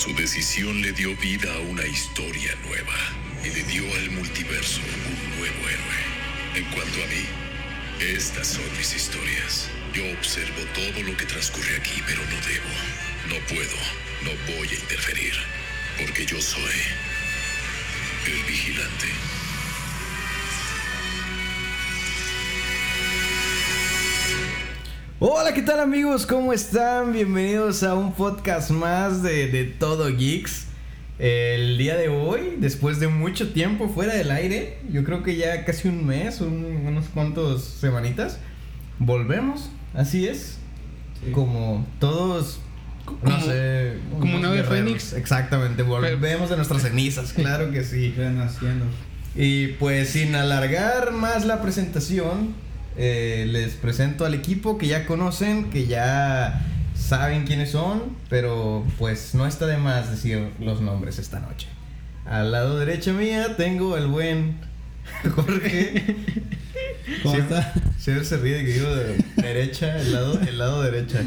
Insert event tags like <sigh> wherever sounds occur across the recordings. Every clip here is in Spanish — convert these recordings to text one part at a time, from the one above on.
Su decisión le dio vida a una historia nueva y le dio al multiverso un nuevo héroe. En cuanto a mí, estas son mis historias. Yo observo todo lo que transcurre aquí, pero no debo, no puedo, no voy a interferir, porque yo soy el vigilante. Hola, ¿qué tal amigos? ¿Cómo están? Bienvenidos a un podcast más de, de Todo Geeks. El día de hoy, después de mucho tiempo fuera del aire, yo creo que ya casi un mes, un- unos cuantos semanitas, volvemos, así es. Como todos, no Como- sé, como unos un ave guerreros. fénix. Exactamente, volvemos de nuestras cenizas, <laughs> claro que sí. Renaciendo. Y pues sin alargar más la presentación, eh, les presento al equipo que ya conocen, que ya saben quiénes son, pero pues no está de más decir los nombres esta noche. Al lado derecha mía tengo el buen <laughs> Jorge. ¿Cómo Siempre- está? Siempre se ríe de que digo de derecha, el lado, el lado derecha.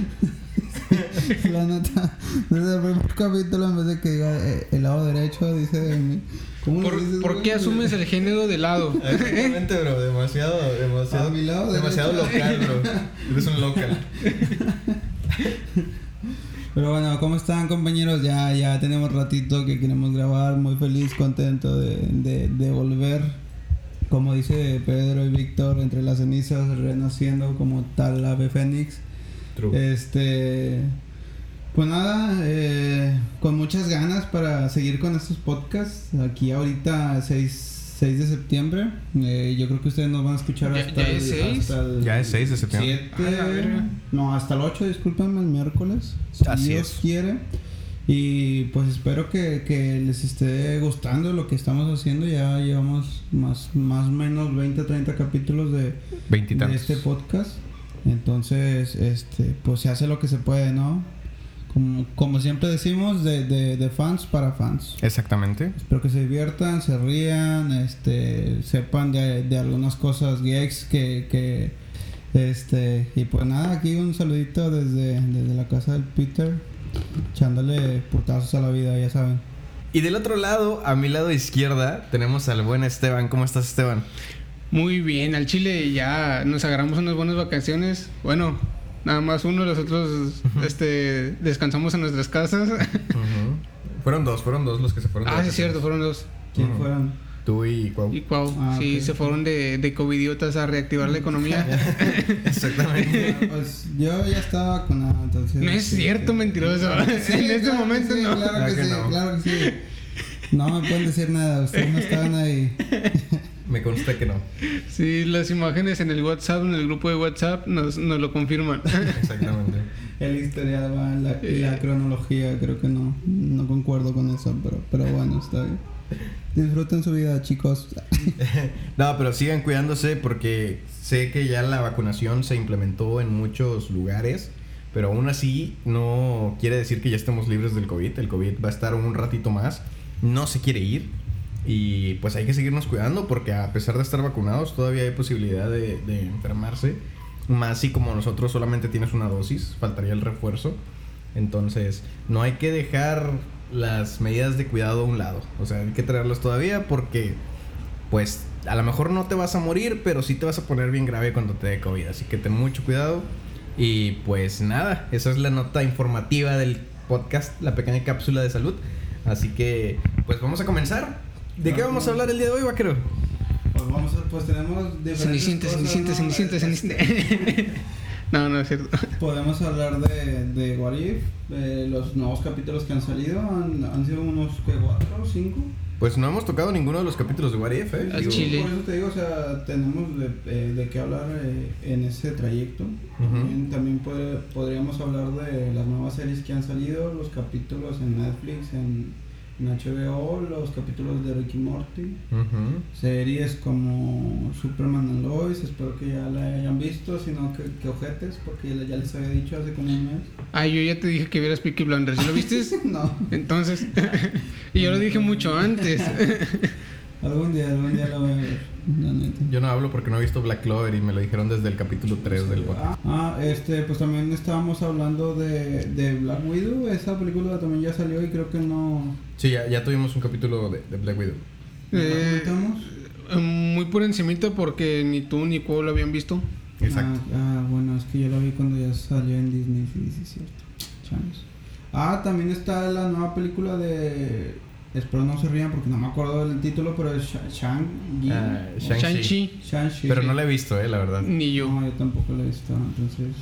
La neta, desde el primer capítulo, en vez de que diga eh, el lado derecho, dice de mí. ¿Cómo lo ¿Por, dices, por güey? qué asumes el género de lado? <laughs> Exactamente, bro, demasiado, demasiado, A mi lado demasiado derecho. local, bro. Eres un local. <laughs> Pero bueno, ¿cómo están compañeros? Ya, ya tenemos ratito que queremos grabar. Muy feliz, contento de, de, de volver. Como dice Pedro y Víctor, entre las cenizas, renaciendo como tal ave fénix. Este. Pues nada, eh, con muchas ganas para seguir con estos podcasts. Aquí ahorita 6, 6 de septiembre. Eh, yo creo que ustedes nos van a escuchar ¿Ya- hasta ya el, es seis? hasta el Ya es 6 de septiembre. no, hasta el 8, discúlpenme, el miércoles. Si Así Dios es. quiere. Y pues espero que, que les esté gustando lo que estamos haciendo. Ya llevamos más, más o menos 20, 30 capítulos de, de este podcast. Entonces, este, pues se hace lo que se puede, ¿no? Como, como siempre decimos, de, de, de fans para fans. Exactamente. Espero que se diviertan, se rían, este, sepan de, de algunas cosas geeks que, que, este, y pues nada, aquí un saludito desde, desde la casa del Peter, echándole putazos a la vida, ya saben. Y del otro lado, a mi lado izquierda, tenemos al buen Esteban. ¿Cómo estás, Esteban? Muy bien, al Chile ya nos agarramos unas buenas vacaciones. Bueno, nada más uno, los otros este, descansamos en nuestras casas. Fueron dos, fueron dos los que se fueron. ah, sí, es cierto, fueron dos. ¿Quién fueron? Tú y Cuau. Y cuau, Ah, sí, se fueron de, de covidiotas a reactivar la economía. <laughs> Exactamente. Pues yo ya estaba vacunado, entonces... no es cierto, mentiroso. Sí, <laughs> en este claro que momento sí, no. Claro Claro que, que sí, no. claro que sí. No me pueden decir nada, ustedes no estaban ahí. <laughs> Me consta que no. Sí, las imágenes en el WhatsApp, en el grupo de WhatsApp, nos, nos lo confirman. Exactamente. <laughs> El historial va, la, y la cronología, creo que no, no concuerdo con eso, pero, pero bueno, está bien. Disfruten su vida, chicos. <laughs> No, pero sigan cuidándose porque sé que ya la vacunación se implementó en muchos lugares, pero aún así no quiere decir que ya estemos libres del COVID. El COVID va a estar un ratito más, no se quiere ir y pues hay que seguirnos cuidando porque a pesar de estar vacunados todavía hay posibilidad de, enfermarse. Más si como nosotros solamente tienes una dosis, faltaría el refuerzo. Entonces, no hay que dejar las medidas de cuidado a un lado. O sea, hay que traerlas todavía porque pues a lo mejor no te vas a morir, pero sí te vas a poner bien grave cuando te dé COVID. Así que ten mucho cuidado. Y pues nada, esa es la nota informativa del podcast, la pequeña cápsula de salud. Así que pues vamos a comenzar. ¿De qué vamos a hablar el día de hoy, vaquero? Pues vamos a, pues tenemos diferentes Cenicienta, cenicienta, ¿no? cenicienta, <laughs> cenicienta. No, no es cierto. Podemos hablar de, de What If, de los nuevos capítulos que han salido, han, han sido unos, ¿qué, cuatro o cinco? Pues no hemos tocado ninguno de los capítulos de What If, ¿eh? Digo, chile. Por eso te digo, o sea, tenemos de, eh, de qué hablar eh, en ese trayecto. También, también puede- podríamos hablar de las nuevas series que han salido, los capítulos en Netflix, en, en HBO, los capítulos de Ricky Morty. ujú. Series como Superman and Lois, espero que ya la hayan visto, sino que, que ojetes, porque ya, ya les había dicho hace como un mes. Ay, yo ya te dije que vieras Peaky Blinders. ¿Sí lo viste? <laughs> No. Entonces, <laughs> y yo lo dije mucho antes. <laughs> Algún día, algún día lo voy a ver. La neta. Yo no hablo porque no he visto Black Clover y me lo dijeron desde el capítulo 3 del podcast. Ah, este, pues también estábamos hablando de, de Black Widow. Esa película también ya salió y creo que no. Sí, ya, ya tuvimos un capítulo de, de Black Widow. ¿no la Eh, comentamos? Eh, Muy por encimita porque ni tú ni Cuau lo habían visto. Exacto. Ah, ah, bueno, es que yo la vi cuando ya salió en Disney, sí, sí, cierto. Changos. Ah, también está la nueva película de. Espero no se rían porque no me acuerdo del título, pero es Sha- Shang-Chi. Ah, Shang-Chi. Shang-Chi, Shang-Chi. Pero no la he visto, eh, la verdad. ni yo. No, yo tampoco la he visto, entonces.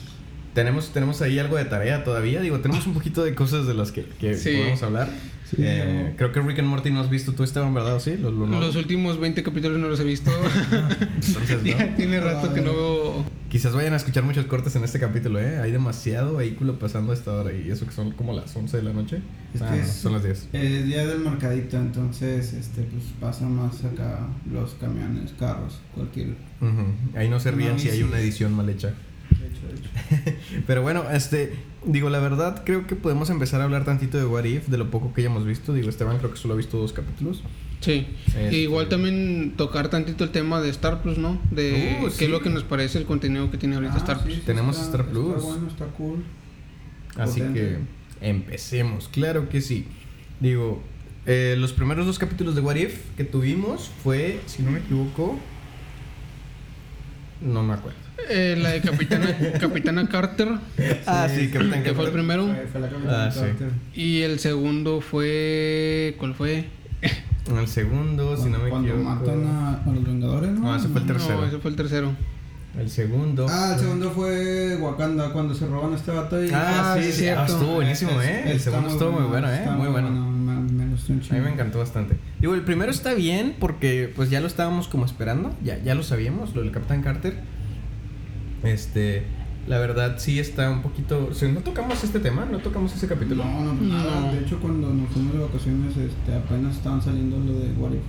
Tenemos, tenemos ahí algo de tarea todavía. Digo, tenemos un poquito de cosas de las que, que Sí. podemos hablar. Sí, Eh, no. creo que Rick and Morty no has visto tú, Esteban, ¿verdad? ¿O ¿Sí? Lo, lo- no. Los últimos 20 capítulos no los he visto. <laughs> Entonces, <laughs> ¿no? ya tiene rato que no veo. Quizás vayan a escuchar muchos cortes en este capítulo, ¿eh? Hay demasiado vehículo pasando a esta hora y eso que son como las 11 de la noche. Es Ah, que no, es- son las 10. Es día del mercadito, entonces, este, pues pasa más acá los camiones, carros, cualquier. Ahí no se No, rían si sí. hay una edición mal hecha. De hecho, de hecho. <laughs> Pero bueno, este, digo, la verdad, creo que podemos empezar a hablar tantito de What If, de lo poco que hayamos visto. Digo, Esteban creo que solo ha visto dos capítulos. Sí. Este- igual también tocar tantito el tema de Star Plus, ¿no? De Uh, qué sí. es lo que nos parece el contenido que tiene ahorita Ah, Star sí, Plus. sí, Tenemos está- Star Plus. Está bueno, está cool. Así Potente. que empecemos, claro que sí. Digo, eh, los primeros dos capítulos de What If que tuvimos fue, si no me equivoco, no me acuerdo. Eh, la de Capitana, Capitana Carter. Ah, sí, Capitán que fue el primero. Fue, fue la Capitana Ah, sí. Y el segundo fue. ¿Cuál fue? <laughs> El segundo, si no me Cuando equivoco. matan a, a los Vengadores, ¿no? No, ese fue el tercero. No, ese fue el tercero. El segundo. Ah, el segundo fue Wakanda, cuando se roban a este vato y... Ah, Ah, sí, sí, sí. Ah, estuvo buenísimo, ¿eh? El está segundo estuvo muy bueno, ¿eh? Muy bueno. Me, me gustó un A mí me encantó bastante. Digo, el primero está bien porque pues ya lo estábamos como esperando, ya, ya lo sabíamos, lo del Capitán Carter. Este, la verdad sí está un poquito... O sea, no tocamos este tema, no tocamos ese capítulo. No, no, nada. No. De hecho, cuando nos fuimos de vacaciones, este, apenas estaban saliendo lo de What If.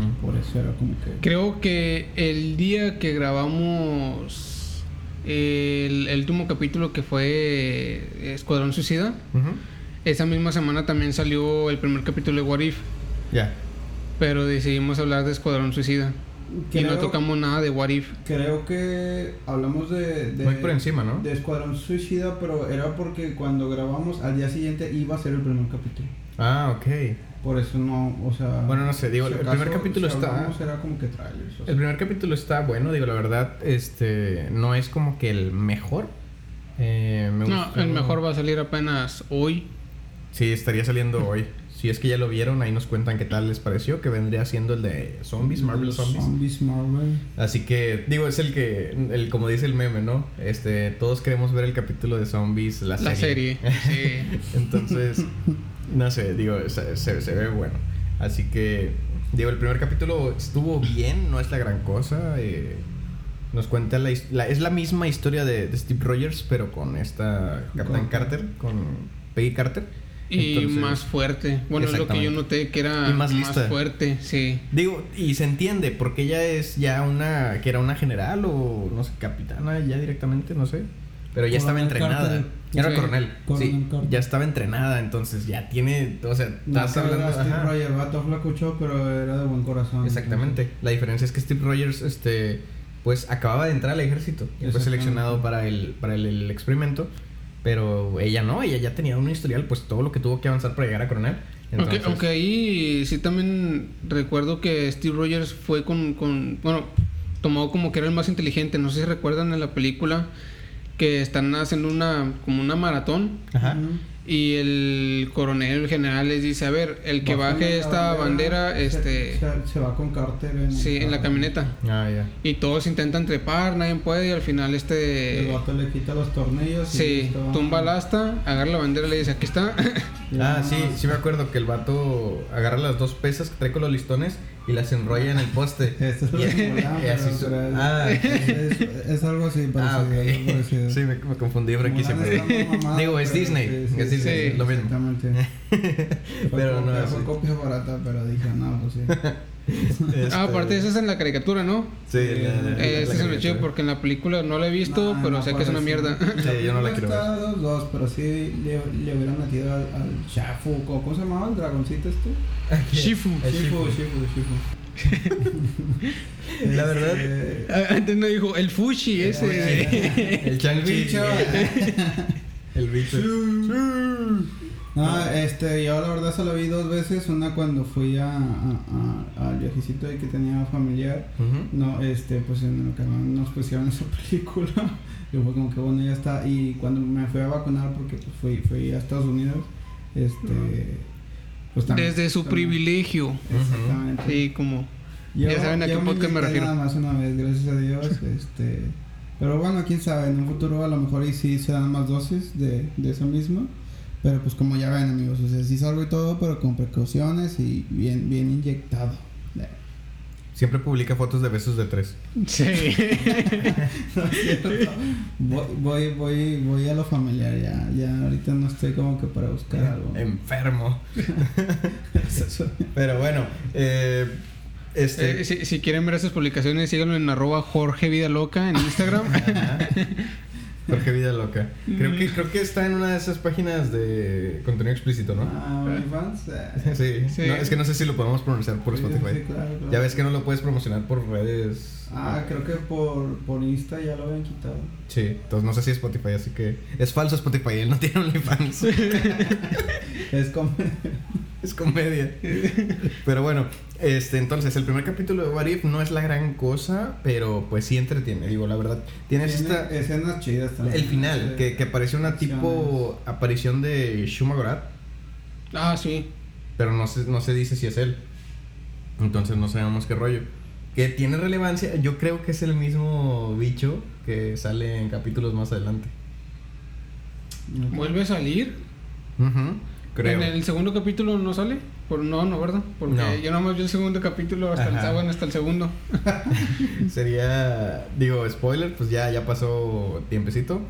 Mm. Por eso era como que... Creo que el día que grabamos el, el último capítulo que fue Escuadrón Suicida, esa misma semana también salió el primer capítulo de What If, Ya. pero decidimos hablar de Escuadrón Suicida. Y no Creo- tocamos nada de What If. Creo que hablamos de... de Muy por encima, ¿no? De Escuadrón Suicida, pero era porque cuando grabamos al día siguiente iba a ser el primer capítulo. Ah, ok. Por eso no, o sea... Bueno, no sé, digo, si el acaso, primer capítulo si está- era como que trailers. o sea. El primer capítulo está bueno, digo, la verdad, este, no es como que el mejor. Eh, me No, gustó- el mejor va a salir apenas hoy. Sí, estaría saliendo hoy. Si es que ya lo vieron, ahí nos cuentan qué tal les pareció, que vendría siendo el de Zombies, Marvel Zombies. Zombies Marvel. Así que, digo, es el que, el como dice el meme, ¿no? Este, todos queremos ver el capítulo de Zombies, la, La serie. Sí. <laughs> Entonces, no sé, digo, se, se- se ve bueno. Así que, digo, el primer capítulo estuvo bien, no es la gran cosa. eh, nos cuenta la, Es la misma historia de, de Steve Rogers, pero con esta Capitán Con- Carter, con Peggy Carter. Y Entonces, más fuerte. Bueno, es lo que yo noté que era Y más fuerte, sí. Digo, y se entiende, porque ella es ya una. que era una general o no sé, capitana ya directamente, no sé. Pero ya estaba entrenada. Carter. Era Sí. coronel. Coronel sí, Carter. ya estaba entrenada, entonces ya tiene. O sea, No, estás que hablando. era Steve ajá. Rogers, vato flacucho, pero era de buen corazón. Exactamente. La diferencia es que Steve Rogers, este. Pues acababa de entrar al ejército. Y fue seleccionado para el, para el, el experimento. Pero ella no, ella ya tenía un historial, pues todo lo que tuvo que avanzar para llegar a coronel. Aunque, Entonces, aunque ahí sí también recuerdo que Steve Rogers fue con, con. Bueno, tomado como que era el más inteligente. No sé si recuerdan en la película que están haciendo una. como una maratón. Ajá. Y el coronel, el general les dice: A ver, el que baje esta bandera, se- este. Se, va con Carter en, el Sí, en la camioneta. Ah, ya. Y todos intentan trepar, nadie puede. Y al final, El este. vato le quita los tornillos. y Sí, listo, tumba el asta, agarra la bandera y le dice: Aquí está. <laughs> Ah, sí, sí me acuerdo que el vato agarra las dos pesas que trae con los listones y las enrolla en el poste. <laughs> Es <laughs> Y- así su- ah, es, es algo así parecido. ah, algo ok. parecido. Sí, me, me confundí Digo, es Disney, sí, sí, es Sí, es lo mismo. Exactamente. <laughs> Fue Pero no, copia, sí. fue copia barata, pero dije, no, pues sí. <laughs> <laughs> Este, Ah, aparte, eso es en la caricatura, ¿no? Sí, la- la- Eh, ese es lo chido porque en la película no la he visto, No, pero no sé que es una mierda. Sí, yo no la quiero ver. Dos, dos, pero sí le, le hubieran metido al, al Shafu, ¿cómo, ¿cómo se llamaba el dragoncito este? Shifu. El Shifu, Shifu. Shifu. La verdad, Este, Antes no dijo el fushi ese. el chanchi. El bicho. No, este, yo la verdad solo vi dos veces. Una cuando fui a, a- a- al viajecito ahí que tenía familiar. No, este, pues en el canal nos pusieron <laughs> esa película. Y fue como que bueno, ya está. Y cuando me fui a vacunar, porque pues fui, fui a Estados Unidos, este. Pues también. Desde su también- privilegio. Exactamente. Sí, como. Yo- Ya saben a yo qué podcast me refiero. Nada más una vez, gracias a Dios. este, pero bueno, quién sabe, en un futuro a lo mejor y sí se dan más dosis de, de eso mismo. Pero pues como ya ven amigos, o sea, sí salgo y todo, pero con precauciones y bien, bien inyectado. Siempre publica fotos de besos de tres. Sí. <laughs> No es cierto. voy, voy, voy, voy a lo familiar ya, ya ahorita no estoy como que para buscar algo. Enfermo. <laughs> Pero bueno, eh, este. Eh, si, si quieren ver esas publicaciones, síganlo en arroba Jorge Vida Loca en Instagram. <laughs> Jorge Vida Loca. Creo que, creo que está en una de esas páginas de contenido explícito, ¿no? Ah, OnlyFans. eh. Sí. Sí. No, es que no sé si lo podemos pronunciar por Sí, Spotify. sí, claro, claro. Ya ves que no lo puedes promocionar por redes. Ah, creo que por, por Insta ya lo habían quitado. Sí, entonces no sé si es Spotify, así que es falso Spotify, él no tiene OnlyFans. <laughs> Es como. <laughs> es comedia. Pero bueno, este, entonces el primer capítulo de What If no es la gran cosa, pero pues sí entretiene, digo, la verdad. Tienes Tiene esta, escenas chidas también. el final, Sí. que, que aparece una tipo aparición de Shuma Gorath, ah, sí. pero no se, no se dice si es él. Entonces no sabemos qué rollo. Que tiene relevancia, yo creo que es el mismo bicho que sale en capítulos más adelante. ¿Vuelve a salir? Ujú, creo. ¿En el segundo capítulo no sale? Por, no, no, ¿verdad? Porque No. yo nomás vi el segundo capítulo hasta el, Ajá. bueno, hasta el segundo. <laughs> Sería, digo, spoiler, pues ya, ya pasó tiempecito.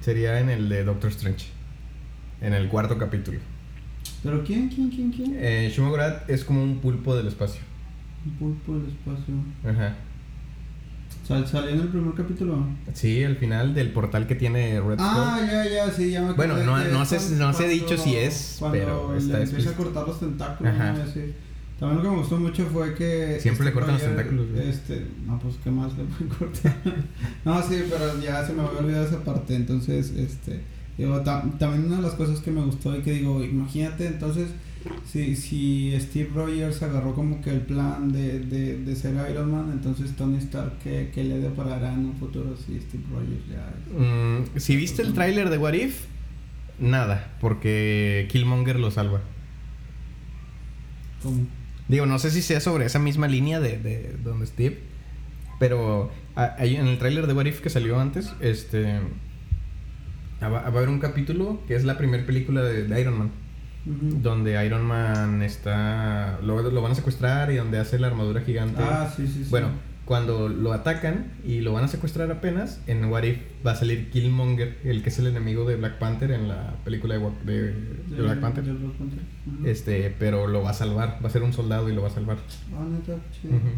Sería en el de Doctor Strange. En el cuarto capítulo. ¿Pero quién, quién, quién, quién? Eh, Shuma Gorath es como un pulpo del espacio. Un pulpo del espacio. Ajá. Sal, salió en el primer capítulo. Sí, al final del portal que tiene Red Ah, ya, ya, sí, ya me. Bueno, no- no no se ha dicho si es, pero está le empieza a cortar los tentáculos. Ajá. ¿no? Así. También lo que me gustó mucho fue que. Siempre le este cortan los tentáculos, güey. Este, no, pues, ¿qué más le pueden cortar? <laughs> no, sí, pero ya se me había olvidado esa parte. Entonces, este. Digo, tam- también una de las cosas que me gustó y que digo, imagínate entonces si, si Steve Rogers agarró como que el plan de, de, de ser Iron Man, entonces Tony Stark, ¿qué, qué le deparará en un futuro si Steve Rogers ya es? Mm, si viste el tráiler de What If, nada, porque Killmonger lo salva. ¿Cómo? Digo, no sé si sea sobre esa misma línea de, de donde Steve, pero a- en el tráiler de What If que salió antes, este va, va a haber un capítulo que es la primera película de, de Iron Man, Donde Iron Man está lo, lo van a secuestrar y donde hace la armadura gigante. Ah, sí, sí, sí. Bueno, cuando lo atacan y lo van a secuestrar apenas, en What If va a salir Killmonger, el que es el enemigo de Black Panther en la película de, Wa- de- de De- Black Panther. Black. Este, pero lo va a salvar, va a ser un soldado y lo va a salvar. Ah, neta, chido. Ujú.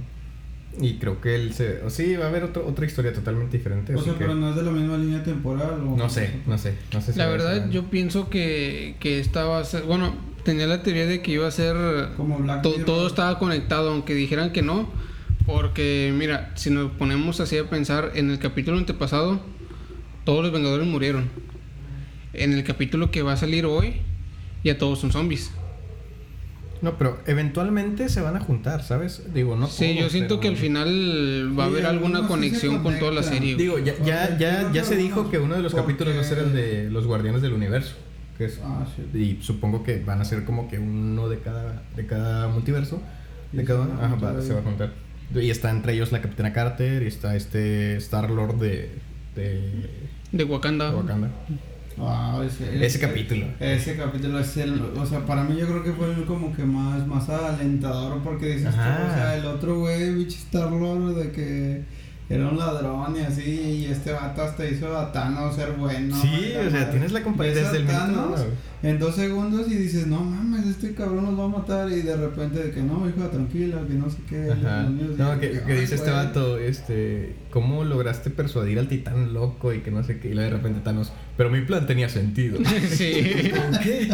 Y creo que él se. O sí, va a haber otro- otra historia totalmente diferente. O así sea, que- pero no es de la misma línea temporal. ¿o? no sé, no sé. No sé si La verdad, yo pienso que, que esta va a ser. Bueno, tenía la teoría de que iba a ser. Como Black to- todo estaba conectado, aunque dijeran que no. Porque, mira, si nos ponemos así a pensar, en el capítulo antepasado, todos los Vengadores murieron. En el capítulo que va a salir hoy, ya todos son zombies. No, pero eventualmente se van a juntar, ¿sabes? Digo, no. sí, yo siento pero- que al final va a haber alguna sí conexión con toda la serie. Digo, ya, ya, ya, ya se dijo que uno de los capítulos va a ser el de los Guardianes del Universo. Que es, Ah, sí. y supongo que van a ser como que uno de cada, de cada multiverso. De cada uno. Ajá, va- se va a juntar. Y está entre ellos la Capitana Carter y está este Star Lord de, de, De Wakanda. de Wakanda. Ese, Ese capítulo. Ese capítulo es el. O sea, para mí yo creo que fue el como que más, más alentador porque dices, tú, o sea, el otro güey, bicho Star Lord, de que era un ladrón y así, y este vato hasta hizo a Thanos ser bueno. Sí, o sea, tienes la compa- Ves desde el minuto Thanos uno. En dos segundos y dices, no mames, este cabrón nos va a matar. Y de repente, de que no, hija, tranquila, que no sé qué. Ajá. No, que, yo, que "Ay, dice este güey". vato, este, ¿cómo lograste persuadir al titán loco y que no sé qué? Y de repente Thanos, pero mi plan tenía sentido. <laughs> sí. ¿Qué?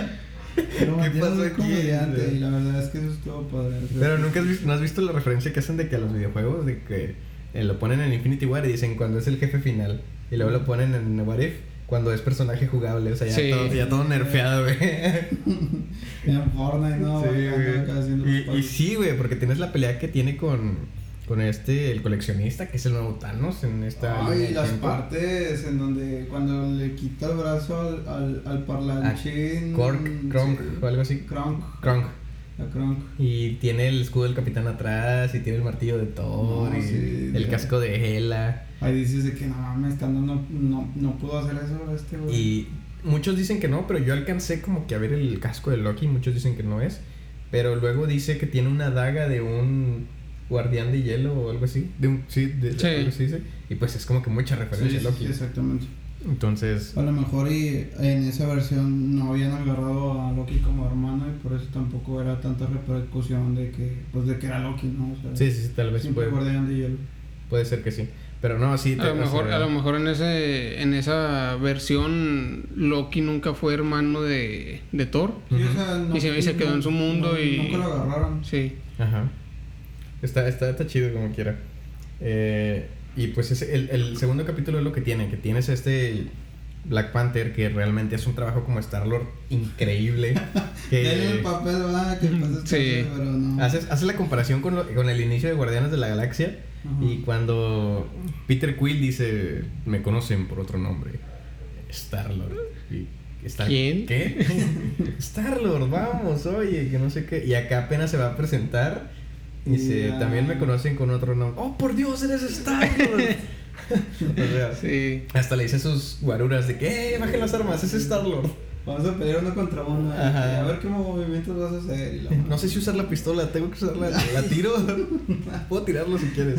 Pero ¿Qué pasó aquí, comediante y la <laughs> verdad es que eso estuvo padre. Pero nunca has visto, ¿no has visto la referencia que hacen de que a los videojuegos, de que eh, lo ponen en Infinity War y dicen cuando es el jefe final, y luego lo ponen en What If cuando es personaje jugable, o sea, ya, Sí. todo, ya todo nerfeado, güey. <laughs> En Fortnite, ¿no? Sí, güey. Y, y sí, güey, porque tienes la pelea que tiene con, con este, el coleccionista, que es el nuevo Thanos en esta. Ay, de las tiempo. partes en donde cuando le quita el brazo al, al, al parlanchín. Ah, Korg, Kronk, sí. o algo así. Kronk. Kronk. Y tiene el escudo del capitán atrás, y tiene el martillo de Thor, No, y sí, el ya. casco de Hela. Ahí dices de que no mames, estando no, no, no pudo hacer eso este güey. Y muchos dicen que no, pero yo alcancé como que a ver el casco de Loki, muchos dicen que no es. Pero luego dice que tiene una daga de un guardián de hielo o algo así. De un, sí, de, de Sí. algo así dice. Y pues es como que mucha Sí, referencia sí, a Loki. exactamente. Entonces, A lo mejor y en esa versión no habían agarrado a Loki como hermano y por eso tampoco era tanta repercusión de que, pues de que era Loki, ¿no? O sea, sí, sí, sí, tal vez siempre puede, guardián de hielo. puede ser que sí. Pero no, sí. A te- lo o mejor, a lo mejor en ese, en esa versión Loki nunca fue hermano de, de Thor. Sí, Ujú. o sea, Y se- y se quedó en su mundo no- y- Nunca lo agarraron. Sí. Ajá. Está, está, está chido como quiera. Eh, y pues ese- el, el segundo capítulo es lo que tiene, que tienes este Black Panther que realmente es un trabajo como Star-Lord increíble. Denle <laughs> el que papel, ¿verdad? Que Sí. papel, pero no. haces, haces la comparación con, lo- con el inicio de Guardianes de la Galaxia Y cuando Peter Quill dice, me conocen por otro nombre, Star-Lord. Y Star- ¿Quién? ¿Qué? <laughs> Star-Lord, vamos, oye, que no sé qué. Y acá apenas se va a presentar. Y dice, también me conocen con otro nombre. ¡Oh, por Dios, eres Star-Lord! <laughs> o sea, Sí. hasta le dice a sus guaruras de que, ¡eh, bajen las armas, es Star-Lord! Vamos a pelear uno contra uno. Ajá. A ver qué movimientos vas a hacer. Y la <laughs> No sé si usar la pistola, tengo que usarla. ¿La tiro? <laughs> Puedo tirarlo si quieres.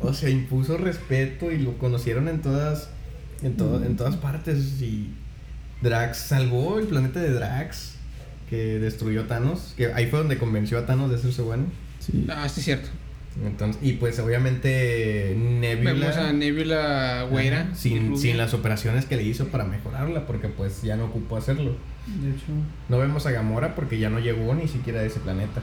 O sea, impuso respeto y lo conocieron en todas, en, to- en todas partes. Y Drax salvó el planeta de Drax, que destruyó a Thanos. Que ahí fue donde convenció a Thanos de hacerse bueno. Sí. Ah, sí, es cierto. Entonces, y pues obviamente Nebula. Vemos a Nebula güera. Ajá, sin, sin las operaciones que le hizo para mejorarla, porque pues ya no ocupó hacerlo. De hecho. No vemos a Gamora porque ya no llegó ni siquiera a ese planeta.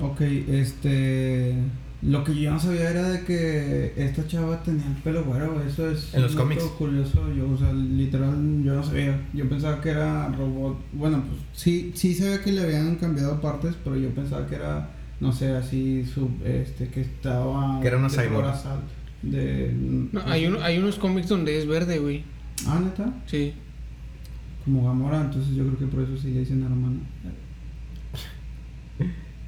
Ok, este. Lo que yo no sabía era de que esta chava tenía el pelo güero. Eso es. En los cómics. curioso. Yo, o sea, literal, yo no sabía. Yo pensaba que era robot. Bueno, pues sí, sí sabía que le habían cambiado partes, pero yo pensaba que era, no sé, así, sub, este, que estaba. Que era una de cyborg. De. No, hay, uno, hay unos cómics donde es verde, güey. Ah, neta. Sí. Como Gamora, entonces yo creo que por eso sí le dicen hermana.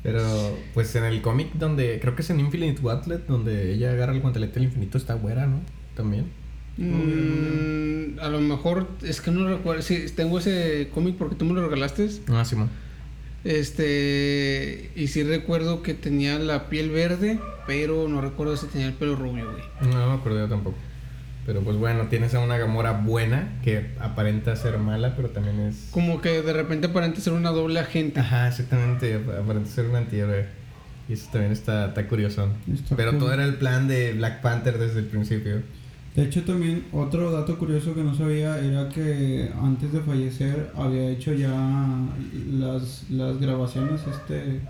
Pero, pues en el cómic donde, creo que es en Infinite Gauntlet, donde ella agarra el guantelete del infinito, está güera, ¿no? También. Mm, a lo mejor, es que no recuerdo. Sí, tengo ese cómic porque tú me lo regalaste. Ah, Simón. Este. Y sí recuerdo que tenía la piel verde, pero no recuerdo si tenía el pelo rubio, güey. No me acuerdo yo tampoco. Pero pues bueno, tienes a una Gamora buena que aparenta ser mala, pero también es. Como que de repente aparenta ser una doble agente. Ajá, exactamente, ap- aparenta ser un antihéroe. Y eso también está, está curioso. Está pero cool. todo era el plan de Black Panther desde el principio. De hecho, también otro dato curioso que no sabía era que antes de fallecer había hecho ya las, las grabaciones, este...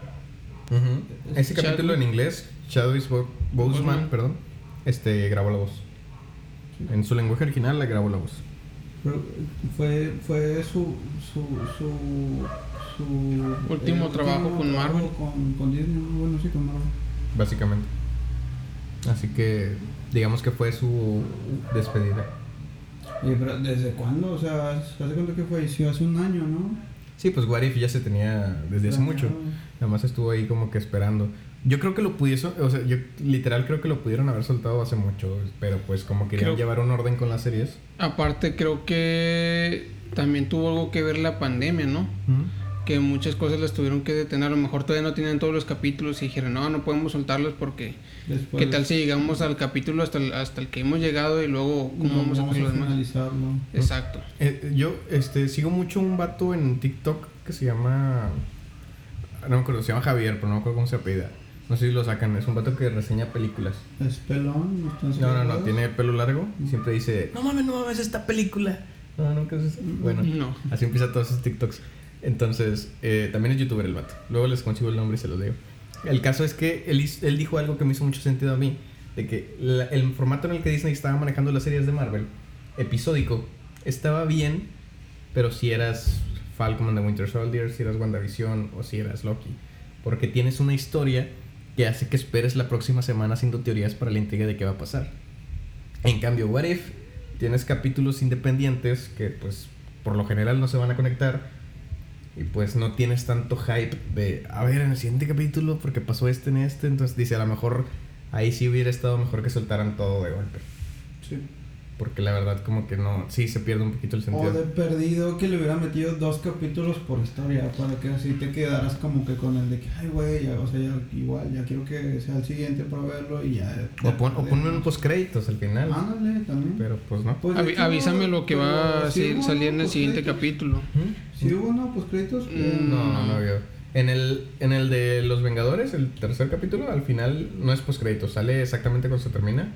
Ese capítulo en inglés, Chadwick Bo- Boseman, Boseman. perdón, este grabó la voz. En su lenguaje original le grabó la voz. pero Fue, fue su, su, su, su Último trabajo con Marvel. Con, con Disney, bueno, sí, con Marvel. básicamente. Así que digamos que fue su despedida. Oye, pero ¿desde cuándo? O sea, ¿hace cuánto que falleció? Hace un año, ¿no? Sí, pues What If ya se tenía desde hace mucho. Nada más estuvo ahí como que esperando. Yo creo que lo pudiese, o sea, yo literal creo que lo pudieron haber soltado hace mucho, pero pues como querían Creo- llevar un orden con las series. Aparte, creo que también tuvo algo que ver la pandemia, ¿no? Que muchas cosas las tuvieron que detener. A lo mejor todavía no tenían todos los capítulos y dijeron, no, no podemos soltarlos porque. Después, ¿Qué tal si llegamos al capítulo hasta el, hasta el que hemos llegado y luego cómo no, vamos a vamos a los demás? finalizarlo? Exacto. Eh, yo este, sigo mucho un vato en TikTok que se llama. No me acuerdo, se llama Javier, pero no me acuerdo cómo se apellida. No sé si lo sacan, es un vato que reseña películas. ¿Es pelón? ¿Están No, no, no, tiene el pelo largo y siempre dice: No mames, no mames, esta película. No, nunca es Bueno, No. así empieza todos sus TikToks. Entonces, eh, también es youtuber el vato. Luego les consigo el nombre y se los digo. El caso es que él, él dijo algo que me hizo mucho sentido a mí. De que la- el formato en el que Disney estaba manejando las series de Marvel, episódico, estaba bien, pero si eras Falcon and the Winter Soldier, si eras WandaVision o si eras Loki. Porque tienes una historia que hace que esperes la próxima semana haciendo teorías para la intriga de qué va a pasar. En cambio, What If, tienes capítulos independientes que pues por lo general no se van a conectar y pues no tienes tanto hype de, a ver, en el siguiente capítulo, porque pasó este en este, entonces dice, a lo mejor ahí sí hubiera estado mejor que soltaran todo de golpe. Sí. Porque la verdad como que no, sí se pierde un poquito el O sentido. de perdido que le hubiera metido dos capítulos por historia para que así te quedaras como que con el de que, ay, güey, ya, o sea, ya, igual, ya quiero que sea el siguiente para verlo y ya. O, pon, o ponme un postcréditos al final. Ándale, también. Pero pues no. Pues, Avi- avísame lo que va a sí salir en ¿no? el siguiente Postcréditos. capítulo. ¿Mm? Sí hubo, ¿no? Pues créditos. Mm, No, No. no vio. En el, en el de Los Vengadores, el tercer capítulo, al final no es postcréditos, sale exactamente cuando se termina.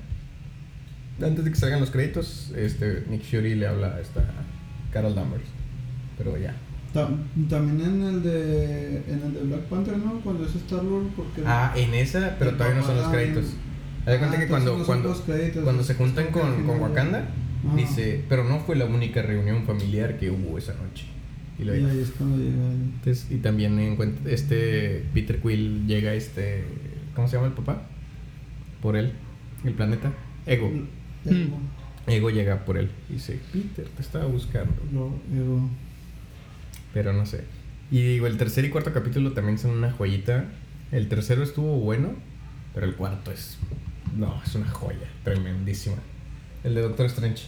Antes de que salgan los créditos, este Nick Fury le habla a esta Carol Danvers. Pero ya. también en el de en el de Black Panther, ¿no? Cuando es Star Lord porque Ah, en esa, pero todavía no son los créditos. Haz de cuenta Ah, que cuando, cuando, cuando se juntan con, con Wakanda, dice, pero no fue la única reunión familiar que hubo esa noche. Y ahí es cuando llega. Entonces, y también encuentra este Peter Quill llega este ¿cómo se llama el papá? Por él, el planeta Ego. El- Ego llega por él y dice, "Peter, te estaba buscando." lo- luego- Pero no sé. Y digo, el tercer y cuarto capítulo también son una joyita. El tercero estuvo bueno, pero el cuarto es no, es una joya, tremendísima. El de Doctor Strange.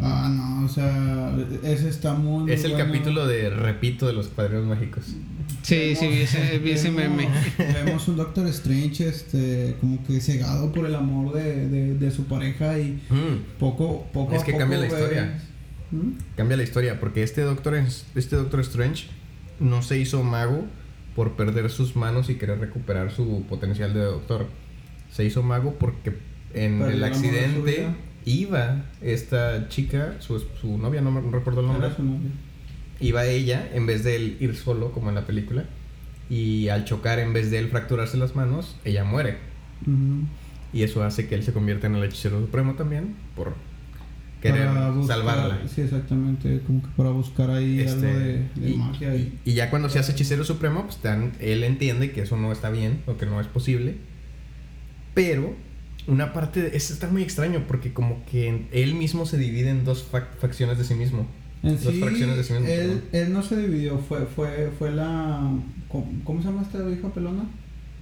Ah, no, o sea, ese está muy, es el bueno. capítulo de repito de los padrinos mágicos. Sí, sí, vi ese, vi ese Vemos- meme. Vemos un Doctor Strange este, como que cegado por el amor de, de, de su pareja y Mm. poco, poco Es a que poco cambia la historia. ¿Mm? Cambia la historia, porque este Doctor, este Doctor Strange no se hizo mago por perder sus manos y querer recuperar su potencial de doctor. Se hizo mago porque en Perdió el accidente. Iba esta chica, su, su novia, no me no recuerdo el nombre, Era su novia. iba ella en vez de él ir solo como en la película. Y al chocar, en vez de él fracturarse las manos, ella muere. Ujú. Y eso hace que él se convierta en el hechicero supremo también por querer buscar- salvarla. Sí, exactamente, como que para buscar ahí Este, algo de, de y, magia. Y, y- ya cuando se hace hechicero supremo, pues te dan- él entiende que eso no está bien o que no es posible. Pero una parte de eso está muy extraño porque como que él mismo se divide en dos fac- facciones de sí mismo. en dos sí, fracciones de sí mismo. él, él no se dividió, fue, fue, fue la... ¿cómo, cómo se llama esta hija pelona?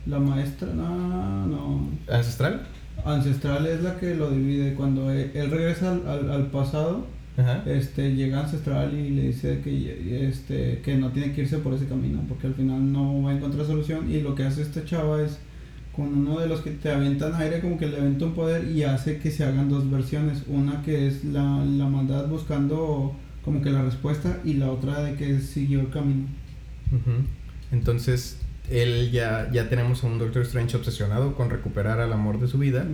La maestra, no, no. ¿Ancestral? Ancestral es la que lo divide. Cuando él, él regresa al, al, al pasado, Ajá. este, llega Ancestral y le dice que, este, que no tiene que irse por ese camino, porque al final no va a encontrar solución. Y lo que hace esta chava es, con uno de los que te avientan aire, como que le avienta un poder y hace que se hagan dos versiones. Una que es la, la maldad buscando como que la respuesta y la otra de que siguió el camino. Entonces, él ya, ya tenemos a un Doctor Strange obsesionado con recuperar al amor de su vida.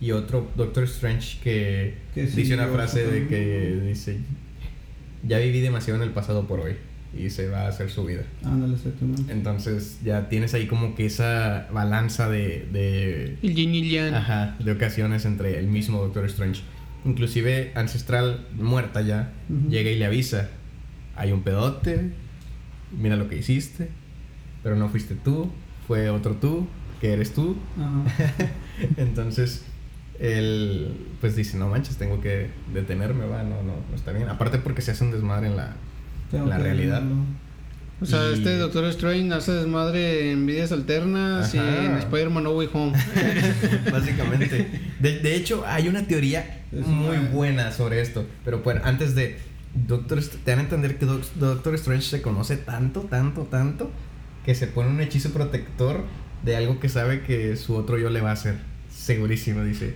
Y otro Doctor Strange que, Que dice una frase de que dice, ya viví demasiado en el pasado por hoy. Y se va a hacer su vida. Ándale, exactamente. Entonces ya tienes ahí como que esa balanza de, de, El yin y yang. ajá, de ocasiones entre el mismo Doctor Strange. Inclusive Ancestral, muerta ya, llega y le avisa, hay un pedote, mira lo que hiciste, pero no fuiste tú, fue otro tú, que eres tú. Ajá. <laughs> Entonces él pues dice, no manches, tengo que detenerme, va, no, no, no está bien. Aparte porque se hace un desmadre en la, Tengo la realidad. verlo. O sea, Y- este Doctor Strange hace desmadre en vidas alternas y en Spider-Man No Way Home. <laughs> Básicamente. De, de hecho, hay una teoría Es muy una- buena sobre esto. Pero bueno, antes de. Doctor, te dan a entender que Doc- Doctor Strange se conoce tanto, tanto, tanto. Que se pone un hechizo protector de algo que sabe que su otro yo le va a hacer. Segurísimo, dice.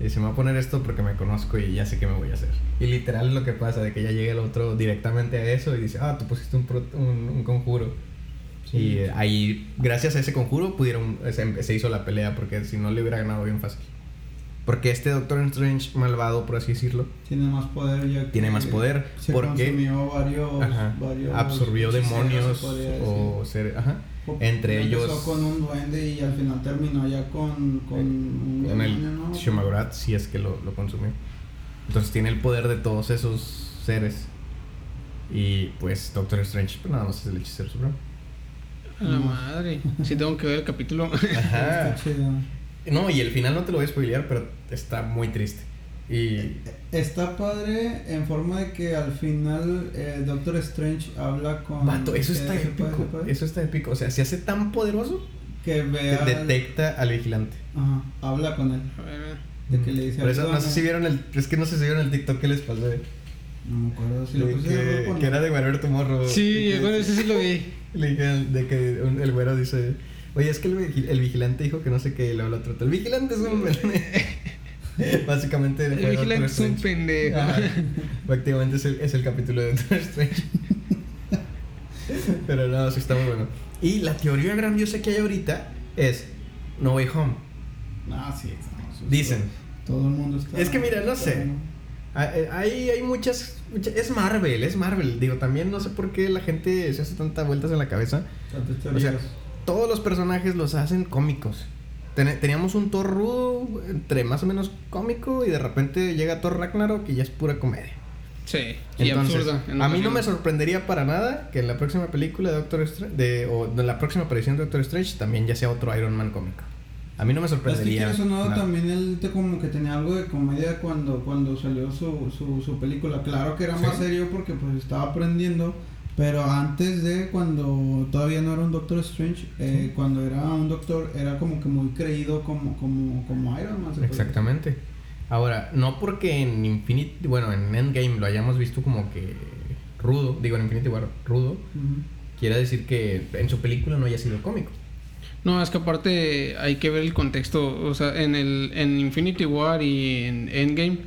Dice, me voy a poner esto porque me conozco y ya sé qué me voy a hacer. Y literal es lo que pasa, de que ya llega el otro directamente a eso y dice, ah, tú pusiste un, pro- un, un conjuro. Y eh, ahí, gracias a ese conjuro, pudieron, se, se hizo la pelea porque si no le hubiera ganado bien fácil. Porque este Doctor Strange malvado, por así decirlo, Tiene más poder ya tiene más poder. Se porque consumió varios, ajá, varios absorbió demonios se o ser, ajá. Entre Empezó ellos con un duende y al final terminó ya con, con un con el ¿no? Shumagorat, si es que lo, lo consumió. Entonces tiene el poder de todos esos seres. Y pues Doctor Strange, pues nada más es el hechicero supremo. A la madre. Sí tengo que ver el capítulo. Ajá. Está chido. No, y el final no te lo voy a spoilear, pero está muy triste. Y Está padre en forma de que al final eh, Doctor Strange habla con... Vato, eso está puede- épico. Eso está épico. O sea, se hace tan poderoso Que que vea... detecta al vigilante. Ajá, habla con él. A ver, De que le dice... Por eso no sé si vieron el. Es que no sé si vieron el TikTok que les pasé. No me acuerdo si lo de puse que, que era de Whatever Tomorrow. Sí, bueno, ese sí lo vi. Le dije de que un- el güero dice. Oye, es que el, el vigilante dijo que no sé qué, y luego el otro. El vigilante es un. <laughs> <laughs> Básicamente. El Doctor vigilante es un pendejo. Ajá. Prácticamente es el, es el capítulo de Doctor Strange. <laughs> Pero no, sí está muy bueno. Y la teoría grandiosa que hay ahorita es No Way Home. Ah, sí. no, eso es Dicen. Todo, el mundo está... Es que mira, no sé. Ah, eh, Hay, hay muchas, muchas- Es Marvel, es Marvel. Digo, también no sé por qué la gente se hace tantas vueltas en la cabeza. O sea, todos los personajes los hacen cómicos. Ten- teníamos un Thor rudo, entre más o menos cómico, y de repente llega Thor Ragnarok y ya es pura comedia. Sí, y Entonces, absurda. en a mí no me sorprendería para nada que en la próxima película de Doctor Strange, de, o de la próxima aparición de Doctor Strange, también ya sea otro Iron Man cómico. A mí no me Es que sorprendería. quieras o no, también él te como que tenía algo de comedia cuando, cuando salió su, su, su película. Claro que era más Sí. serio porque pues estaba aprendiendo, pero antes de cuando todavía no era un Doctor Strange, eh, cuando era un doctor era como que muy creído como, como, como Iron Man. Exactamente. Ahora, no porque en Infinity, bueno, en Endgame lo hayamos visto como que rudo, digo en Infinity War rudo. Ujú. quiere decir que en su película no haya sido cómico. No, es que aparte hay que ver el contexto. O sea, en el en Infinity War y en Endgame,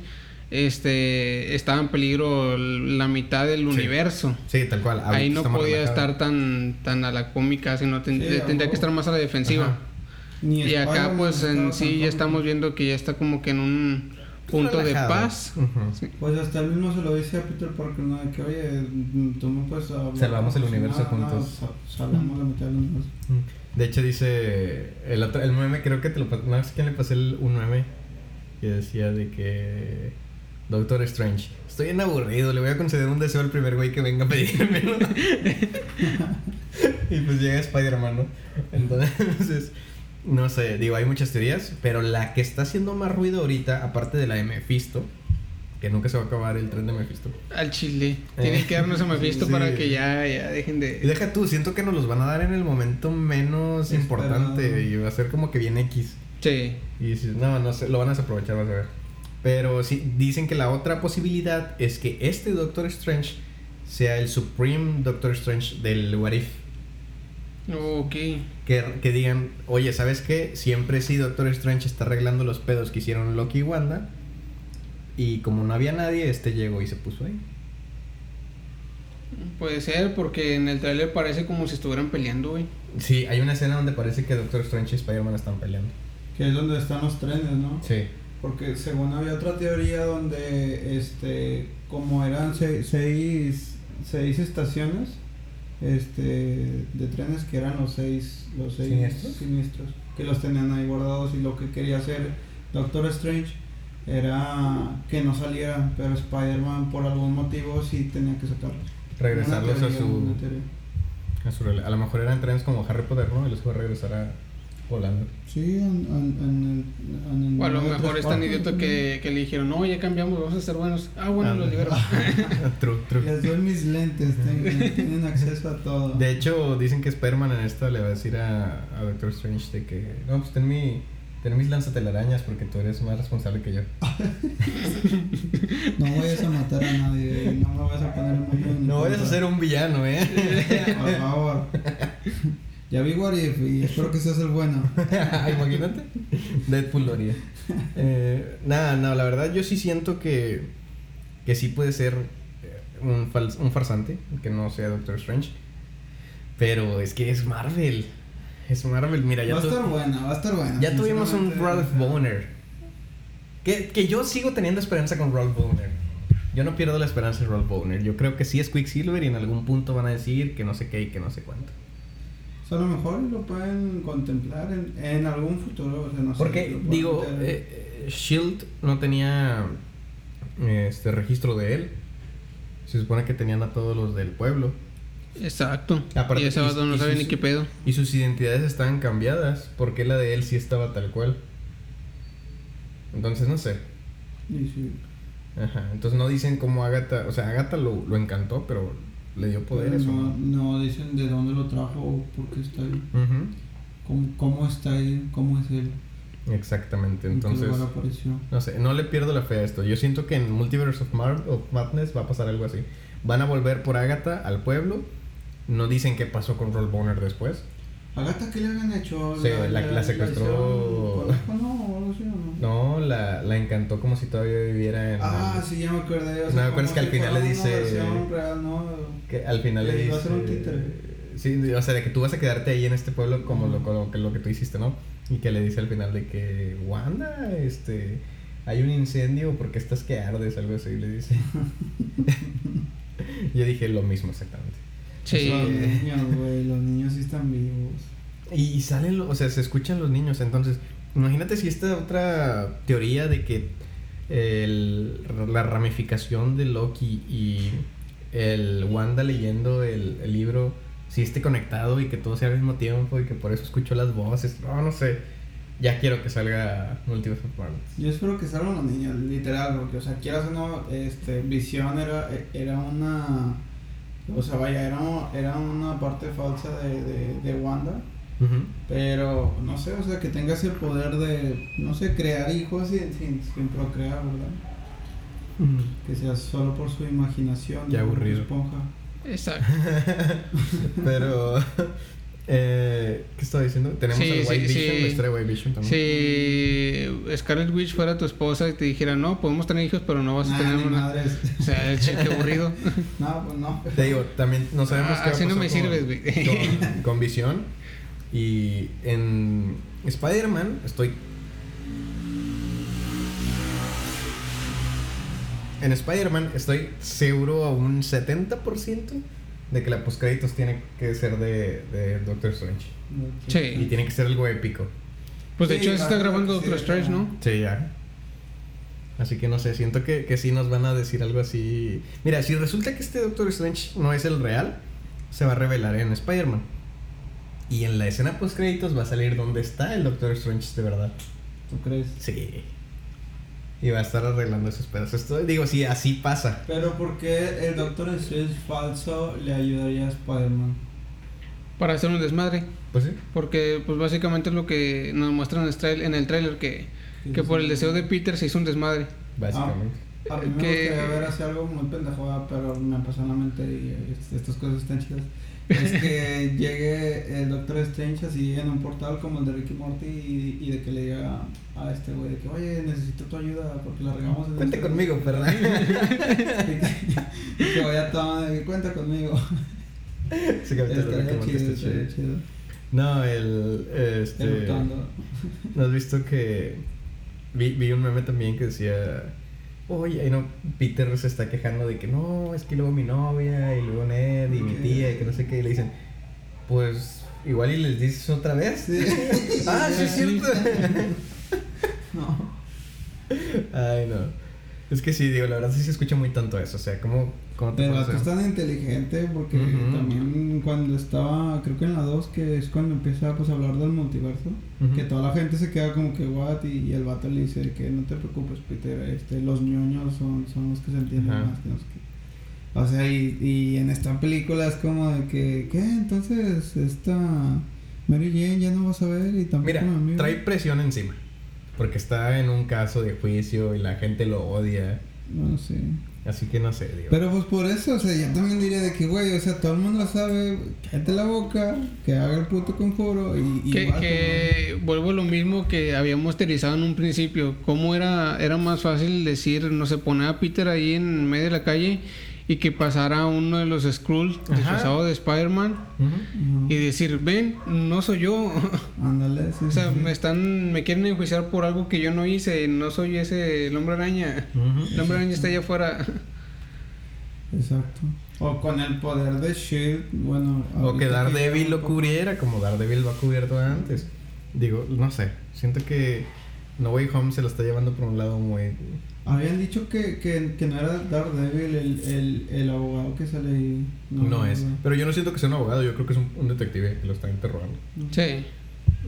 este estaba en peligro la mitad del universo. Sí, tal cual. Ahí no podía relajado. estar tan, tan a la cómica, sino ten- Sí, a tendría que estar más a la defensiva. Ajá. Ni Y acá pues en sí ya estamos viendo que ya está como que en un punto de paz. Sí. Pues hasta él mismo se lo dice a Peter Parker, ¿no? De que, oye, mm, tú me puedes hablar. Salvamos el universo nada, nada, juntos. sa- salvamos la mitad del universo. De hecho dice el otro el meme creo que te lo pas- no sé quién le pasé el- un meme que decía de que Doctor Strange, estoy bien aburrido, le voy a conceder un deseo al primer güey que venga a pedírmelo. <laughs> y pues llega Spider-Man, ¿no? Entonces, no sé, digo, hay muchas teorías, pero la que está haciendo más ruido ahorita, aparte de la de Mephisto, que nunca se va a acabar el tren de Mephisto. Al chile. Eh. Tienen que darnos a Mephisto <laughs> Sí. para que ya, ya dejen Y de. deja tú, siento que nos los van a dar en el momento menos Esperado. importante y va a ser como que bien X. Sí. Y dices, no, no sé, lo van a desaprovechar, vas a ver. Pero sí, dicen que la otra posibilidad es que este Doctor Strange sea el Supreme Doctor Strange del What If. Ok. Que, que digan, oye, ¿sabes qué? Siempre sí Doctor Strange está arreglando los pedos que hicieron Loki y Wanda. Y como no había nadie, este llegó y se puso ahí. Puede ser, porque en el trailer parece como si estuvieran peleando, güey. Sí, hay una escena donde parece que Doctor Strange y Spider-Man están peleando. Que es donde están los trenes, ¿no? Sí. Porque según había otra teoría donde, este, como eran se- seis, seis estaciones, este, de trenes que eran los seis, los seis ¿Siniestros? siniestros, que los tenían ahí guardados y lo que quería hacer Doctor Strange era que no salieran, pero Spider-Man por algún motivo sí tenía que sacarlos. Regresarlos a su... A, su a lo mejor eran trenes como Harry Potter, ¿no? Y los fue a regresar a volando. Sí, en, en, en el, en el O a lo mejor es tan idiota que, que le dijeron, no, ya cambiamos, vamos a ser buenos. Ah, bueno, Ah, los libero. <laughs> true, true. Les doy mis lentes, tienen, tienen acceso a todo. De hecho, dicen que Spider-Man en esta le va a decir a, a Doctor Strange de que, no, pues ten, mi, ten mis lanzatelarañas porque tú eres más responsable que yo. <laughs> No vayas a matar a nadie, no me vayas a poner en No vayas a ser un villano, ¿eh? <laughs> Por favor. Ya vi What If y espero que seas el bueno. <laughs> Imagínate. Deadpool lo haría. Eh, nada, no, la verdad yo sí siento que, que sí puede ser eh, un, fals- un farsante, que no sea Doctor Strange. Pero es que es Marvel. Es Marvel, mira, ya, Va a estar buena, va a estar buena. ya tuvimos un. Ralph Boner. Que, que yo sigo teniendo esperanza con Rolf Bowner. Yo no pierdo la esperanza en Rolf Bowner. Yo creo que sí es Quicksilver y en algún punto van a decir que no sé qué y que no sé cuánto. O sea, a lo mejor lo pueden contemplar en, en algún futuro. O sea, no sé, Porque, digo, eh, eh, Shield no tenía este registro de él. Se supone que tenían a todos los del pueblo. Exacto. Aparte, y ese vato no sabe ni qué pedo. Y sus identidades estaban cambiadas. Porque la de él sí estaba tal cual. Entonces no sé. Y sí, Ajá. Entonces no dicen cómo Agatha. O sea, Agatha lo, lo encantó, pero le dio poderes. pero ¿o no, no? dicen de dónde lo trajo o por qué está ahí. Cómo, cómo está ahí, cómo es él. Exactamente. Entonces. No sé, no le pierdo la fe a esto. Yo siento que en Multiverse of, Mar of Madness va a pasar algo así. Van a volver por Agatha al pueblo. No dicen qué pasó con Roll Boner después. ¿Agata qué le habían hecho? Sí, la- la secuestró- ¿No? ¿O algo así, o no? No, la, la encantó como si todavía viviera en. Ah, sí, ya me acordé. O No, sea, me acuerdas que al final le dice- real, ¿no? Que al final le Le dice. iba a hacer un títere. Sí, o sea, de que tú vas a quedarte ahí en este pueblo como lo, como que, lo que tú hiciste, ¿no? Y que le dice al final de que, Wanda, este. Hay un incendio porque estás que ardes, algo así, le dice. <laughs> Yo dije lo mismo exactamente. Sí. Los niños, güey, los niños sí están vivos. Y, y salen, o sea, se escuchan los niños. Entonces, imagínate si esta otra teoría de que el- la ramificación de Loki y el Wanda leyendo el, el libro, si esté conectado y que todo sea al mismo tiempo y que por eso escucho las voces. No, no sé. Ya quiero que salga Multiverse of Madness. Yo espero que salgan los niños, literal, porque, o sea, quieras o no, este, Visión era, era una. O sea, vaya, era, era una parte falsa de, de, de Wanda. Pero, no sé, o sea, que tengas el poder de, no sé, crear hijos sin, sin, sin procrear, ¿verdad? Que sea solo por su imaginación. Qué aburrido. Esponja. Exacto. <laughs> Pero, eh, ¿qué estaba diciendo? Tenemos Sí, el sí, White Vision, sí. White Vision también. Si Scarlet Witch fuera tu esposa y te dijera, no, podemos tener hijos, pero no vas a Nah, tener una. madres. O sea, che, qué aburrido. <laughs> No, pues no. Te digo, también no sabemos Ah, qué así no me sirves, güey. Con, con Visión. Y en Spider-Man estoy. En Spider-Man estoy seguro a un 70% de que la postcréditos tiene que ser de, de Doctor Strange. Y Sí. tiene que ser algo épico. Pues de Sí, hecho, se está grabando sí, Doctor Strange. ¿no? Sí, ya. Así que no sé, siento que, que sí nos van a decir algo así. Mira, si resulta que este Doctor Strange no es el real, se va a revelar en Spider-Man. Y en la escena post créditos va a salir dónde está el Doctor Strange de verdad. ¿Tú crees? Sí. Y va a estar arreglando esos pedazos. Esto, digo, sí, así pasa. Pero ¿por qué el Doctor Strange falso le ayudaría a Spider-Man? Para hacer un desmadre. Pues sí. Porque, pues básicamente es lo que nos muestran en el trail- en el trailer: que, que por el deseo de Peter se hizo un desmadre. Básicamente. A mí me Que- gustaría ver así algo muy pendejo, ¿verdad? pero me pasó en la mente y eh, estas cosas están chidas. Es <laughs> que llegue el Doctor Strange así en un portal como el de Ricky Morty y, y de que le diga a este güey de que, oye, necesito tu ayuda porque la regamos en Cuente este- conmigo, ¿verdad? <laughs> y que, que vaya toma de que cuenta conmigo. <laughs> Sí, que Estaría chido, estaría. No, el. Este. ¿No has visto que vi, vi un meme también que decía, oye, ahí no, Peter se está quejando de que no, es que luego mi novia y luego Ned y mi tía y que no sé qué, y le dicen, pues igual y les dices otra vez. Sí. <laughs> ah, sí, es cierto. <laughs> No. Ay, no. Es que sí, digo, la verdad sí se escucha muy tanto eso, o sea, ¿cómo, cómo te Pero tú a- es tan inteligente porque también cuando estaba, creo que en la 2, que es cuando empieza pues, a hablar del multiverso, que toda la gente se queda como que what y, y el vato le dice que no te preocupes Peter, este, los ñoños son, son los que se entienden más que no sé qué. O sea, y, y en esta película es como de que, ¿qué? Entonces esta Mary Jane ya no vas a ver y tampoco Mira, trae presión encima, porque está en un caso de juicio y la gente lo odia, No sé. Así que no sé, digo. Pero pues por eso, o sea, yo también diría de que, güey, o sea, todo el mundo lo sabe, cállate la boca, que haga el puto conjuro y... y que vuelvo a lo mismo que habíamos teorizado en un principio. ¿Cómo era, era más fácil decir, no sé, poner a Peter ahí en medio de la calle y que pasara uno de los Skrulls disfrazado de Spider-Man y decir, ven, no soy yo. <laughs> Ándale, sí. o sea, sí. me están, me quieren enjuiciar por algo que yo no hice, no soy ese, el hombre araña. El hombre araña está allá afuera. Exacto. O con el poder de Shield, bueno. O que Daredevil lo cubriera como Daredevil lo ha cubierto antes. Digo, no sé. Siento que No Way Home se lo está llevando por un lado muy. Habían dicho que, que, que no era Daredevil el, el, el abogado que sale ahí. No, es. Pero yo no siento que sea un abogado, yo creo que es un, un detective que lo está interrogando. Sí.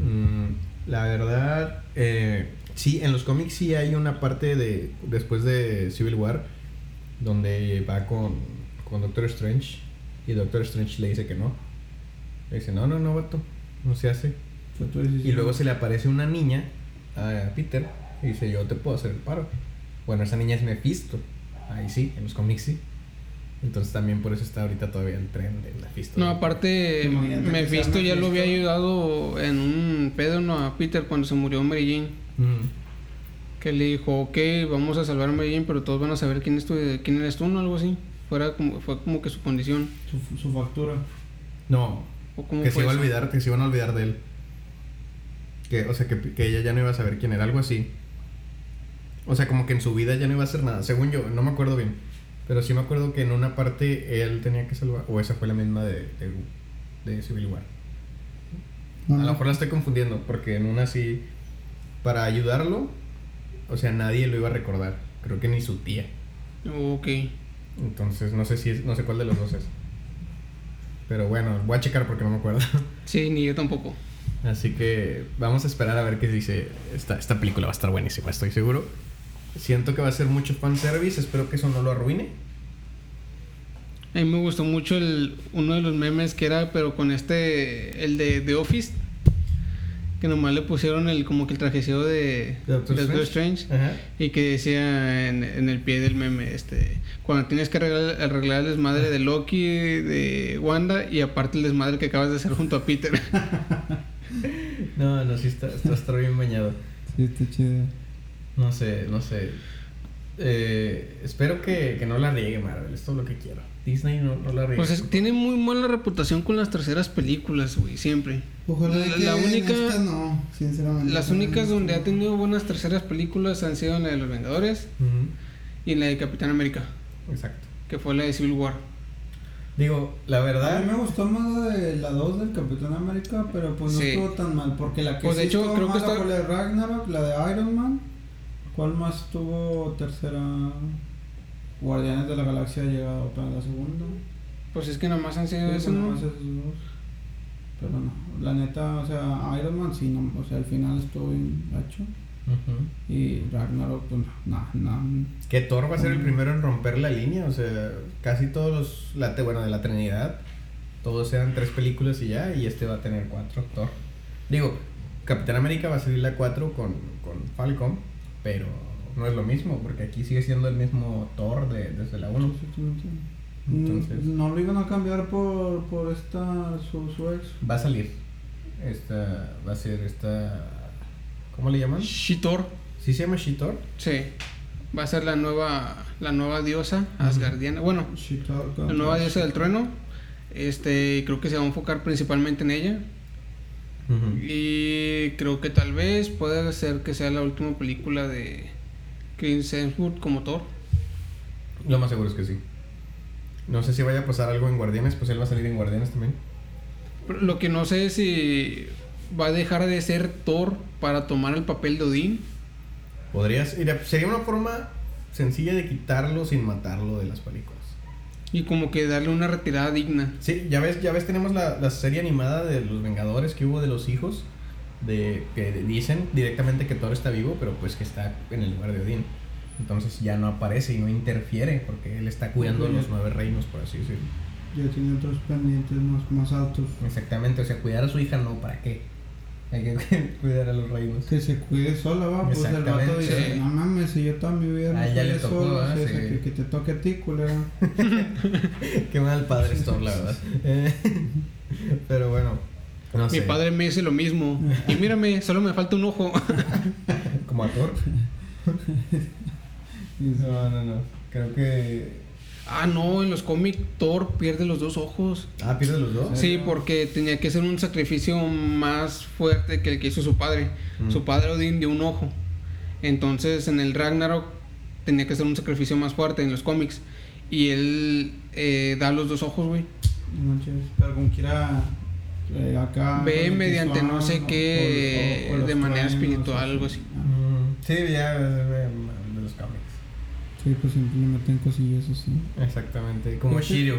Mm, la verdad, eh, sí, en los cómics sí hay una parte de después de Civil War donde va con, con Doctor Strange y Doctor Strange le dice que no. Le dice, no, no, no, vato, no se hace. Y luego se le aparece una niña a Peter y dice, yo te puedo hacer el paro. Bueno, esa niña es Mephisto. Ahí sí, en los cómics sí. Entonces también por eso está ahorita todavía el tren de Mephisto. No, aparte, Mephisto ya lo había ayudado en un pedo ¿no? a Peter cuando se murió Mary Jane. Mm. Que le dijo, ok, vamos a salvar a Mary Jane, pero todos van a saber quién, es tu, quién eres tú, ¿no? Algo así. Fuera como, fue como que su condición. Su, su factura. No, ¿O cómo que se iba a olvidar, que se iban a olvidar de él. Que, o sea, que, que ella ya no iba a saber quién era, algo así. O sea, como que en su vida ya no iba a hacer nada. Según yo, no me acuerdo bien. Pero sí me acuerdo que en una parte él tenía que salvar. O esa fue la misma de, de, de Civil War. A lo mejor la estoy confundiendo, porque en una sí. Para ayudarlo, o sea, nadie lo iba a recordar. Creo que ni su tía. Ok. Entonces, no sé si es, no sé cuál de los dos es. Pero bueno, voy a checar porque no me acuerdo. <laughs> Sí, ni yo tampoco. Así que vamos a esperar a ver qué dice. Esta, esta película va a estar buenísima, estoy seguro. Siento que va a ser mucho fanservice, espero que eso no lo arruine. A mí me gustó mucho el, uno de los memes que era, pero con este, el de The Office. Que nomás le pusieron el como que el trajecito de ¿De Doctor de Doctor Strange? Strange. Ajá. Y que decía en, en el pie del meme, este, cuando tienes que arreglar, arreglar el desmadre de Loki, de Wanda, y aparte el desmadre que acabas de hacer junto a Peter. <laughs> No, no, sí está, está, está bien bañado. Sí, está chido. No sé, no sé. Eh, espero que, que no la riegue Marvel, es todo lo que quiero. Disney no, no la riegue. Pues es- tiene muy mala reputación con las terceras películas, güey, siempre. Ojalá La- que la en única- esta no, sinceramente. Las únicas donde ha tenido buenas terceras películas han sido en la de Los Vengadores y en la de Capitán América, Exacto. que fue la de Civil War. Digo, la A mí verdad. me gustó más la de la 2 del Capitán América, pero pues no Sí. estuvo tan mal. Porque la que Pues, de sí hecho, estuvo creo que está- fue la de Ragnarok, la de Iron Man. ¿Cuál más tuvo tercera? Guardianes de la Galaxia ha llegado para la segunda. Pues es que nomás han sido ¿no? nomás esos dos. Pero no, la neta, o sea, Iron Man sí, no, o sea, al final estuvo bien gacho. Ujú. Y Ragnarok, pues no, no, no. Que Thor va a ser el primero en romper la línea, o sea, casi todos los, la, bueno, de la Trinidad, todos eran tres películas y ya, y este va a tener cuatro, Thor. Digo, Capitán América va a salir la cuatro con, con Falcon, pero no es lo mismo, porque aquí sigue siendo el mismo Thor de, desde la 1. Exactamente. Entonces- Mm, No lo iban a cambiar por, por esta, su, su ex. Va a salir, esta, va a ser esta, ¿cómo le llaman? Shitor, ¿Sí se llama She-Thor? sí. Va a ser la nueva, la nueva diosa asgardiana. Bueno, la nueva diosa del trueno. Este, creo que se va a enfocar principalmente en ella. Y creo que tal vez puede ser que sea la última película de Chris Hemsworth como Thor. Lo más seguro es que sí. No sé si vaya a pasar algo en Guardianes, pues él va a salir en Guardianes también. Pero Lo que no sé es si va a dejar de ser Thor para tomar el papel de Odín. Podrías, sería una forma sencilla de quitarlo sin matarlo de las películas. Y como que darle una retirada digna. Sí, ya ves, ya ves, tenemos la, la serie animada de los Vengadores que hubo de los hijos, de que dicen directamente que Thor está vivo, pero pues que está en el lugar de Odín. Entonces ya no aparece y no interfiere porque él está cuidando Ujú. los nueve reinos, por así decirlo. Ya tiene otros pendientes más, más altos. Exactamente, o sea, cuidar a su hija no, ¿para qué? Hay que <laughs> cuidar a los reinos. Que se cuide sola, va. Pues el vato dice: Sí. No mames, si yo toda mi vida me ya le cuidé tocó, sola, sí, o sea, Sí. que, que te toque a ti, culera. <laughs> Qué mal padre es Thor, la verdad. Eh, <laughs> Pero bueno, no sé. Mi padre me dice lo mismo. Y mírame, solo me falta un ojo. Como a Thor. No, no, no. Creo que. Ah, no, en los cómics Thor pierde los dos ojos. Ah, pierde los dos. Sí, porque tenía que ser un sacrificio más fuerte que el que hizo su padre. Mm. Su padre Odín dio un ojo. Entonces en el Ragnarok tenía que ser un sacrificio más fuerte en los cómics. Y él eh, da los dos ojos, güey. No pero como quiera. eh, acá. Ve mediante visual, no sé qué, o- o los de manera espiritual, o- algo así. Ah, Mm, Sí, ya de, de- de los cómics. Sí, pues siempre le meten cosillas así. Exactamente. Como Fíjate- Shiryu.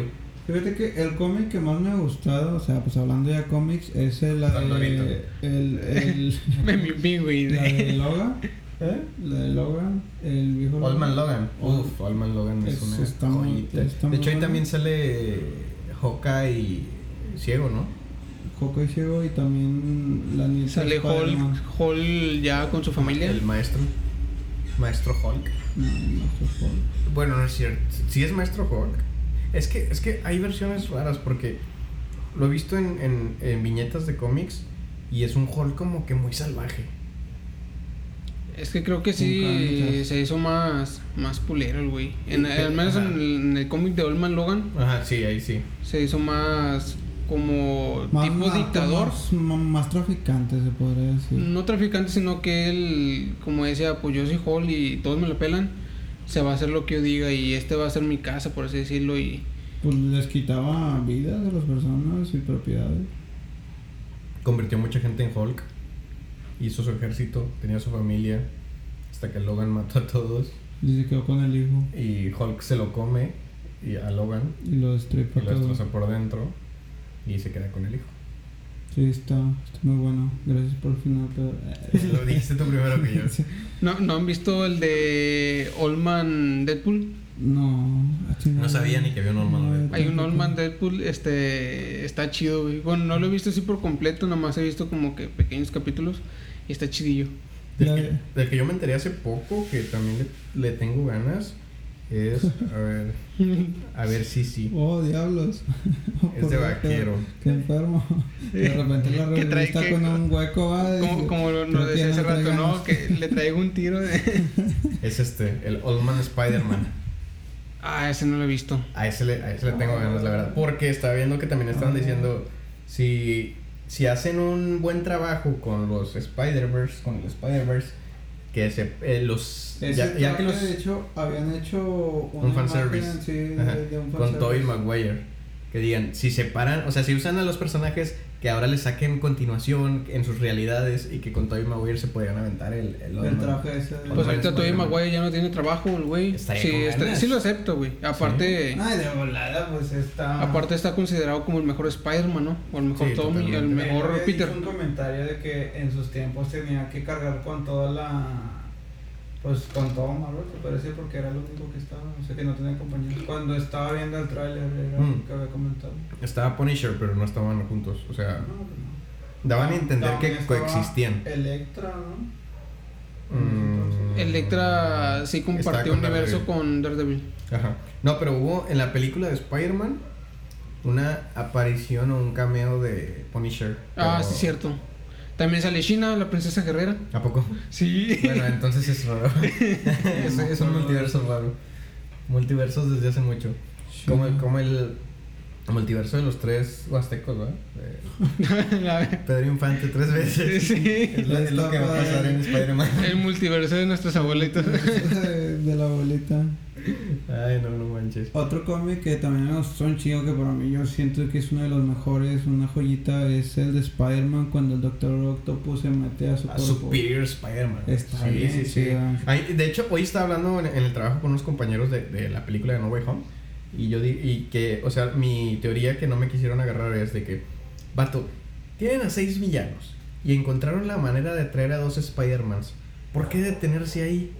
Fíjate que el cómic que más me ha gustado, o sea, pues hablando ya de cómics, es el, la de, el, el, <laughs> la de Logan, ¿Eh? la de Logan, el viejo Old Man Logan. Uf, Old Man Logan es, Es- una está muy- joyita. está de hecho, ahí bueno. también sale Hawkeye ciego, ¿no? Hawkeye ciego y también la nieta Sale. Hulk, Hulk ya con su familia. El maestro. Maestro Hulk. No, fue Hulk. Bueno, no es cierto. Sí es Maestro Hulk. Es que, es que hay versiones raras porque lo he visto en, en, en viñetas de cómics y es un Hulk como que muy salvaje. Es que creo que sí se hizo más, más pulero el güey. En- al menos en el, en el cómic de Old Man Logan Ajá, sí, ahí sí. se hizo más como Más tipo dictador. Más, traficante, se podría decir. No traficante, sino que él, como decía, pues yo soy Hulk y todos me lo pelan. Se va a hacer lo que yo diga y este va a ser mi casa, por así decirlo. Y Pues les quitaba vidas a las personas y propiedades. Convirtió mucha gente en Hulk. Hizo su ejército, tenía su familia. Hasta que Logan mató a todos. Y se quedó con el hijo Y Hulk se lo come y a Logan y lo destripa y lo todo. destroza por dentro. Y se queda con el hijo. Sí, está, está muy bueno. Gracias por el final. Pero... <laughs> Lo dijiste tú primero que yo. <laughs> Sí. ¿no, ¿no han visto el de Old Man Deadpool? No, ah. No sabía ni que había un Old Man No, Deadpool. Hay un tampoco. Old Man Deadpool, este, está chido, güey. Bueno, no lo he visto así por completo, nomás he visto como que pequeños capítulos y está chidillo. Del que, del que yo me enteré hace poco, que también le, le tengo ganas, es. A ver. A ver, sí, sí. Oh, diablos. <laughs> Es de vaquero. Qué enfermo. De repente la Que trae revista que- con un hueco va. Como, como lo, lo decía hace rato, ¿no? Que le traigo un tiro de... <laughs> Es este, el Old Man Spider-Man. Ah, ese no lo he visto. A ese, le, a ese le tengo ganas, la verdad. Porque estaba viendo que también estaban Ah. diciendo. Si, si hacen un buen trabajo con los Spider-Verse, con el Spider-Verse, que se, eh, los. Ya, ya que los. de hecho, habían hecho Un fanservice. sí, de- Ajá, de un con fanservice. Maguire. Que digan, si separan, o sea, si usan a los personajes que ahora les saquen continuación en sus realidades y que con Tobey Maguire se podrían aventar el, el, El traje ese. de- Pues Pues ahorita Tobey. Maguire ya no tiene trabajo, el güey. Sí, está- sí lo acepto, güey. Aparte, Ay, de volada, pues está. aparte está considerado como el mejor Spider-Man, ¿no? O el mejor Sí, Tommy, el mejor Peter. un comentario de que en sus tiempos tenía que cargar con toda la. Pues con todo Marvel, se parece porque era lo único que estaba. O sea, que no tenía compañía. Cuando estaba viendo el tráiler, era Mm. lo que había comentado. Estaba Punisher, pero no estaban juntos. O sea, No, pues no. daban a entender que También coexistían. Electra, ¿no? Mm. Electra sí compartió con universo Daredevil. con Daredevil. Ajá. No, pero hubo en la película de Spider-Man una aparición o un cameo de Punisher. Ah, sí, cierto. También sale China, la princesa guerrera. ¿A poco? Sí. Bueno, entonces es raro. <laughs> es, es un multiverso raro. Multiversos desde hace mucho. Como, el- como el multiverso de los tres huastecos, <laughs> ¿verdad? Pedro Infante tres veces. Sí. Es lo, es lo que va a pasar en Spider-Man. el multiverso de nuestros abuelitos. de, de la abuelita. Ay, no, no manches. Otro cómic que también me gustó un chingo que para mí yo siento que es uno de los mejores, una joyita, es el de Spider-Man cuando el Doctor Octopus se mete a su A cuerpo. Superior Spider-Man. Está sí, bien sí, sí. Ay, de hecho, hoy estaba hablando en, en el trabajo con unos compañeros de, de la película de No Way Home. Y yo di, y que, o sea, mi teoría que no me quisieron agarrar es de que, vato, tienen a seis villanos y encontraron la manera de traer a dos Spider-Mans. ¿Por qué detenerse ahí?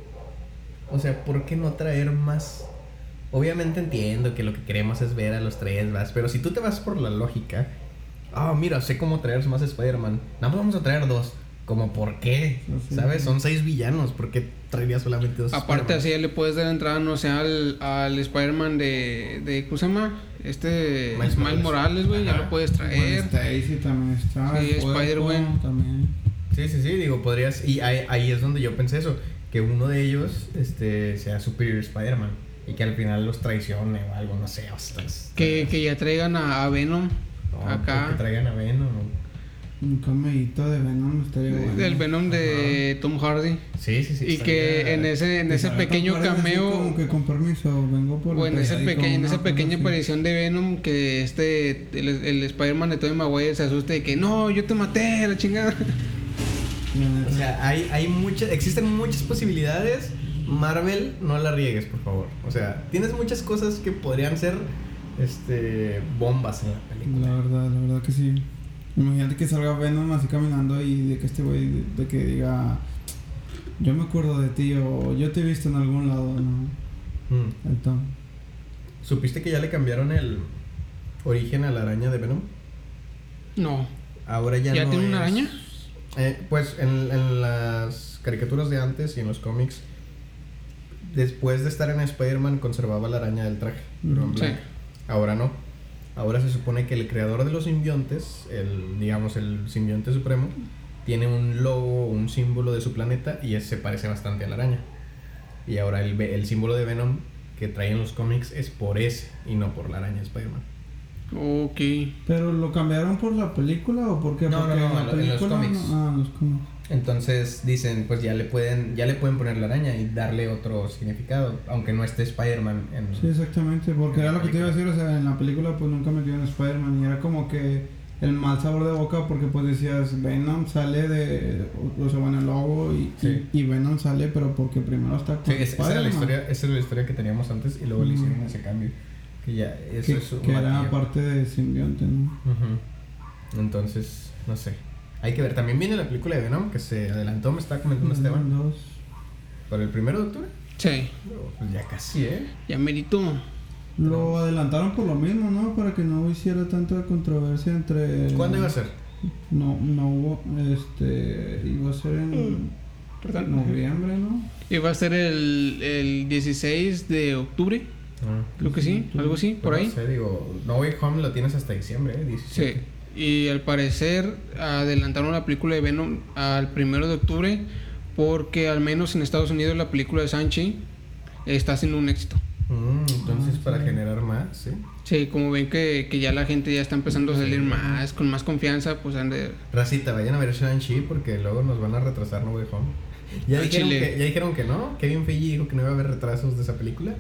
O sea, ¿por qué no traer más? Obviamente entiendo que lo que queremos es ver a los tres, vas, pero si tú te vas por la lógica, ah, mira, sé cómo traer más Spider-Man. Nada más vamos a traer dos. Como, ¿por qué? Sí. ¿Sabes? Son seis villanos. ¿Por qué traería solamente dos? Aparte, Spider-Man? así ya le puedes dar entrada, no sé, al, al Spider-Man de, de. ¿Cómo se llama? Este. Miles Miles, Morales. Morales, güey, ya lo puedes traer. Stacy también está. Sí, Spider-Man. También. Sí, sí, sí, digo, podrías. Y ahí, ahí es donde yo pensé eso. Que uno de ellos este, sea Superior Spider-Man. y que al final los traicione o algo, no sé. O sea, es- Que, que ya traigan a, a Venom no, acá. Que traigan a Venom. Un camellito de Venom estaría bueno. El Venom de Tom Hardy. Sí, sí, sí. Y que en ese, en Que ese pequeño cameo. Como que con permiso, vengo por O en, el ese pequeño, en esa pequeña aparición de Venom que este el, el Spider-Man de Tobey Maguire se asuste de que no, yo te maté, la chingada. Sea, hay, hay muchas, existen muchas posibilidades. Marvel, no la riegues, por favor. O sea, tienes muchas cosas que podrían ser este bombas en la película. La verdad, la verdad que sí. Imagínate que salga Venom así caminando y de que este güey, de, de que diga, yo me acuerdo de ti o yo te he visto en algún lado, ¿no? Mm. Tom. ¿Supiste que ya le cambiaron el origen a la araña de Venom? No. Ahora ya, ¿Ya, no tiene una araña? Eh, pues en, en las caricaturas de antes y en los cómics, después de estar en Spider-Man conservaba la araña del traje. Sí. Ahora no. Ahora se supone que el creador de los simbiontes, el digamos el simbionte supremo, tiene un logo, un símbolo de su planeta y ese se parece bastante a la araña. Y ahora el, símbolo de Venom que trae en los cómics es por ese y no por la araña de Spider-Man. Ok. ¿Pero lo cambiaron por la película o por qué? No, no, Porque no, en la en los película cómics. no- Ah, en los cómics. Entonces dicen, pues ya le pueden ya le pueden poner la araña y darle otro significado, aunque no esté Spider-Man en Sí, exactamente, porque era lo que te iba a decir, o sea, en la película pues nunca metieron a Spider-Man y era como que el mal sabor de boca porque pues decías Venom sale de, o, sea, bueno, el logo y, Sí. y, y Venom sale, pero porque primero está con Sí, es- esa, era la Spider-Man. historia, esa era la historia que teníamos antes y luego le hicieron ese cambio. Que ya, eso que, es un que era parte de simbionte. Entonces, no sé. Hay que ver. También viene la película de Venom que se adelantó, me estaba comentando Esteban. Dos. ¿Para el primero de octubre? Sí. Pues ya casi, ¿eh? Ya merito. Lo adelantaron por lo mismo, ¿no? Para que no hiciera tanta controversia entre... ¿Cuándo iba a ser? No, no hubo, este, iba a ser en Perdón. noviembre, ¿no? Iba a ser el, el 16 de octubre. Creo que sí, algo así, por ahí. No sé, digo, No Way Home lo tienes hasta diciembre, ¿eh? 17. Sí. Y al parecer adelantaron la película de Venom al primero de octubre porque al menos en Estados Unidos la película de Sanchi está haciendo un éxito. Mm, entonces, Ah, para sí. generar más, ¿sí? Sí, como ven que, que ya la gente ya está empezando a salir más, con más confianza, pues han de... Racita, vayan a ver Shang-Chi porque luego nos van a retrasar No Way Home. <laughs> Ya dijeron, que, ya dijeron que no. Kevin Feige dijo que no iba a haber retrasos de esa película.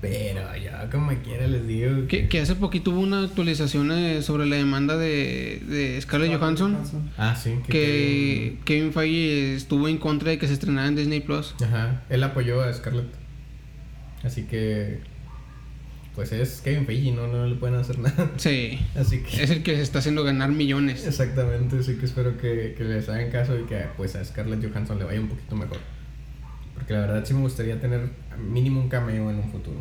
Pero yo como quiera les digo Que, que hace poquito hubo una actualización eh, sobre la demanda de, de Scarlett Johansson, Ah, sí. que Kevin Feige estuvo en contra de que se estrenara en Disney Plus. Ajá, él apoyó a Scarlett. Así que... Pues es Kevin Feige, no, no le pueden hacer nada. Sí, <laughs> Así que... es el que se está haciendo ganar millones. Exactamente, así que espero que, que les hagan caso y que pues a Scarlett Johansson le vaya un poquito mejor. Porque la verdad sí me gustaría tener mínimo un cameo en un futuro.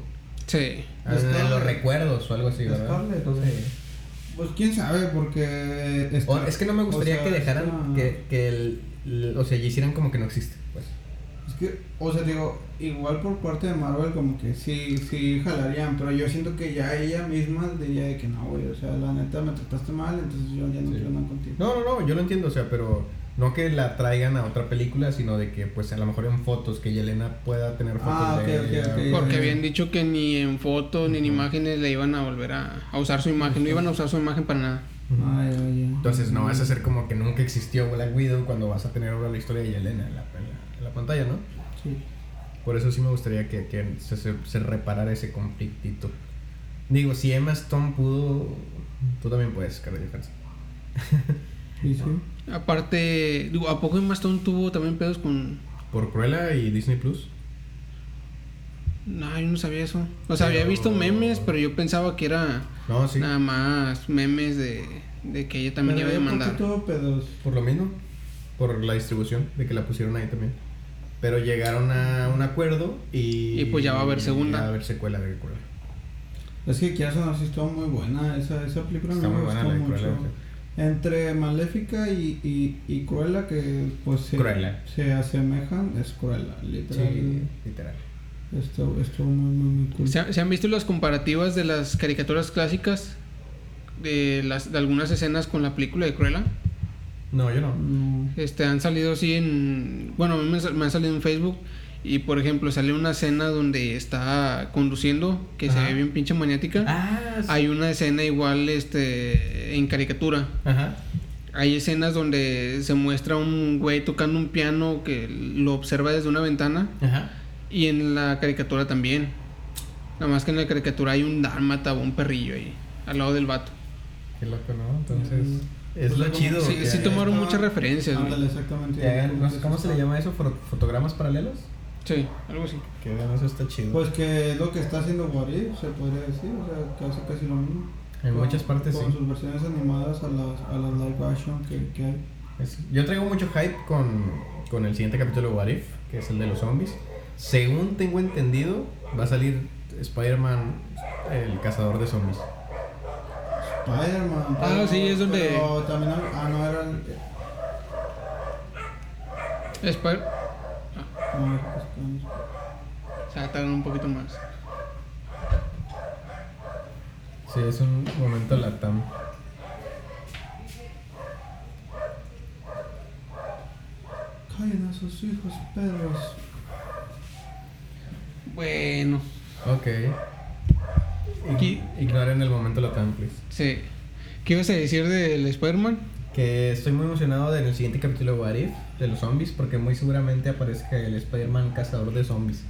Sí. Ah, los recuerdos o algo así, ¿verdad? Scarlett, o sea, Sí. Pues quién sabe, porque... está- O- es que no me gustaría o sea, que dejaran está- que, que el, el- o sea, y hicieran como que no existe, pues. Es que, o sea, digo, igual por parte de Marvel como que sí, sí jalarían, pero yo siento que ya ella misma diría de que no, güey, o sea, la neta me trataste mal, entonces yo ya no Sí. quiero nada contigo. No, no, no, yo lo entiendo, o sea, pero no que la traigan a otra película, sino de que pues a lo mejor en fotos, que Yelena pueda tener fotos Ah, de ok, ok, ella. Porque habían dicho que ni en fotos ni en imágenes le iban a volver a, a usar su imagen, no iban a usar su imagen para nada. Ujú. Ay, oye. Entonces no vas a hacer como que nunca existió Black Widow cuando vas a tener ahora la historia de Yelena en la, en la- en la pantalla, ¿no? Sí. Por eso sí me gustaría que, que se, se, se reparara ese conflictito. Digo, si Emma Stone pudo, tú también puedes, Scarlett Johansson. <laughs> Sí, sí. Aparte, digo, ¿a poco Emma Stone tuvo también pedos con...? Por Cruella y Disney Plus. No, yo no sabía eso. O sea, había visto memes, pero yo pensaba que era No, sí. nada más memes de, de que ella también iba a Pero yo, ¿por demandar. tuvo pedos? Por lo mismo, por la distribución, de que la pusieron ahí también. Pero llegaron a un acuerdo y... Y pues ya va a haber segunda. Ya va a haber secuela de Cruella. Es que quieras o no, sí estuvo muy buena. Esa, esa película Está me muy gustó buena la de mucho. Cruella. Entre Maléfica y, y, y Cruella, que pues se, Cruella. se asemejan, es Cruella, literal. Sí, literal. Estuvo, estuvo muy, muy, muy cool. ¿Se, se han visto las comparativas de las caricaturas clásicas? De, las, de algunas escenas con la película de Cruella. No, yo no. Este, han salido así en... Bueno, me, me han salido en Facebook Y por ejemplo, sale una escena donde está conduciendo, que se ve bien pinche maniática. Ah, sí. Hay una escena igual este en caricatura. Ajá. Hay escenas donde se muestra un güey tocando un piano que lo observa desde una ventana. Ajá. Y en la caricatura también. Nada más que en la caricatura hay un dálmata o un perrillo ahí, al lado del vato. Qué loco, ¿no? Entonces, es Pues lo como- chido. Sí, sí tomaron muchas referencias, exactamente. que hagan- no sé, ¿Cómo se le llama eso? ¿Fo- ¿Fotogramas paralelos? Sí, algo así. Que vean, eso está chido. Pues que es lo que está haciendo What If, se podría decir, o sea, casi casi lo mismo. en Con- muchas partes Con sí. sus versiones animadas a las, a las live action que, que hay. Es- yo traigo mucho hype con, con el siguiente capítulo de What If, que es el de los zombies. Según tengo entendido, va a salir Spider-Man, el cazador de zombies. Spider-Man. Ah, pero- sí, es donde- pero también, ah, no, era el... Spider- Sea, tardan un poquito más. Sí, es un momento latam. Callen a sus hijos, perros. Bueno, Ok. Aquí- Ignoren el momento latam, please. sí. ¿Qué ibas a decir del Spider-Man? Que estoy muy emocionado del siguiente capítulo de What If, de los zombies, porque muy seguramente aparezca el Spider-Man cazador de zombies.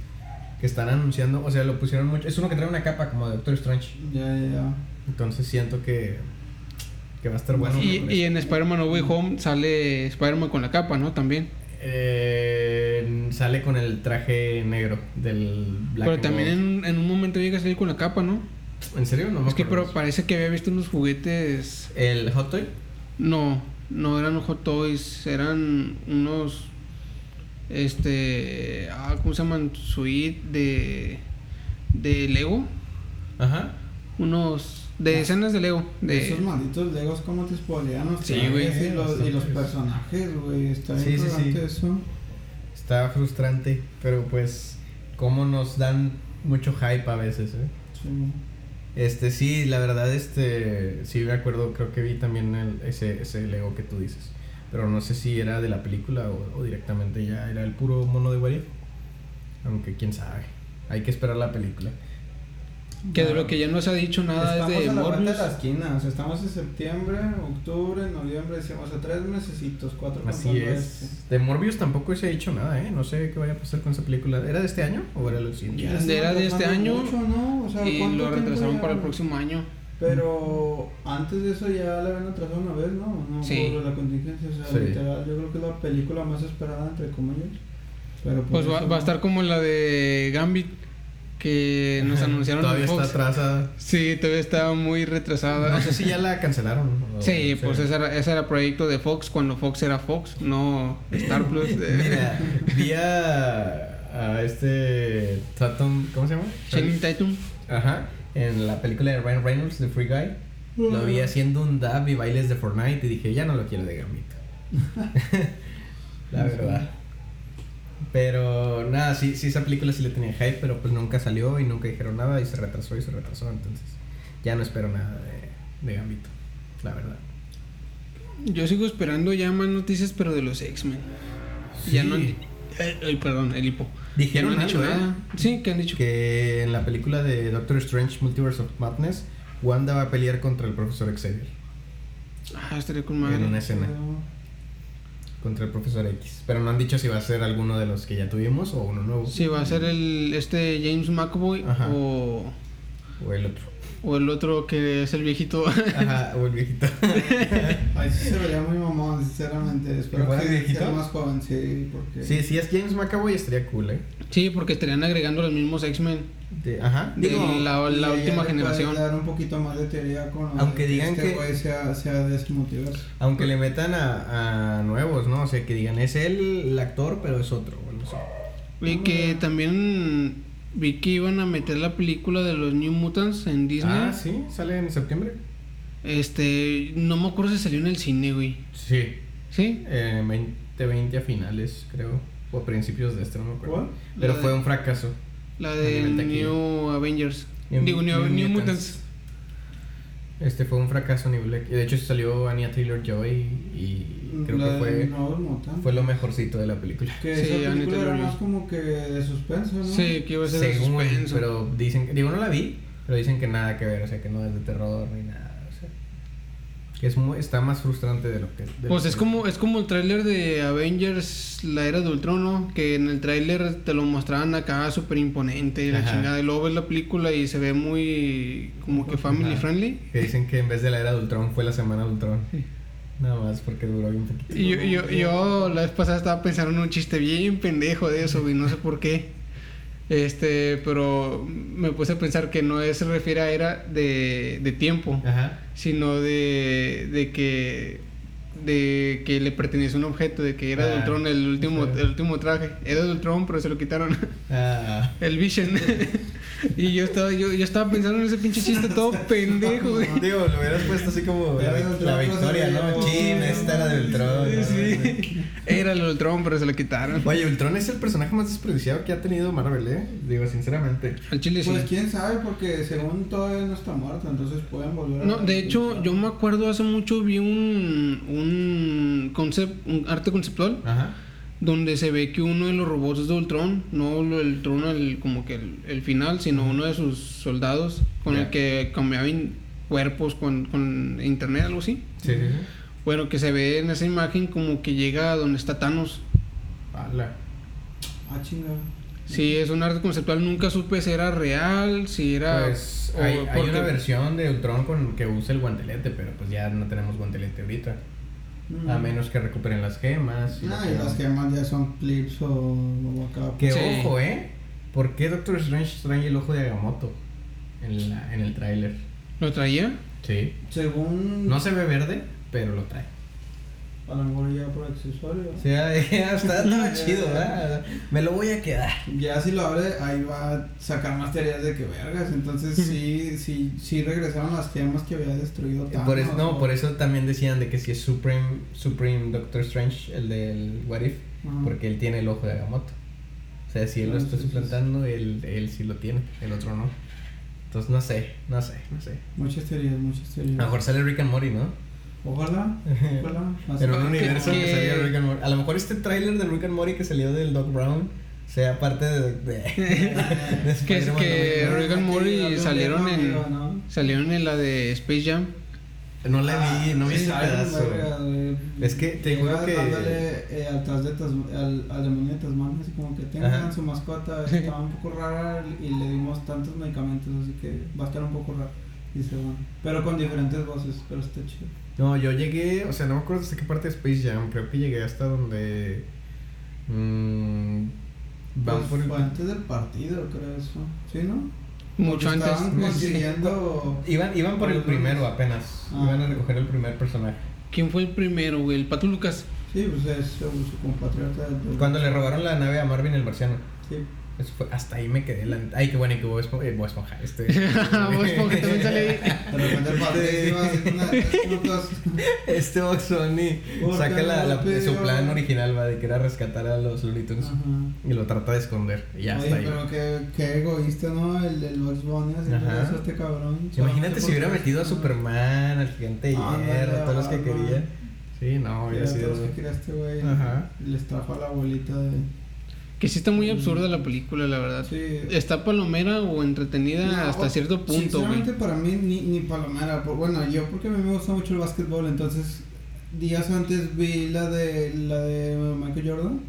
Que están anunciando, o sea, lo pusieron mucho. Es uno que trae una capa como de Doctor Strange. Ya, ya, ya. Entonces siento que, que va a estar bueno. Y, y en Spider-Man No Way Home sale Spider-Man con la capa, ¿no? También. Eh, sale con el traje negro del Black pero también en, en un momento llega a salir con la capa, ¿no? ¿En serio? No me es que pero parece que había visto unos juguetes. ¿El Hot Toy? No, no eran Hot Toys, eran unos. Este. Ah, ¿Cómo se llaman? Suite de. De Lego. Ajá. Unos. De escenas de Lego. De, Esos malditos Legos, ¿cómo te spoilean los Sí, güey. Y los, y los Sí. personajes, güey. Está Sí, bien sí, sí. frustrante eso. Está frustrante, pero pues, como nos dan mucho hype a veces, ¿eh? Sí. Este, sí, la verdad, este, sí me acuerdo, creo que vi también el- ese, ese Lego que tú dices. Pero no sé si era de la película o, directamente ya era el puro mono de What If. Aunque quién sabe. Hay que esperar la película. Que de lo que ya no se ha dicho nada estamos es de a la vuelta Morbius. de la esquina. O sea, estamos en septiembre, octubre, noviembre, diciembre. O sea, tres mesecitos, cuatro Así es. De Morbius tampoco se ha dicho nada, ¿eh? No sé qué vaya a pasar con esa película. ¿Era de este año o era el siguiente? Era de este año mucho, ¿no? O sea, Y ¿cuánto lo retrasaron para el próximo año. Pero antes de eso ya le habían atrasado una vez, ¿no? no Sí. Por la contingencia, o sea, Sí. literal, yo creo que es la película más esperada, entre comillas. Pero por Pues va, eso- va a estar como la de Gambit. Que nos <laughs> anunciaron Todavía en está atrasada. Sí, todavía está muy retrasada. No sé si ya la cancelaron. <laughs> Sí, pues ese era, ese era proyecto de Fox cuando Fox era Fox, no Star Plus. <laughs> Mira, vi a, a este Tatum, ¿cómo se llama? Channing Tatum. Ajá, en la película de Ryan Reynolds, de Free Guy. Lo vi haciendo un dab y bailes de Fortnite y dije, ya no lo quiero de Gambito. la verdad. Pero nada, sí, sí, esa película sí le tenía hype, pero pues nunca salió y nunca dijeron nada y se retrasó y se retrasó. Entonces, ya no espero nada de, de Gambito, la verdad. Yo sigo esperando ya más noticias, pero de los X-Men. Ya no han eh, ay, perdón, el hipo. Dijeron ya no han dicho algo, ¿eh? nada. Sí, que han dicho. Que en la película de Doctor Strange Multiverse of Madness, Wanda va a pelear contra el profesor Xavier. Ah, estaría con En una madre. escena. Pero- Contra el profesor X. Pero no han dicho si va a ser alguno de los que ya tuvimos o uno nuevo. Si va a ser el este James McAvoy Ajá. o, O el otro. O el otro que es el viejito. Ajá, o el viejito. <laughs> Ahí sí se vería muy mamón, sinceramente. Espero que viejito? sea más joven, sí, porque... sí, si es James McAvoy estaría cool, ¿eh? sí, porque estarían agregando los mismos X-Men. De- ajá. De Digo, la, la última generación. dar un poquito más de teoría con lo Aunque digan este que- güey sea, sea de ese multiverso. aunque le metan a, a nuevos, ¿no? O sea, que digan, es él el actor, pero es otro. o algo así. Y que también vi que iban a meter la película de los New Mutants en Disney. Ah, sí, sale en septiembre. Este, no me acuerdo si salió en el cine, güey. Sí. ¿Sí? Eh, 2020 a finales, creo. O a principios de este, no me acuerdo. ¿Cuál? Pero La fue de- un fracaso. La de. New Avengers. New- Digo, New, New New Mutants. Mutants. Este fue un fracaso a nivel. De hecho, salió Anya Taylor Joy y. Creo La que fue, lo mejorcito de la película. Que Sí, esa película era más como que de suspenso, ¿no? Sí, que iba a ser de suspenso. pero dicen que, digo, no la vi, pero dicen que nada que ver, o sea, que no es de terror ni nada, o sea, que es muy, está más frustrante de lo que... de Pues lo es que- como, es como el tráiler de Avengers, la era de Ultron, ¿no? Que en el tráiler te lo mostraban acá súper imponente y la Ajá. chingada. Y luego ves la película y se ve muy como que family Ajá. friendly. Que dicen que en vez de la era de Ultron fue la semana de Ultron. Nada más porque duró bien poquito. Y yo, yo, yo la vez pasada estaba pensando en un chiste bien pendejo de eso, güey, no sé por qué. Este, pero me puse a pensar que no es- se refiere a era de, de tiempo, Ajá. sino de, de que de que le pertenece un objeto, de que era de Ah, Ultron el último, el último traje. Era de Ultron, pero se lo quitaron. Ah, el Vision. <laughs> y yo estaba, yo, yo estaba pensando en ese pinche chiste todo <laughs> pendejo, güey. digo, lo hubieras puesto así como la, victoria, ¿no? Chin, esta era de Ultron. ¿no? Sí. Era el Ultron, pero se lo quitaron. Oye, Ultron es el personaje más desperdiciado que ha tenido Marvel, ¿eh? Digo, sinceramente. Al chile sí. Pues quién sabe, porque según todavía no está muerto, entonces pueden volver a... No, de hecho, yo me acuerdo hace mucho vi un un concept, un arte conceptual Ajá. Donde se ve que uno de los robots de Ultron, no lo- el Ultron el, como que el, el final, sino uno de sus soldados con el que cambiaban cuerpos con, con internet, algo así. Sí, sí, sí. Bueno, que se ve en esa imagen como que llega a donde está Thanos. Ala. Ah, chingada. Sí, es un arte conceptual, nunca supe si era real, si era... Pues o hay, hay una versión de Ultron con que usa el guantelete, pero pues ya no tenemos guantelete ahorita. Mm. A menos que recuperen las gemas. Ah, lo y las gemas ya son clips o, o acá. Que Sí. ojo, ¿eh? ¿Por qué Doctor Strange trae el ojo de Agamotto en, la, en el tráiler? ¿Lo traía? Sí. Según... No se ve verde, pero lo trae. A lo mejor ya por accesorio. <laughs> <laughs> O sea, ya está, chido, ¿verdad? Me lo voy a quedar. Ya si lo abre, ahí va a sacar más teorías de que vergas. Entonces sí, sí, sí regresaron las gemas que había destruido Thanos. Por eso, no, o- por eso también decían de que si es Supreme, Supreme Doctor Strange, el del What If, Ajá. porque él tiene el ojo de Agamotto. O sea, si él lo Ah, está sí, sí, suplantando, él, él sí lo tiene, el otro no. Entonces no sé, no sé, no sé. Muchas teorías, muchas A teorías. lo mejor sale Rick and Morty, ¿no? Ojalá, <laughs> ojalá. En un universo que, que- salía Rick and Morty. A lo mejor este tráiler de Rick and Morty que salió del Doc Brown sea parte de... de, <laughs> de Que es que ¿no? Rick and Morty salieron en... ¿no? Salieron en la de Space Jam. No la vi, no vi Sí, ese pedazo. Es que te juro que- dándole eh, atrás de Tas- al, al demonio de Tasmania, así como que tengan Ajá. su mascota, <laughs> estaba un poco rara y le dimos tantos medicamentos, así que va a estar un poco raro. Dice, bueno, pero con diferentes voces, pero está chido. No, yo llegué, o sea, no me acuerdo hasta qué parte de Space Jam, creo que llegué hasta donde... Mmm, van Pues por el... fue antes del partido, creo eso. ¿Sí, no? Mucho Porque antes. Estaban <laughs> Sí. consiguiendo. Iban, iban por el primero apenas, Ah. iban a recoger el primer personaje. ¿Quién fue el primero, güey? El Pato Lucas. Sí, pues es su, compatriota. Cuando le robaron la nave a Marvin el marciano. Sí. Eso fue, hasta ahí me quedé. La... Ay, qué bueno, y que Bob Esponja, eh, Bob Esponja, este... <laughs> Bob Esponja también sale el minutos. Este Box Bunny ¿Por saca la, su plan original, va, de que era rescatar a los Looney Tunes. Ajá. Y lo trata de esconder. Y ya Oye, está ahí. pero qué, qué egoísta, ¿no? El del Bugs Bunny haciendo Ajá. eso este cabrón. Imagínate si hubiera metido a Superman, al gigante de Ándale, hierro, todos los que quería. Sí, no, hubiera Era sido. todos los que quería este güey. Ajá. Les trajo a la abuelita de. Que sí está muy absurda la película, la verdad. Sí. Está palomera o entretenida No, hasta o- cierto punto, güey. Sinceramente, para mí, ni, ni palomera. por- bueno, yo, porque a mí me gusta mucho el básquetbol, entonces. Días antes vi la de la de Michael Jordan.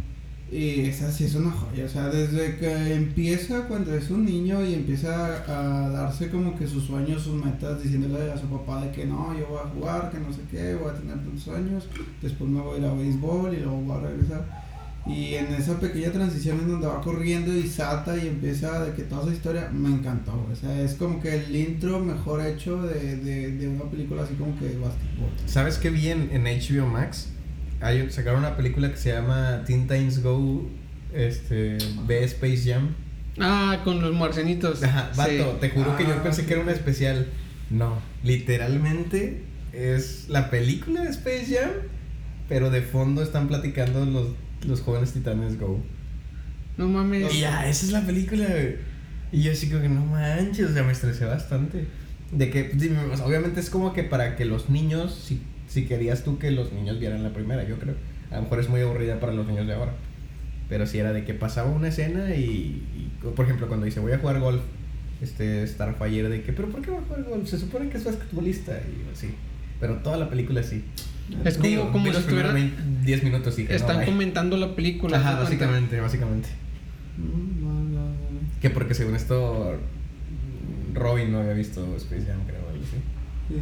Y esa sí es una joya. O sea, desde que empieza cuando es un niño y empieza a darse como que sus sueños, sus metas, diciéndole a su papá de que no, yo voy a jugar, que no sé qué, voy a tener tantos años, después me voy a ir a béisbol y luego voy a regresar. Y en esa pequeña transición en donde va corriendo y salta y empieza de que toda esa historia me encantó. O sea, es como que el intro mejor hecho de, de, de una película así como que de. ¿Sabes qué vi en, en HBO Max? Hay, sacaron una película que se llama Teen Titans Go este, B Space Jam. Ah, con los marcenitos. Ajá, vato, Sí. te juro que yo Ah, pensé sí. que era un especial. No, literalmente es la película de Space Jam, pero de fondo están platicando los, los jóvenes titanes Go. No mames. Y ya, esa es la película, güey. Y yo así como que no manches, o sea, me estresé bastante. De que, obviamente es como que para que los niños, si, si querías tú que los niños vieran la primera, yo creo. A lo mejor es muy aburrida para los niños de ahora. Pero si era de que pasaba una escena y, y, por ejemplo, cuando dice voy a jugar golf, este Starfire de que, pero ¿por qué va a jugar golf? Se supone que es basquetbolista y así. Pero toda la película sí. Es como, Digo, como si. 20 10 minutos y no, Están bye. comentando la película. Ajá, ¿te das cuenta? básicamente, básicamente. No, no, no. Que porque según esto Robin no había visto Space Jam, creo, algo así.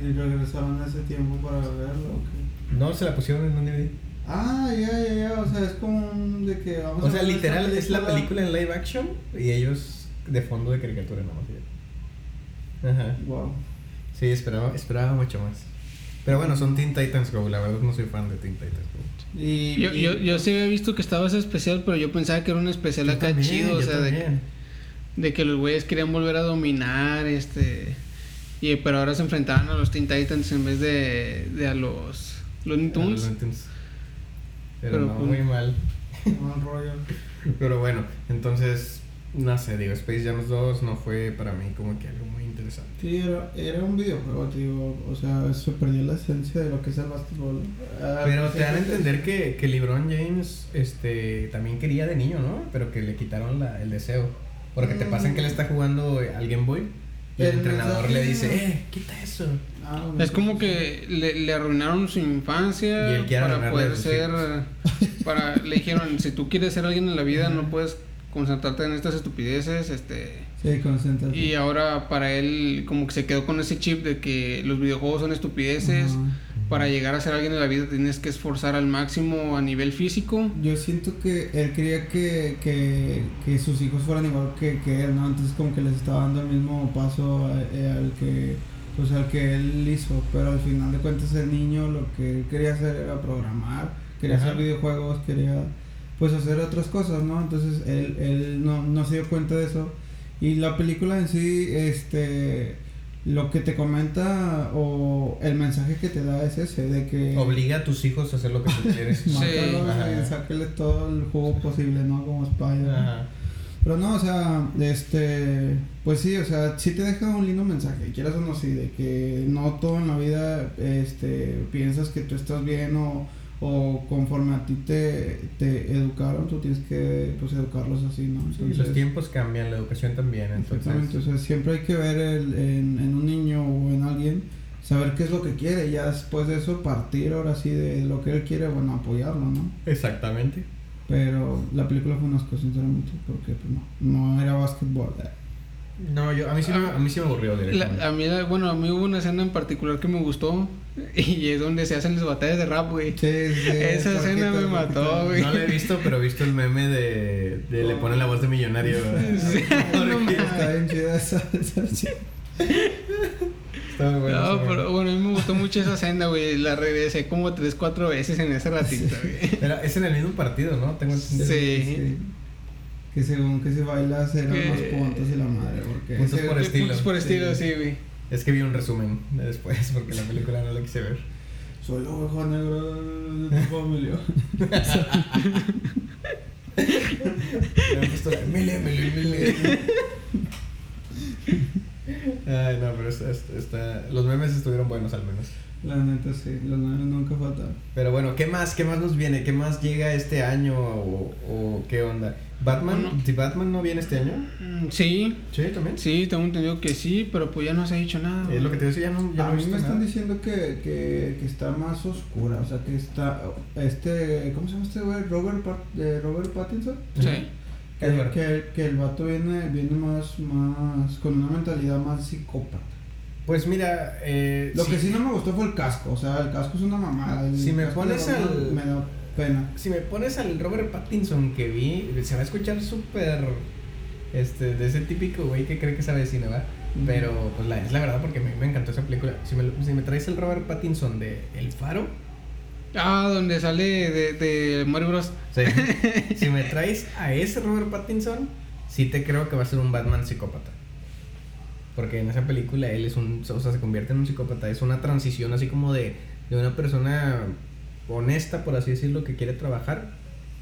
¿Y regresaron hace tiempo para verlo o qué? No, se la pusieron en un DVD. Ah, ya, ya, ya. O sea, es como un de que vamos O a sea, literal es la película en live action y ellos de fondo de caricatura nada más. ya. Ajá. Wow. Sí, esperaba, esperaba mucho más. Pero bueno, son Teen Titans Go, la verdad no soy fan de Teen Titans Go. Y, Yo, y- yo, yo sí había visto que estaba ese especial, pero yo pensaba que era un especial Yo acá también, chido, o sea, de, que los güeyes querían volver a dominar, este... Y, pero ahora se enfrentaban a los Teen Titans en vez de, de a los Looney Tunes. Looney Tunes. Pero, Pero, no, pues, muy mal. <laughs> Mal rollo. Pero bueno, entonces, no sé, digo, Space Jam 2 no fue para mí como que algo muy interesante. Sí, era, era un videojuego, tío. O sea, se perdió la esencia de lo que es el básquetbol. Ah, Pero te dan a entender que, que LeBron James este, también quería de niño, ¿no? Pero que le quitaron la, el deseo. Porque te pasan que él está jugando al Game Boy y el, El entrenador le dice, eh, quita eso. Ah, Es como que le, le arruinaron su infancia Y él para poder ser... <laughs> Para, le dijeron, si tú quieres ser alguien en la vida, no puedes concentrarte en estas estupideces, este... Sí. Y ahora para él como que se quedó con ese chip de que los videojuegos son estupideces. Para llegar a ser alguien en la vida tienes que esforzar al máximo a nivel físico. Yo siento que él quería que, que, que sus hijos fueran igual que, que él, ¿no? Entonces como que les estaba dando el mismo paso a- eh, al que pues al que él hizo, pero al final de cuentas el niño lo que él quería hacer era programar, quería Ajá. hacer videojuegos, quería pues hacer otras cosas, ¿no? Entonces él, él no, no se dio cuenta de eso y la película en sí, este lo que te comenta o el mensaje que te da es ese de que Obliga a tus hijos a hacer lo que tú quieres. <laughs> Sí. Mátalo Ajá. y sáquele todo el jugo posible, ¿no? Como Spider. Ajá. Pero no, o sea, este, pues sí, o sea, sí te deja un lindo mensaje, quieras o no, sí, de que no todo en la vida, este, piensas que tú estás bien o, o conforme a ti te, te educaron, tú tienes que, pues, educarlos así, ¿no? Sí, los tiempos cambian, la educación también. Exactamente, Entonces, o sea, siempre hay que ver el- en, en un niño o en alguien, saber qué es lo que quiere, y ya después de eso partir ahora sí de lo que él quiere, bueno, apoyarlo, ¿no? exactamente. Pero la película fue una asco, sinceramente, porque pues, no, no era básquetbol. eh. No, yo, a, mí sí, me- a mí sí me aburrió directamente. La- a mí, bueno, a mí hubo una escena en particular que me gustó <laughs> y es donde se hacen las batallas de rap, güey. Sí, sí, Esa escena me mató, güey. No lo he visto, pero he visto el meme de, de le ponen la voz de millonario. <laughs> Sí, <laughs> no Está bien chida esa, está muy bueno. No, pero bueno, a mí me gustó mucho esa escena, güey. La regresé como tres, cuatro veces en ese ratito, güey. Era- es en el mismo partido, ¿no? Tengo entendido. Sí. Que según que si bailas eran Que- más puntos y la madre, porque... Puntos por estilo. puntos por estilo, Sí. sí, güey. Es que vi un resumen de después <laughs> porque la película no la quise ver. Soy la oveja negra de tu familia. <laughs> Me han puesto la mele, mele, mele. Ay, no, pero está- está- los memes estuvieron buenos al menos. La neta sí, los nueve nunca faltan. Pero bueno, ¿qué más? ¿Qué más nos viene? ¿Qué más llega este año o, o qué onda? ¿Batman? Bueno. ¿Si Batman no viene este año? Mm, Sí, Sí, también. sí, tengo entendido que sí, pero pues ya no se ha dicho nada. Es lo que te decía, ya no, ya a no mí me están diciendo que, que, que está más oscura, o sea que está este, ¿cómo se llama este güey? Robert, Pat- de Robert Pattinson. Sí. Que, que, que el vato viene, viene más, más, con una mentalidad más psicópata. Pues mira, eh, Lo que sí no me gustó fue el casco, o sea, el casco es una mamada. el Si me pones al- Me da pena. si me pones al Robert Pattinson que vi, se va a escuchar súper, este, de ese típico güey que cree que sabe de cine, ¿va? Ujú. Pero pues la, es la verdad porque me, me encantó esa película. Si me, si me traes el Robert Pattinson de El Faro, Ah, donde sale de, de Mario Bros. sí, <laughs> si me traes a ese Robert Pattinson, sí te creo que va a ser un Batman psicópata. Porque en esa película él es un, o sea, se convierte en un psicópata. Es una transición así como de, de una persona honesta, por así decirlo, que quiere trabajar,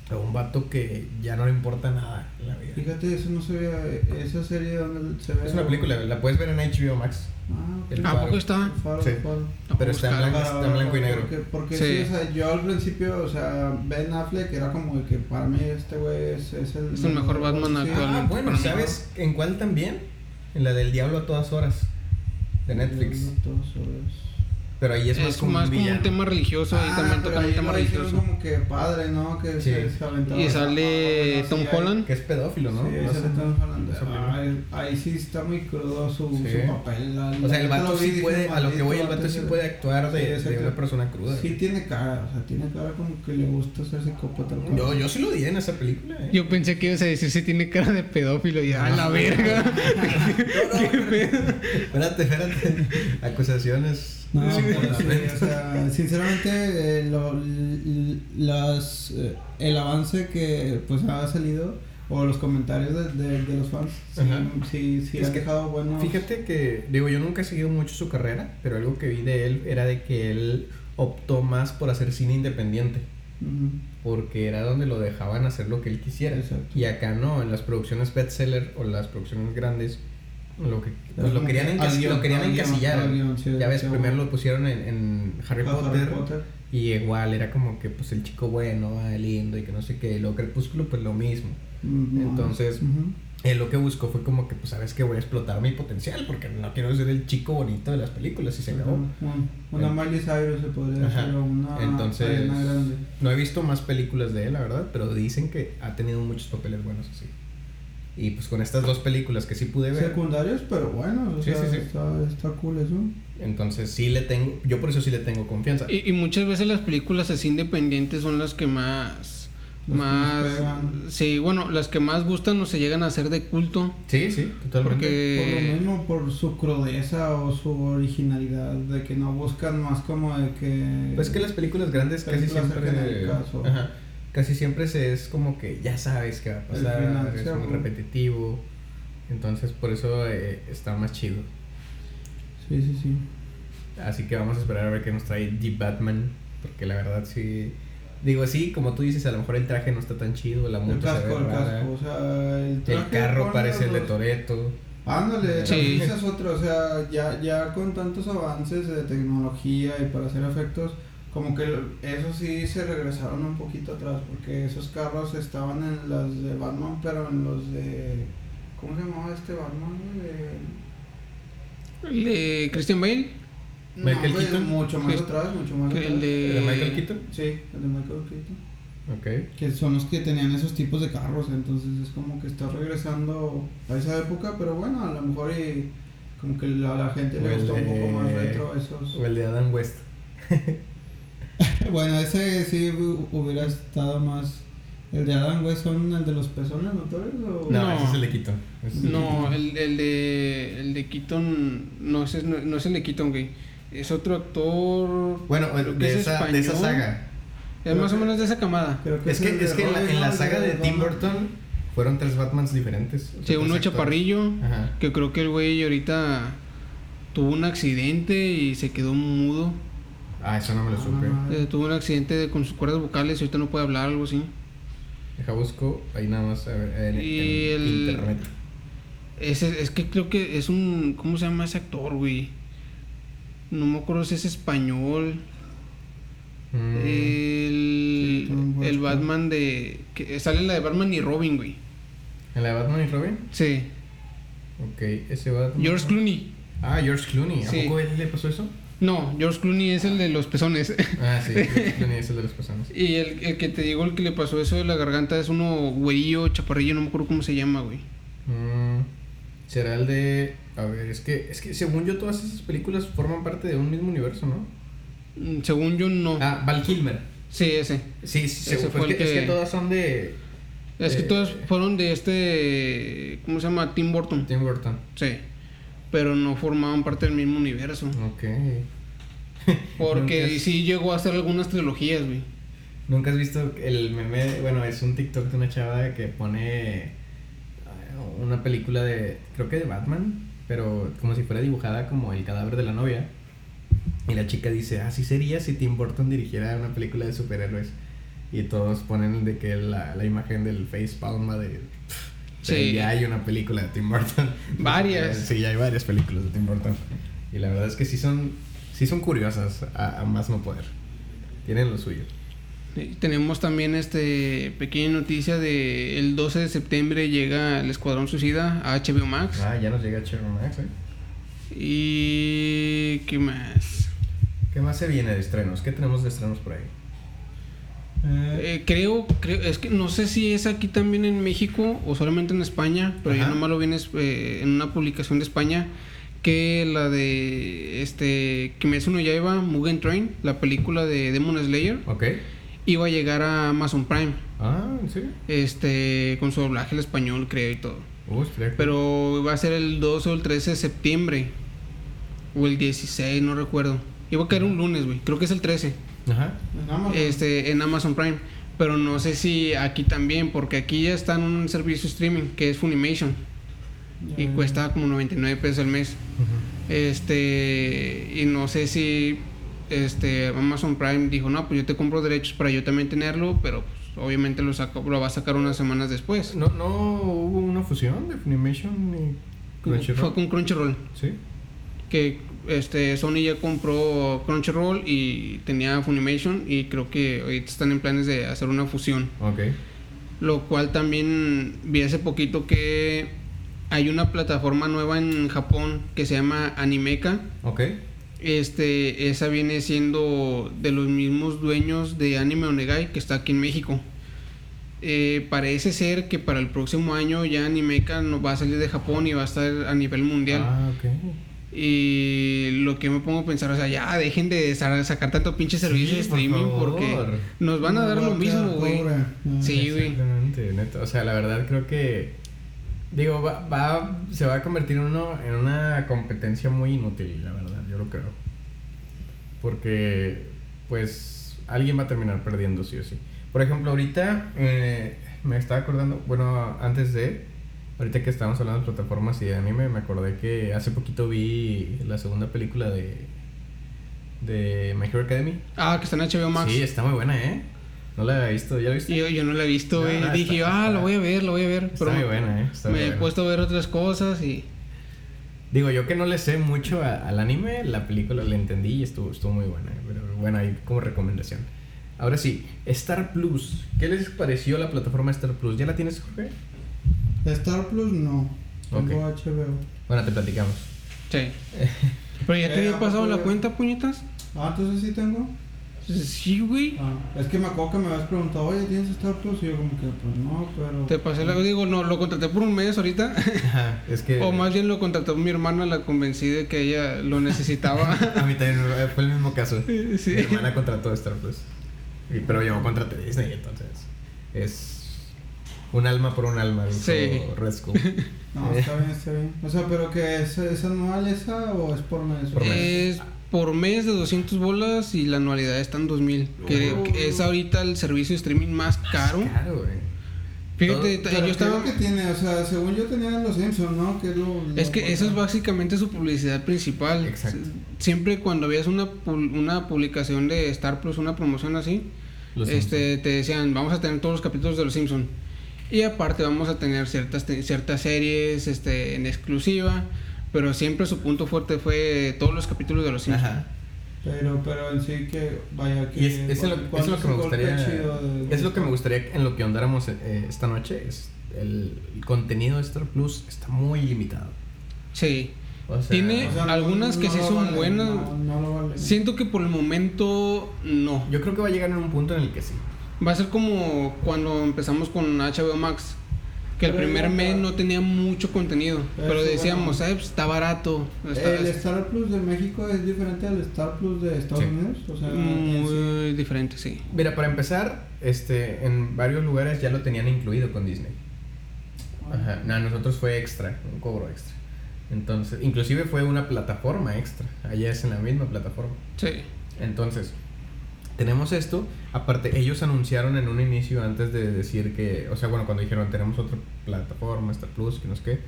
A un vato que ya no le importa nada en la vida. Fíjate, eso no se ve. Esa serie donde se ve. Es una película, la puedes ver en HBO Max. Ah. El ¿A faro. poco está? El faro, Sí. faro. Pero está en blanco, está en blanco y negro. Porque, porque Sí. sí. o sea, yo al principio, o sea, Ben Affleck era como que para mí este güey es, es el... Es el mejor Batman actualmente. Ah, bueno. ¿sabes en cuál también? En la del Diablo a todas horas. De Netflix. No, todos horas. Pero ahí es, Es, más como más un como un tema religioso. ahí Ah, también tocan un tema religioso. como que padre, ¿no? Que Sí. se. Y sale Ah, Tom sí, Holland. Que es pedófilo, ¿no? Sí, No sale. Tom Holland. Ay, ahí sí está muy crudo su, Sí. su papel. la- O sea, el vato sí puede, a lo que voy, el "Maldito vato sí ese". puede actuar de, Sí, de una persona cruda. Sí tiene cara, o sea, tiene cara como que le gusta ser psicópata. ¿no? Yo, yo sí lo di en esa película. ¿eh? Yo pensé que ibas a decir si tiene cara de pedófilo y a la verga. <laughs> ¿Qué pedo? Espérate, espérate. Acusaciones. No, o sea, <laughs> sinceramente, eh, lo- las, eh, el avance que pues ha salido o los comentarios de, de, de los fans, sí, sí, sí Es han que dejado buenos. Fíjate que, digo, yo nunca he seguido mucho su carrera, pero algo que vi de él era de que él optó más por hacer cine independiente. Porque era donde lo dejaban hacer lo que él quisiera. Exacto. Y acá no, en las producciones bestseller o las producciones grandes, lo que pues, lo querían, que encas- lo querían guion, encasillar. sí, ya ves, sí, primero bueno. lo pusieron en, en Harry, Potter, Harry Potter. Y igual era como que pues el chico bueno, ah, lindo y que no sé qué. Y luego Crepúsculo, pues lo mismo. Mm, Entonces. Él lo que buscó fue como que, pues, sabes que voy a explotar mi potencial porque no quiero ser el chico bonito de las películas y se acabó. Ajá, Una. Miley Cyrus se podría decir, una Entonces, Grande. no he visto más películas de él, la verdad, pero dicen que ha tenido muchos papeles buenos así. Y pues con estas dos películas que sí pude ver, Secundarios, pero bueno, o Sí, sea, sí, sí. Está, está cool eso. entonces sí le tengo, yo por eso sí le tengo confianza. Y, y muchas veces las películas así independientes son las que más. Más. sí, bueno, las que más gustan o se llegan a hacer de culto. Sí, sí, totalmente. Porque- Por lo mismo, por su crudeza o su originalidad, de que no buscan más como de que... Pues que las películas grandes casi siempre. Ajá, casi siempre se es como que ya sabes qué va a El pasar, final, es muy repetitivo. Entonces por eso eh, está más chido. Sí, sí, sí. Así que vamos a esperar a ver qué nos trae The Batman. Porque la verdad sí. Digo, sí, como tú dices, a lo mejor el traje no está tan chido, la El moto se casco, ve el rara. casco, o sea, el, El traje carro con parece el de Toreto. Ándale, Sí. esa es otra, o sea, ya, ya con tantos avances de tecnología y para hacer efectos, como que eso sí se regresaron un poquito atrás, porque esos carros estaban en los de Batman, pero en los de... ¿Cómo se llamaba este Batman? De... El de Christian Bale. Michael güey, Keaton. Mucho más atrás, mucho más atrás. el de- ¿El de Michael Keaton? Sí, el de Michael Keaton. Ok. Que son los que tenían esos tipos de carros, entonces es como que está regresando a esa época, pero bueno, a lo mejor y como que a la gente le el gustó un poco más retro esos. O el de Adam West. <laughs> <laughs> Bueno, ese sí hu- hubiera estado más. ¿El de Adam West son el de los pezones notorios o...? No, No. ese es el de Keaton. Ese es No, el, el de. El de Keaton. No, ese es, no, no es el de Keaton, güey. Es otro actor. Bueno, de es esa, de esa saga. Es más o menos de esa camada. Creo Es que, es que en la, saga de. Tim Burton fueron tres Batmans diferentes. o sea, Sí, uno chaparrillo. Ajá. Que creo que el güey ahorita tuvo un accidente y se quedó mudo. Ah, eso no me lo supe. Eh, tuvo un accidente de- con sus cuerdas vocales y ahorita no puede hablar, algo así. Deja busco ahí nada más a ver, en, Y en el- internet. Ese, es que creo que es un. ¿Cómo se llama ese actor, güey? No me acuerdo si es español. Mm, El, Sí, el Batman de. Que sale la de Batman y Robin, güey. ¿En la de Batman y Robin? Sí. Ok, ese Batman. George Clooney. Ah, George Clooney. ¿A Sí. poco él le pasó eso? No, George Clooney es el de los pezones. Ah, sí, <laughs> George Clooney es el de las personas. y el, el que te digo, el que le pasó eso de la garganta es uno güerillo, chaparrillo, no me acuerdo cómo se llama, güey. Mm, será el de. A ver, es que, es que según yo, todas esas películas forman parte de un mismo universo, ¿no? Mm, Según yo, no. Ah, Val Kilmer. Sí, ese. Sí, sí, Ese fue el que, es que- todas son de Es que Eh, todos fueron de este. ¿Cómo se llama? Tim Burton. Tim Burton. Sí. Pero no formaban parte del mismo universo. Ok. <laughs> Porque sí llegó a hacer algunas trilogías, güey. ¿Nunca has visto el meme? Bueno, es un TikTok de una chava que pone ah, una película de, creo que de Batman, pero como si fuera dibujada como el cadáver de la novia. Y la chica dice, así sería si Tim Burton dirigiera una película de superhéroes. Y todos ponen de que la, la imagen del face palma de... Sí. Ya hay una película de Tim Burton. <laughs> Varias. Sí, ya hay varias películas de Tim Burton. Y la verdad es que sí son, sí son curiosas, a, a más no poder. Tienen lo suyo. Tenemos también este pequeña noticia de el 12 de septiembre llega el Escuadrón Suicida a HBO Max. Ah, ya nos llega Cherry Max, ¿eh? Y qué más. ¿Qué más se viene de estrenos? ¿Qué tenemos de estrenos por ahí? Eh, creo, creo, es que no sé si es aquí también en México o solamente en España, pero yo Ajá. nomás lo vi en, eh, en una publicación de España que la de este Kimetsu no Yaiba Mugen Train, la película de Demon Slayer, Ok. iba a llegar a Amazon Prime, Ah, ¿en serio? este con su doblaje al español, creo y todo. Uh. Pero va a ser el 12 o el 13 de septiembre o el 16, no recuerdo. Iba a caer un lunes, güey. Creo que es el 13 Ajá. en Amazon. este, en Amazon Prime. Pero no sé si aquí también, porque aquí ya está en un servicio streaming que es Funimation y Ya. cuesta como 99 pesos al mes. Este, y no sé si este Amazon Prime dijo, "No, pues yo te compro derechos para yo también tenerlo", pero pues, obviamente lo saco, lo va a sacar unas semanas después. ¿No, ¿No hubo una fusión de Funimation y Crunchyroll? Fue con Crunchyroll, Sí. que este Sony ya compró Crunchyroll y tenía Funimation y creo que ahorita están en planes de hacer una fusión. Lo cual también vi hace poquito que hay una plataforma nueva en Japón que se llama Animeka. Ok. Este, esa viene siendo de los mismos dueños de Anime Onegai que está aquí en México. Eh, parece ser que para el próximo año ya Animeka no va a salir de Japón y va a estar a nivel mundial. Ah, ok. Y lo que me pongo a pensar, o sea, ya dejen de sa- sacar tanto pinche servicio de Sí, streaming porque nos van a No dar lo mismo, güey. No, Sí, güey. O sea, la verdad creo que. Digo, va, va- se va a convertir uno en una competencia muy inútil, la verdad, yo lo creo. Porque, pues, alguien va a terminar perdiendo, sí o sí. Por ejemplo, ahorita eh, me estaba acordando, bueno, antes de, ahorita que estábamos hablando de plataformas y de anime, me acordé que hace poquito vi la segunda película de, de My Hero Academy. Ah, que está en HBO Max. Sí, está muy buena, ¿eh? No la había visto, ¿ya la viste? Yo, yo no la he visto, güey. Ah, Dije, está- ah, está- lo voy a ver, lo voy a ver. Está muy buena, ¿eh? Está me muy he puesto a ver otras cosas y. Digo, yo que no le sé mucho a- al anime, la película la entendí y estuvo, estuvo muy buena. ¿eh? Pero bueno, ahí como recomendación. Ahora sí, Star Plus. ¿Qué les pareció la plataforma Star Plus? ¿Ya la tienes, Jorge? Star Plus no. Tengo. HBO. Bueno, te platicamos. Sí. Pero ya te Eh, había pasado ¿a la poco, cuenta, puñetas. Ah, entonces sí tengo. Sí, güey. Ah, es que me acuerdo que me habías preguntado, oye, ¿tienes Star Plus? Y yo como que, pues no, pero... Te pasé la. Digo, no, lo contraté por un mes ahorita. Ajá, es que... <laughs> o más bien lo contrató mi hermana, la convencí de que ella lo necesitaba. <laughs> A mí también eh, fue el mismo caso. Sí. Mi hermana contrató Star Plus. Y- pero yo contraté Disney, entonces... Es... Un alma por un alma, dijo Sí. Resco. <laughs> No, está bien, está bien. O sea, pero que es, es anual esa o es por mes. Por mes. Es por mes de 200 bolas y la anualidad está en 2000. Que, Oh. que es ahorita el servicio de streaming más caro. Claro, güey. Fíjate, Todo- yo estaba. O sea, según yo tenía los Simpsons, ¿no? Que es lo, Es que eso es básicamente su publicidad principal. Exacto. Siempre cuando veías una, una publicación de Star Plus, una promoción así, Los este te decían, vamos a tener todos los capítulos de Los Simpsons. Y aparte vamos a tener ciertas, ciertas series este, en exclusiva. Pero siempre su punto fuerte fue todos los capítulos de Los Simpsons. Ajá. Pero, pero en sí que, vaya, que... Y es, lo, ¿cuál es lo es que me gustaría. de- Es lo que me gustaría en lo que ahondáramos eh, esta noche. Es el, el contenido de Star Plus está muy limitado. Sí. O sea, Tiene- O sea, no- algunas que no sí son vale, buenas. No, no lo vale. Siento que por el momento no. Yo creo que va a llegar en un punto en el que sí. Va a ser como cuando empezamos con HBO Max. Que el Pero primer mes no tenía mucho contenido. Eso, Pero decíamos, bueno. "Ay, pues, está barato. Está, ¿El es Star Plus de México es diferente al Star Plus de Estados Sí. Unidos? O sea, muy diferente, sí. Mira, para empezar, este, en varios lugares ya lo tenían incluido con Disney. Ajá. No, a nosotros fue extra, un cobro extra. Entonces, inclusive fue una plataforma extra. Allá es en la misma plataforma. Sí. Entonces, tenemos esto. Aparte, ellos anunciaron en un inicio antes de decir que, o sea, bueno, cuando dijeron tenemos otra plataforma, Star Plus, que no sé qué,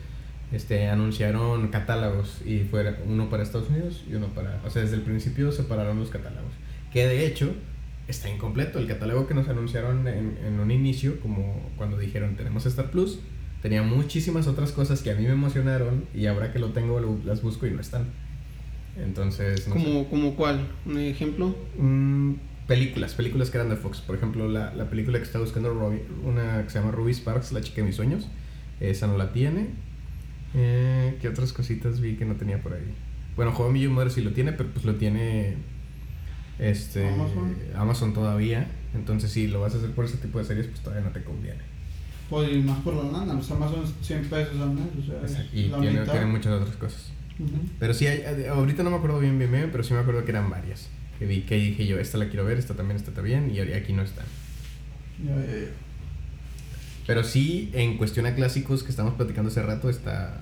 este, anunciaron catálogos y fuera uno para Estados Unidos y uno para, o sea, desde el principio separaron los catálogos. Que de hecho, está incompleto. El catálogo que nos anunciaron en, en un inicio, como cuando dijeron tenemos Star Plus, tenía muchísimas otras cosas que a mí me emocionaron y ahora que lo tengo lo- las busco y no están. Entonces, no. Como, como cuál, un ejemplo. Mm, películas, películas que eran de Fox. Por ejemplo, la, la película que está buscando Robbie, una que se llama Ruby Sparks, La chica de mis sueños. Esa no la tiene. Eh, ¿Qué otras cositas vi que no tenía por ahí? Bueno, Joven Million Mother sí lo tiene, pero pues lo tiene este Amazon. Amazon todavía. Entonces, si lo vas a hacer por ese tipo de series, pues todavía no te conviene. Pues y más por la lana, o sea, más son 100 pesos al mes, o sea, Y tiene, tiene muchas otras cosas. Pero sí, hay, ahorita no me acuerdo bien, bien, bien, pero sí me acuerdo que eran varias. Que vi que dije yo, esta la quiero ver, esta también está bien, y aquí no está. Ya, ya, ya. Pero sí, en cuestión a clásicos que estamos platicando hace rato, está.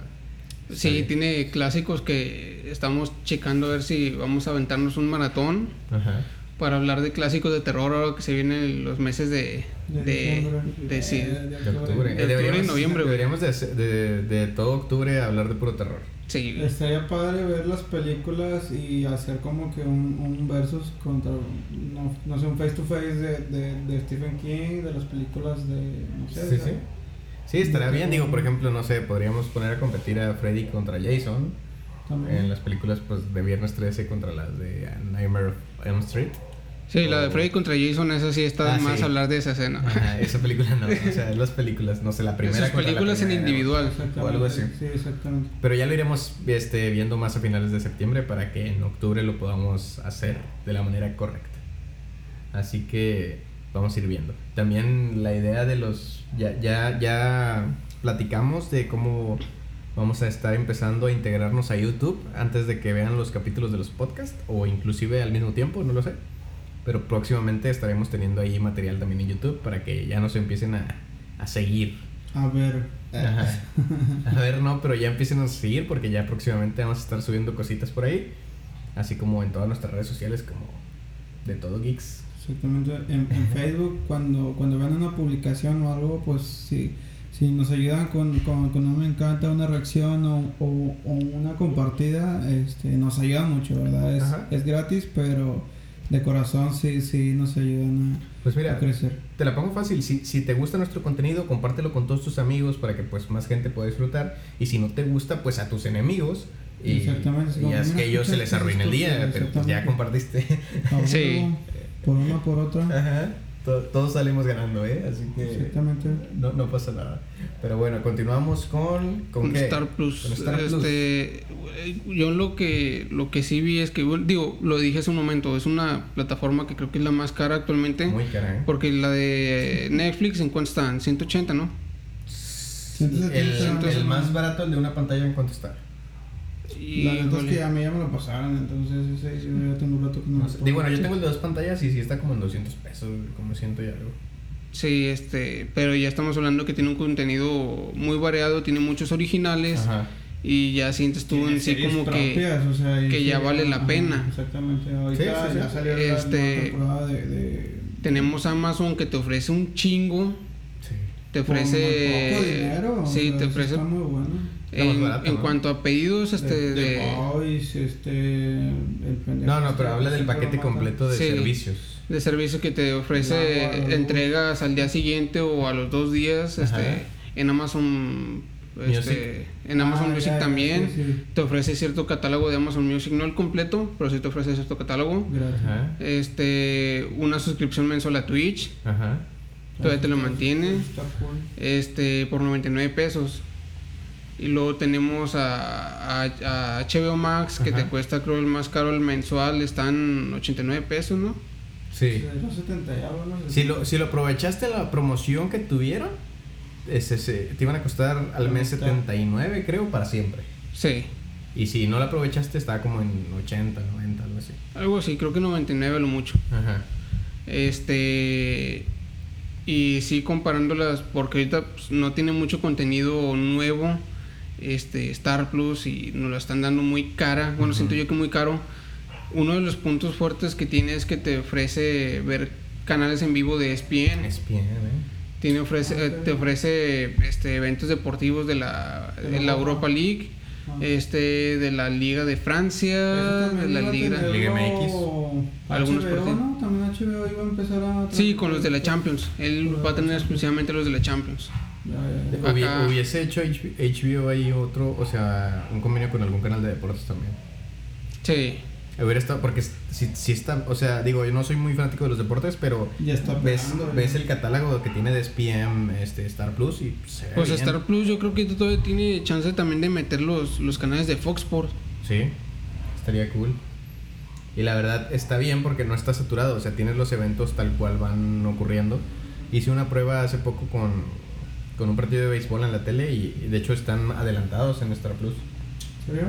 Sí, está bien. tiene clásicos que estamos checando a ver si vamos a aventarnos un maratón Ajá. para hablar de clásicos de terror ahora que se vienen los meses de... De de, de- sí. De octubre. De deberíamos, octubre y noviembre. Deberíamos de, de todo octubre hablar de puro terror. Sí, Estaría padre ver las películas y hacer como que un, un versus contra, no, no sé, un face to face de, de, de Stephen King, de las películas de, no sé, Sí, sí. Sí, estaría bien. Digo, por ejemplo, no sé, podríamos poner a competir a Freddy contra Jason también. en las películas pues, de Viernes 13 contra las de Nightmare of Elm Street. Sí, la de Freddy contra Jason, esa sí está Ah, más sí. hablar de esa escena. Ajá, esa película no. O sea, <laughs> las películas, no sé, la primera Esas contra la películas en primera, individual. Exactamente, o algo así. Sí, exactamente. Pero ya lo iremos este, viendo más a finales de septiembre para que en octubre lo podamos hacer de la manera correcta. Así que vamos a ir viendo. También la idea de los... Ya, ya, ya platicamos de cómo vamos a estar empezando a integrarnos a YouTube antes de que vean los capítulos de los podcasts o inclusive al mismo tiempo, no lo sé. Pero próximamente estaremos teniendo ahí material también en YouTube para que ya nos empiecen a, a seguir. A ver. Ajá. <laughs> A ver, no, pero ya empiecen a seguir porque ya próximamente vamos a estar subiendo cositas por ahí. Así como en todas nuestras redes sociales, como de todo Geeks. Exactamente. En, en <laughs> Facebook, cuando, cuando vean una publicación o algo, pues si, si nos ayudan con, con, con un me encanta, una reacción o, o, o una compartida, este, nos ayuda mucho, ¿verdad? Es, Ajá. es gratis, pero de corazón sí, sí nos ayudan Pues a, mira, a crecer. te la pongo fácil. Si, si te gusta nuestro contenido, compártelo con todos tus amigos para que pues más gente pueda disfrutar. Y si no te gusta, pues a tus enemigos. Y, Exactamente, es y mira, que ellos se les arruine el día, pero pues ya compartiste. Sí. Por una, por otra. Ajá. To- Todos salimos ganando, ¿eh? Así que Exactamente. no, no pasa nada. Pero bueno, continuamos con... ¿Con, con qué? Star Plus. Con Star Plus. este, güey, yo lo que lo que sí vi es que digo, lo dije hace un momento, es una plataforma que creo que es la más cara actualmente, Muy cara, ¿eh? porque la de Netflix en cuánto están, 180, ¿no? El, 170. el más barato, el de una pantalla, ¿en cuánto está? Y La neta es que a mí ya me lo pasaron, entonces ese yo ya tengo un rato que no No lo sé. Digo, bueno, yo tengo el de dos pantallas y sí está como en 200 pesos, como ciento y algo. sí, este, pero ya estamos hablando que tiene un contenido muy variado, tiene muchos originales Ajá. y ya sientes tú en sí como que o sea, que ya vale la ajá, pena. Exactamente. Ahorita Sí, sí, sí. ya salió la Este, temporada de, de tenemos Amazon que te ofrece un chingo, Sí. te ofrece poco dinero. o sí, sea, te ofrece Está muy bueno. En, barato, en ¿no? cuanto a pedidos este de, de, Boys, este, el No, no, pero este, habla del paquete completo de Sí. servicios. de servicio que te ofrece No, no, no. entregas al día siguiente o a los dos días Ajá. este en Amazon Music. este, en Amazon Ah, Music ya, ya, también sí, sí. te ofrece cierto catálogo de Amazon Music no el completo pero sí te ofrece cierto catálogo. Ajá. este una suscripción mensual a Twitch Ajá. todavía te lo mantiene Está cool. este por 99 pesos y luego tenemos a, a, a HBO Max que Ajá. te cuesta creo el más caro el mensual están 89 pesos no Sí. Los 70 y algo, ¿no? Si lo, si lo aprovechaste la promoción que tuvieron, ese, se- te iban a costar al mes Está. 79, creo, para siempre. sí Y si no la aprovechaste, estaba como en 80, 90, algo así. algo así creo que 99 a lo mucho Ajá. Este. Y sí, comparándolas, porque ahorita pues, no tiene mucho contenido nuevo. Este, Star Plus y nos lo están dando muy cara. Bueno, Ujú. siento yo que muy caro. Uno de los puntos fuertes que tiene es que te ofrece ver canales en vivo de ESPN. Es bien, ¿eh? Tiene ofrece, eh, te ofrece este, eventos deportivos de la, de la Europa League. Ah. este de la Liga de Francia, de la Liga. Liga MX. Algunos HBO, partidos. ¿no? También HBO iba a empezar a... Sí, con los de la Champions. Él va a tener exclusivamente los de la Champions. Hubi- Acá. Hubiese hecho HBO ahí otro, o sea, un convenio con algún canal de deportes también. Sí. Hubiera estado, porque si, si está, o sea, digo, yo no soy muy fanático de los deportes, pero Ya está ves, pegando, ves el catálogo que tiene de SPM, este, Star Plus y se ve Pues bien. Star Plus yo creo que todavía tiene chance también de meter los, los canales de Fox Sports. Sí, estaría cool. Y la verdad está bien porque no está saturado, o sea, tienes los eventos tal cual van ocurriendo. Hice una prueba hace poco con, con un partido de béisbol en la tele y, y de hecho están adelantados en Star Plus.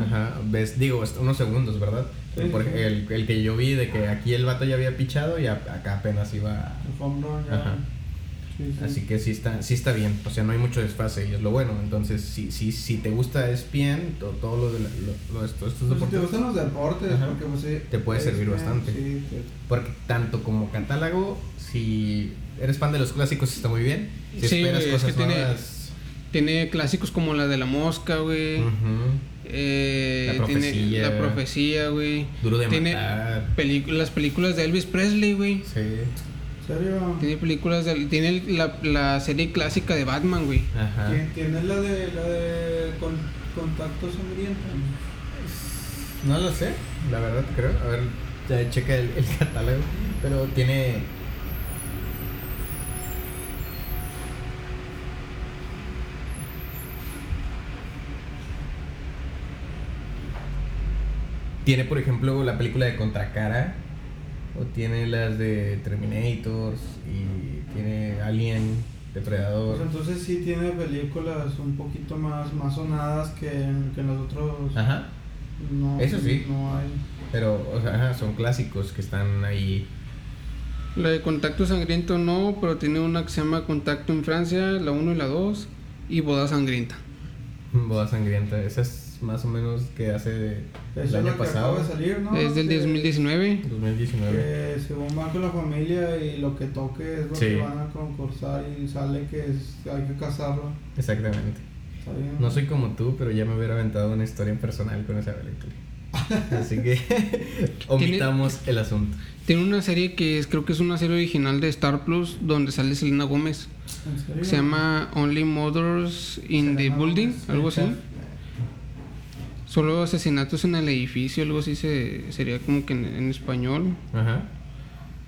Ajá, ves, digo, unos segundos, ¿verdad? Sí, Por sí. el, el que yo vi de que aquí el vato ya había pichado y a- acá apenas iba. El home run ya. Ajá. Sí, sí. Así que sí está, sí está bien, o sea, no hay mucho desfase y es lo bueno. Entonces, si, si, si te gusta ESPN, to- todo lo de la- lo- lo- estos, estos Pues si te deportes, gustan los deportes, Ajá. porque pues sí. Te puede servir que- bastante. Sí, te- porque tanto como catálogo, si eres fan de los clásicos, está muy bien. Si Sí, esperas es que tiene- nuevas. Tiene clásicos como la de la mosca, güey. ujú, Eh, La tiene profecía. la profecía, güey. Duro de tiene matar. las películas de Elvis Presley, güey. Sí. ¿En serio? Tiene películas de, tiene la, la serie clásica de Batman, güey. Ajá. ¿Tien- ¿Tienes la de, la de con, contacto sangriento? No lo sé, la verdad creo. A ver, ya checa el, el catálogo. Pero tiene. Tiene, por ejemplo, la película de Contracara. O tiene las de Terminators. Y tiene Alien, Depredador. Pues entonces sí tiene películas un poquito más, más sonadas que en, que en los otros. Ajá. No, Eso sí. No hay. Pero, o sea, ajá, son clásicos que están ahí. La de Contacto Sangriento no, pero tiene una que se llama Contacto en Francia, la 1 y la 2. Y Boda Sangrienta. Boda sangrienta, esa es más o menos que hace el año pasado, acaba de salir, ¿no? es del Que- 2019. 2019. Que según van con la familia y lo que toque es lo Sí. que van a concursar y sale que es, hay que casarlo. Exactamente. No soy como tú, pero ya me hubiera aventado una historia personal con esa película. <laughs> Así que omitamos el asunto. Tiene una serie que es, creo que es una serie original de Star Plus donde sale Selena Gómez. ¿En serio? que se llama Only Mothers in the Selena Building, Gomez, algo así. Solo asesinatos en el edificio, algo así se, sería como que en, en español. Ajá.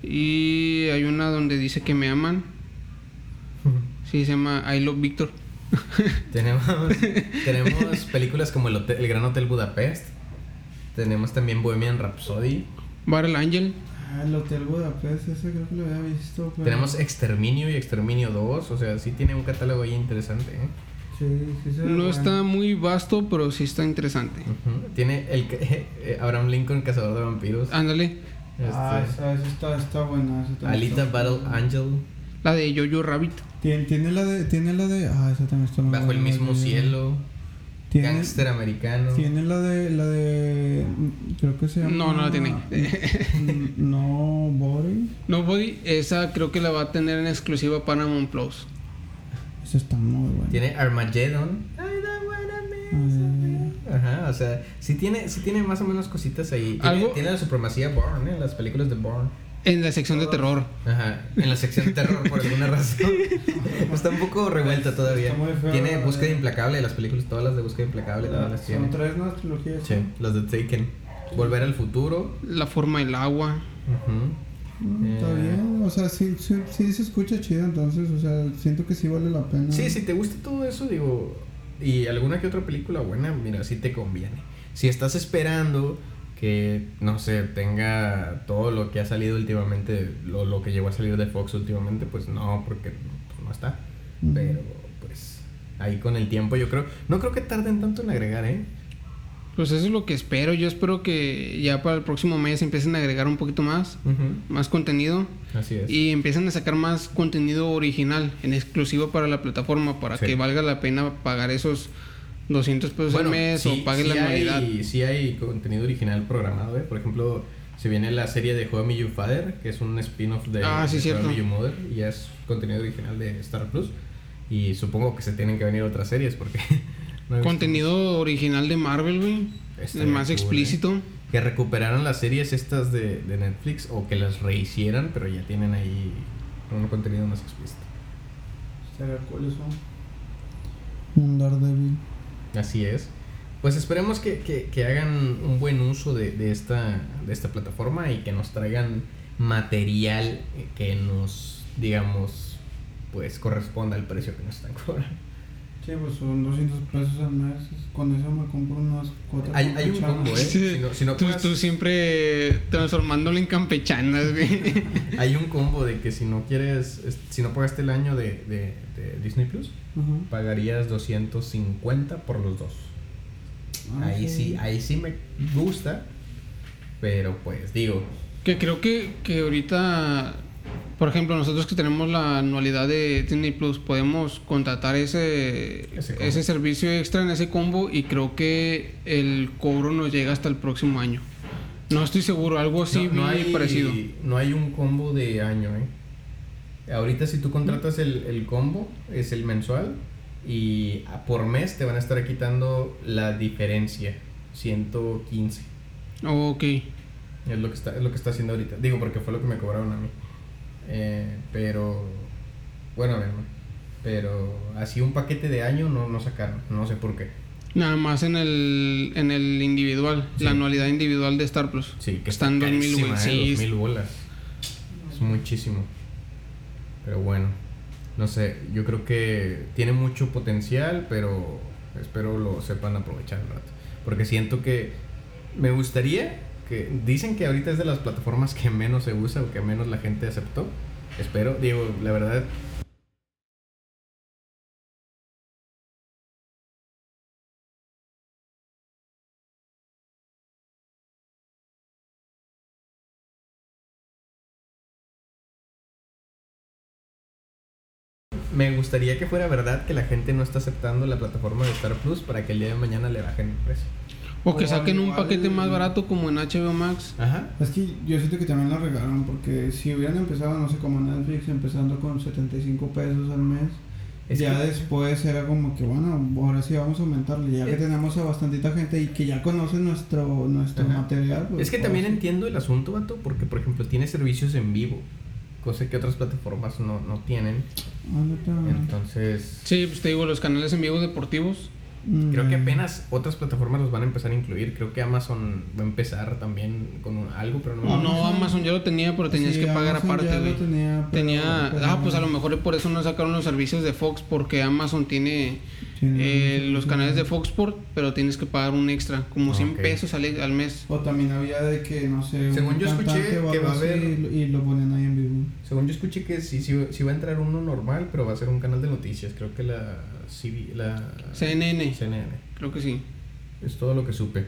Y hay una donde dice que me aman. <laughs> Sí, se llama I Love Victor. <laughs> tenemos, tenemos películas como el, Hotel- el Gran Hotel Budapest. Tenemos también Bohemian Rhapsody. Battle Angel. Ah, el Hotel Budapest, ese creo que lo había visto. pero- Tenemos Exterminio y Exterminio 2. O sea, sí tiene un catálogo ahí interesante. ¿eh? Sí, sí, se ve No bueno. está muy vasto, pero sí está interesante. Tiene el que- <laughs> eh, Abraham Lincoln, Cazador de Vampiros. Ándale. Ah, Este, esa, esa está, está buena. esa Alita está Battle buena. Angel. La de Jojo Rabbit. Tiene, tiene la de. Tiene la de. Ah, esa también está muy Bajo el mismo de- cielo. Tiene, Gangster americano. tiene la de. La de. Creo que se llama. No, no la tiene. <laughs> no Body. Nobody, esa creo que la va a tener en exclusiva Paramount Plus. Esa está muy buena. Tiene Armageddon. Ajá, o sea, sí tiene, sí tiene más o menos cositas ahí. Tiene, Algo- tiene la supremacía Bourne, ¿eh? las películas de Bourne. En la sección de terror. Ajá, en la sección de terror por alguna razón. <laughs> Está un poco revuelta todavía. Está muy feo, Tiene Búsqueda de- Implacable, las películas, todas las de Búsqueda Implacable también las tiene. Son tres nuevas trilogías. Sí, las de Taken. Volver al futuro. La forma del agua. Mm, Está Eh, bien, o sea, sí, sí, sí se escucha chido, entonces, o sea, siento que sí vale la pena. Sí, si te gusta todo eso, digo, y alguna que otra película buena, mira, sí te conviene. Si estás esperando que, no sé, tenga todo lo que ha salido últimamente, lo, lo que llegó a salir de Fox últimamente, pues no, porque pues, no está. Ujú. Pero, pues, ahí con el tiempo yo creo, no creo que tarden tanto en agregar, ¿eh? Pues eso es lo que espero. Yo espero que ya para el próximo mes empiecen a agregar un poquito más, más contenido Así es. y empiecen a sacar más contenido original en exclusivo para la plataforma para Sí. que valga la pena pagar esos 200 pesos al mes o pague la anualidad. Sí hay contenido original programado, ¿eh? Por ejemplo, se viene la serie de How I Met Your Father, que es un spin-off de, Ah, sí, de. How Your Mother, y ya es contenido original de Star Plus. Y supongo que se tienen que venir otras series porque No he visto Contenido original de Marvel, güey. El más cool, explícito. ¿eh? Que recuperaran las series estas de, de Netflix o que las rehicieran, pero ya tienen ahí un contenido más explícito. Cool eso. Un Daredevil. Así es. Pues esperemos que, que- que hagan un buen uso de, de esta, de esta plataforma y que nos traigan material que nos, digamos, pues corresponda al precio que nos están <laughs> cobrando. Sí, pues son 200 pesos al mes. Con eso me compro unas cuatro Hay, hay un combo, ¿eh? Sí, Si no, si no tú, siempre transformándolo en campechanas, güey. <laughs> hay un combo de que si no quieres, es- si no pagaste el año de, de- de Disney Plus, Ajá. pagarías 250 por los dos. Ah, ahí sí, ahí sí me gusta, pero pues digo, Que creo que, que ahorita, por ejemplo, nosotros que tenemos la anualidad de Disney Plus, podemos contratar ese, Ese servicio extra en ese combo y creo que el cobro nos llega hasta el próximo año. No estoy seguro, algo así no, hay, parecido. no hay un combo de año, ¿eh? Ahorita si tú contratas el, el combo, es el mensual, y por mes te van a estar quitando la diferencia, 115. Ok. Es lo que está, es lo que está haciendo ahorita. Digo, porque fue lo que me cobraron a mí. Eh, pero, bueno, a ver, pero así un paquete de año no, no sacaron, no sé por qué. Nada más en el, en el individual, Sí. la anualidad individual de Star Plus. Sí, que Están está 2000, carísima, güey. ¿eh? Sí, 2000 bolas. Es muchísimo. Pero bueno, no sé, yo creo que tiene mucho potencial, pero espero lo sepan aprovechar un rato. Porque siento que me gustaría dicen que ahorita es de las plataformas que menos se usa o que menos la gente aceptó. Espero, digo, la verdad me gustaría que fuera verdad que la gente no está aceptando la plataforma de Star Plus para que el día de mañana le bajen el precio. O que O saquen un paquete más barato como en HBO Max. Ajá. Es que yo siento que también la regaron porque si hubieran empezado, no sé, como Netflix, empezando con 75 pesos al mes, Es ya que- después era como que, bueno, ahora sí vamos a aumentarle, ya que Eh. tenemos a bastantita gente y que ya conoce nuestro, nuestro Ajá. material. pues, Es que ahora también sí. entiendo el asunto, vato, porque por ejemplo tiene servicios en vivo, cosa que otras plataformas no, no tienen. Ah. Entonces, Sí, pues te digo, los canales en vivo deportivos. Mm, creo que ya. apenas otras plataformas los van a empezar a incluir. Creo que Amazon va a empezar también con un- algo, pero no. No, Amazon- no, Amazon ya lo tenía, pero tenías Sí, que pagar Amazon aparte, ya lo güey. tenía, pero- Tenía, pero ah, pues a lo mejor por eso no sacaron los servicios de Fox, porque Amazon tiene eh, los canales de Fox Sport, pero tienes que pagar un extra, como 100 Ok. pesos al, al mes. O también había de que, no sé, Según un yo escuché que va a haber- y lo- y lo ponen ahí en vivo. Según yo escuché que sí, sí, sí va a entrar uno normal, pero va a ser un canal de noticias. Creo que la, CB la CNN, CNN. creo que sí. Es todo lo que supe.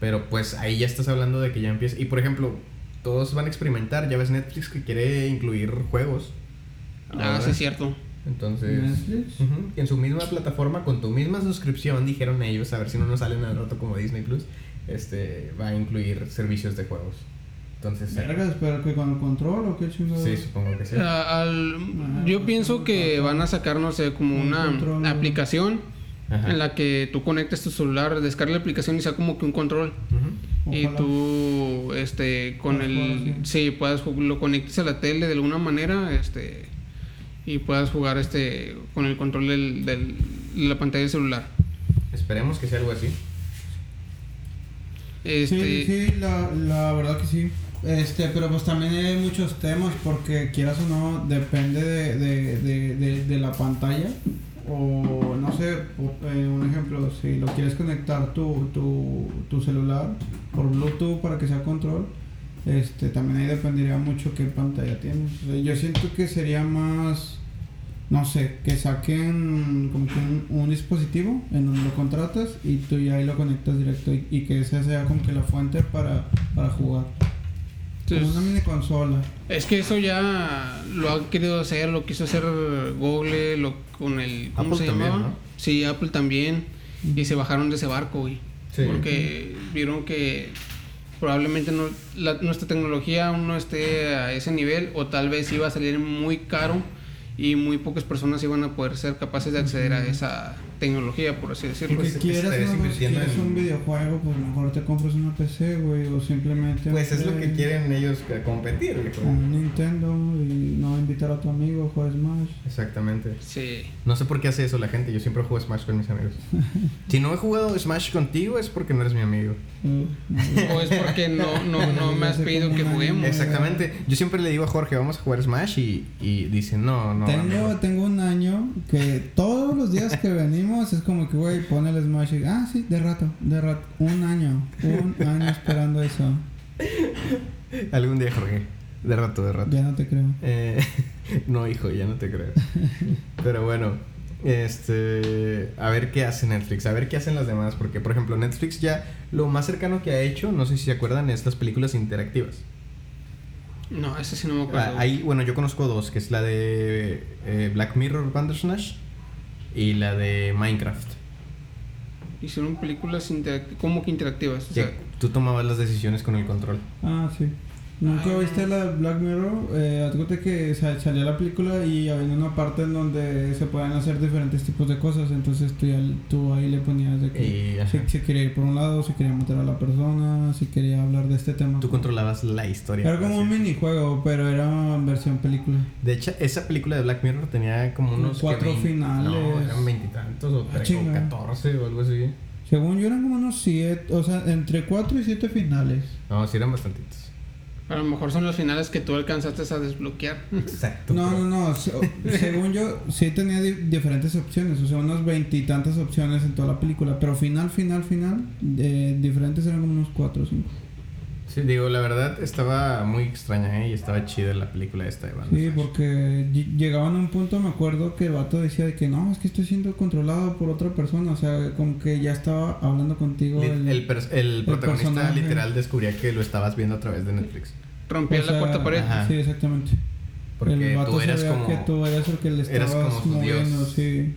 Pero pues ahí ya estás hablando de que ya empieza. Y por ejemplo, todos van a experimentar. Ya ves Netflix que quiere incluir juegos. Ah, sí, es cierto. Entonces, en su misma plataforma, con tu misma suscripción, dijeron ellos, a ver si no nos salen al rato como Disney Plus, este, va a incluir servicios de juegos. Entonces, Vergas, pero que con el control o qué chingado. sí, supongo que sí. Ah, al- yo pienso que van a sacar, no sé, como Un una control. aplicación Ajá. en la que tú conectes tu celular, descargas la aplicación y sea como que un control. Y tú, este, con el... así. Sí, puedas lo conectes a la tele de alguna manera, este... Y puedas jugar, este, con el control del, del- de la pantalla del celular. Esperemos que sea algo así. Este... Sí, sí, la, la verdad que sí. Este, pero pues también hay muchos temas porque quieras o no, depende de, de, de, de, la pantalla. O no sé, eh, un ejemplo, si lo quieres conectar tu, tu, tu celular por Bluetooth para que sea control, este, también ahí dependería mucho qué pantalla tienes. Yo siento que sería más, no sé, que saquen como que un, dispositivo en donde lo contratas y tú ya ahí lo conectas directo y, y que esa sea como que la fuente para, para jugar. Como Entonces, una mini consola. Es que eso ya lo ha querido hacer, lo quiso hacer Google, lo, con el... ¿Cómo Apple se también, llamaba? ¿no? Sí, Apple también. Y se bajaron de ese barco, güey. Sí. Porque vieron que probablemente no, la- nuestra tecnología aún no esté a ese nivel o tal vez iba a salir muy caro y muy pocas personas iban a poder ser capaces de acceder a esa tecnología, por así decirlo. Porque Pues, quieras, invirtiendo quieres un videojuego, pues mejor te compras una PC, güey, o simplemente... Pues es lo que quieren ellos que competir. Un Nintendo y no invitar a tu amigo a jugar Smash. Exactamente. Sí. No sé por qué hace eso la gente. Yo siempre juego Smash con mis amigos. <laughs> si no he jugado Smash contigo es porque no eres mi amigo. Uh, O es porque <laughs> no, no, no me has pedido que juguemos. Exactamente. Yo siempre le digo a Jorge, vamos a jugar Smash y, y dice, no, no. tengo, amigo". tengo un año que todos los días que <laughs> venimos es como que, güey, pon el Smash y, ah, sí, de rato, de rato. Un año, un <laughs> año esperando eso. Algún día, Jorge. De rato, de rato. Ya no te creo. Eh, <laughs> no, hijo, ya no te creo. Pero bueno, este, a ver qué hace Netflix, a ver qué hacen las demás, porque por ejemplo Netflix ya lo más cercano que ha hecho, no sé si se acuerdan, es las películas interactivas. No, ese sí no me acuerdo. Ah, Ahí, bueno, yo conozco dos, que es la de eh, Black Mirror Bandersnatch y la de Minecraft. Hicieron películas interactivas, como que interactivas. O sea, tú tomabas las decisiones con el control. Ah, sí. ¿Nunca viste la Black Mirror? Eh, cuenta que sa- salía la película y había una parte en donde se pueden hacer diferentes tipos de cosas. Entonces tú, ya- tú ahí le ponías de que Y, si, si quería ir por un lado, si quería matar a la persona, si quería hablar de este tema. Tú controlabas la historia. Era como un minijuego, pero era versión película. De hecho, esa película de Black Mirror tenía como unos... cuatro finales. No, eran veintitantos o, Ah, tre- o catorce o algo así. Según yo eran como unos siete, o sea, entre 4 y 7 finales. No, sí eran bastantitos. A lo mejor son los finales que tú alcanzaste a desbloquear. Exacto. No, no, no. se- <laughs> Según yo, sí tenía di- diferentes opciones. O sea, unas veintitantas opciones en toda la película. Pero final, final, final, eh, diferentes eran como unos cuatro o cinco. Sí, digo, la verdad estaba muy extraña, ¿eh? Y estaba chida la película esta de Bandersnatch. Sí, porque ll- llegaban a un punto, me acuerdo que el vato decía de que no, es que estoy siendo controlado por otra persona. O sea, como que ya estaba hablando contigo. Li- el- El, pers- el protagonista personaje. literal descubría que lo estabas viendo a través de Netflix. Rompía o sea, la cuarta pared. ajá. Sí, exactamente. Porque el vato tú eras sabía como... que tú eras el que le eras estabas como su moviendo, dios. sí.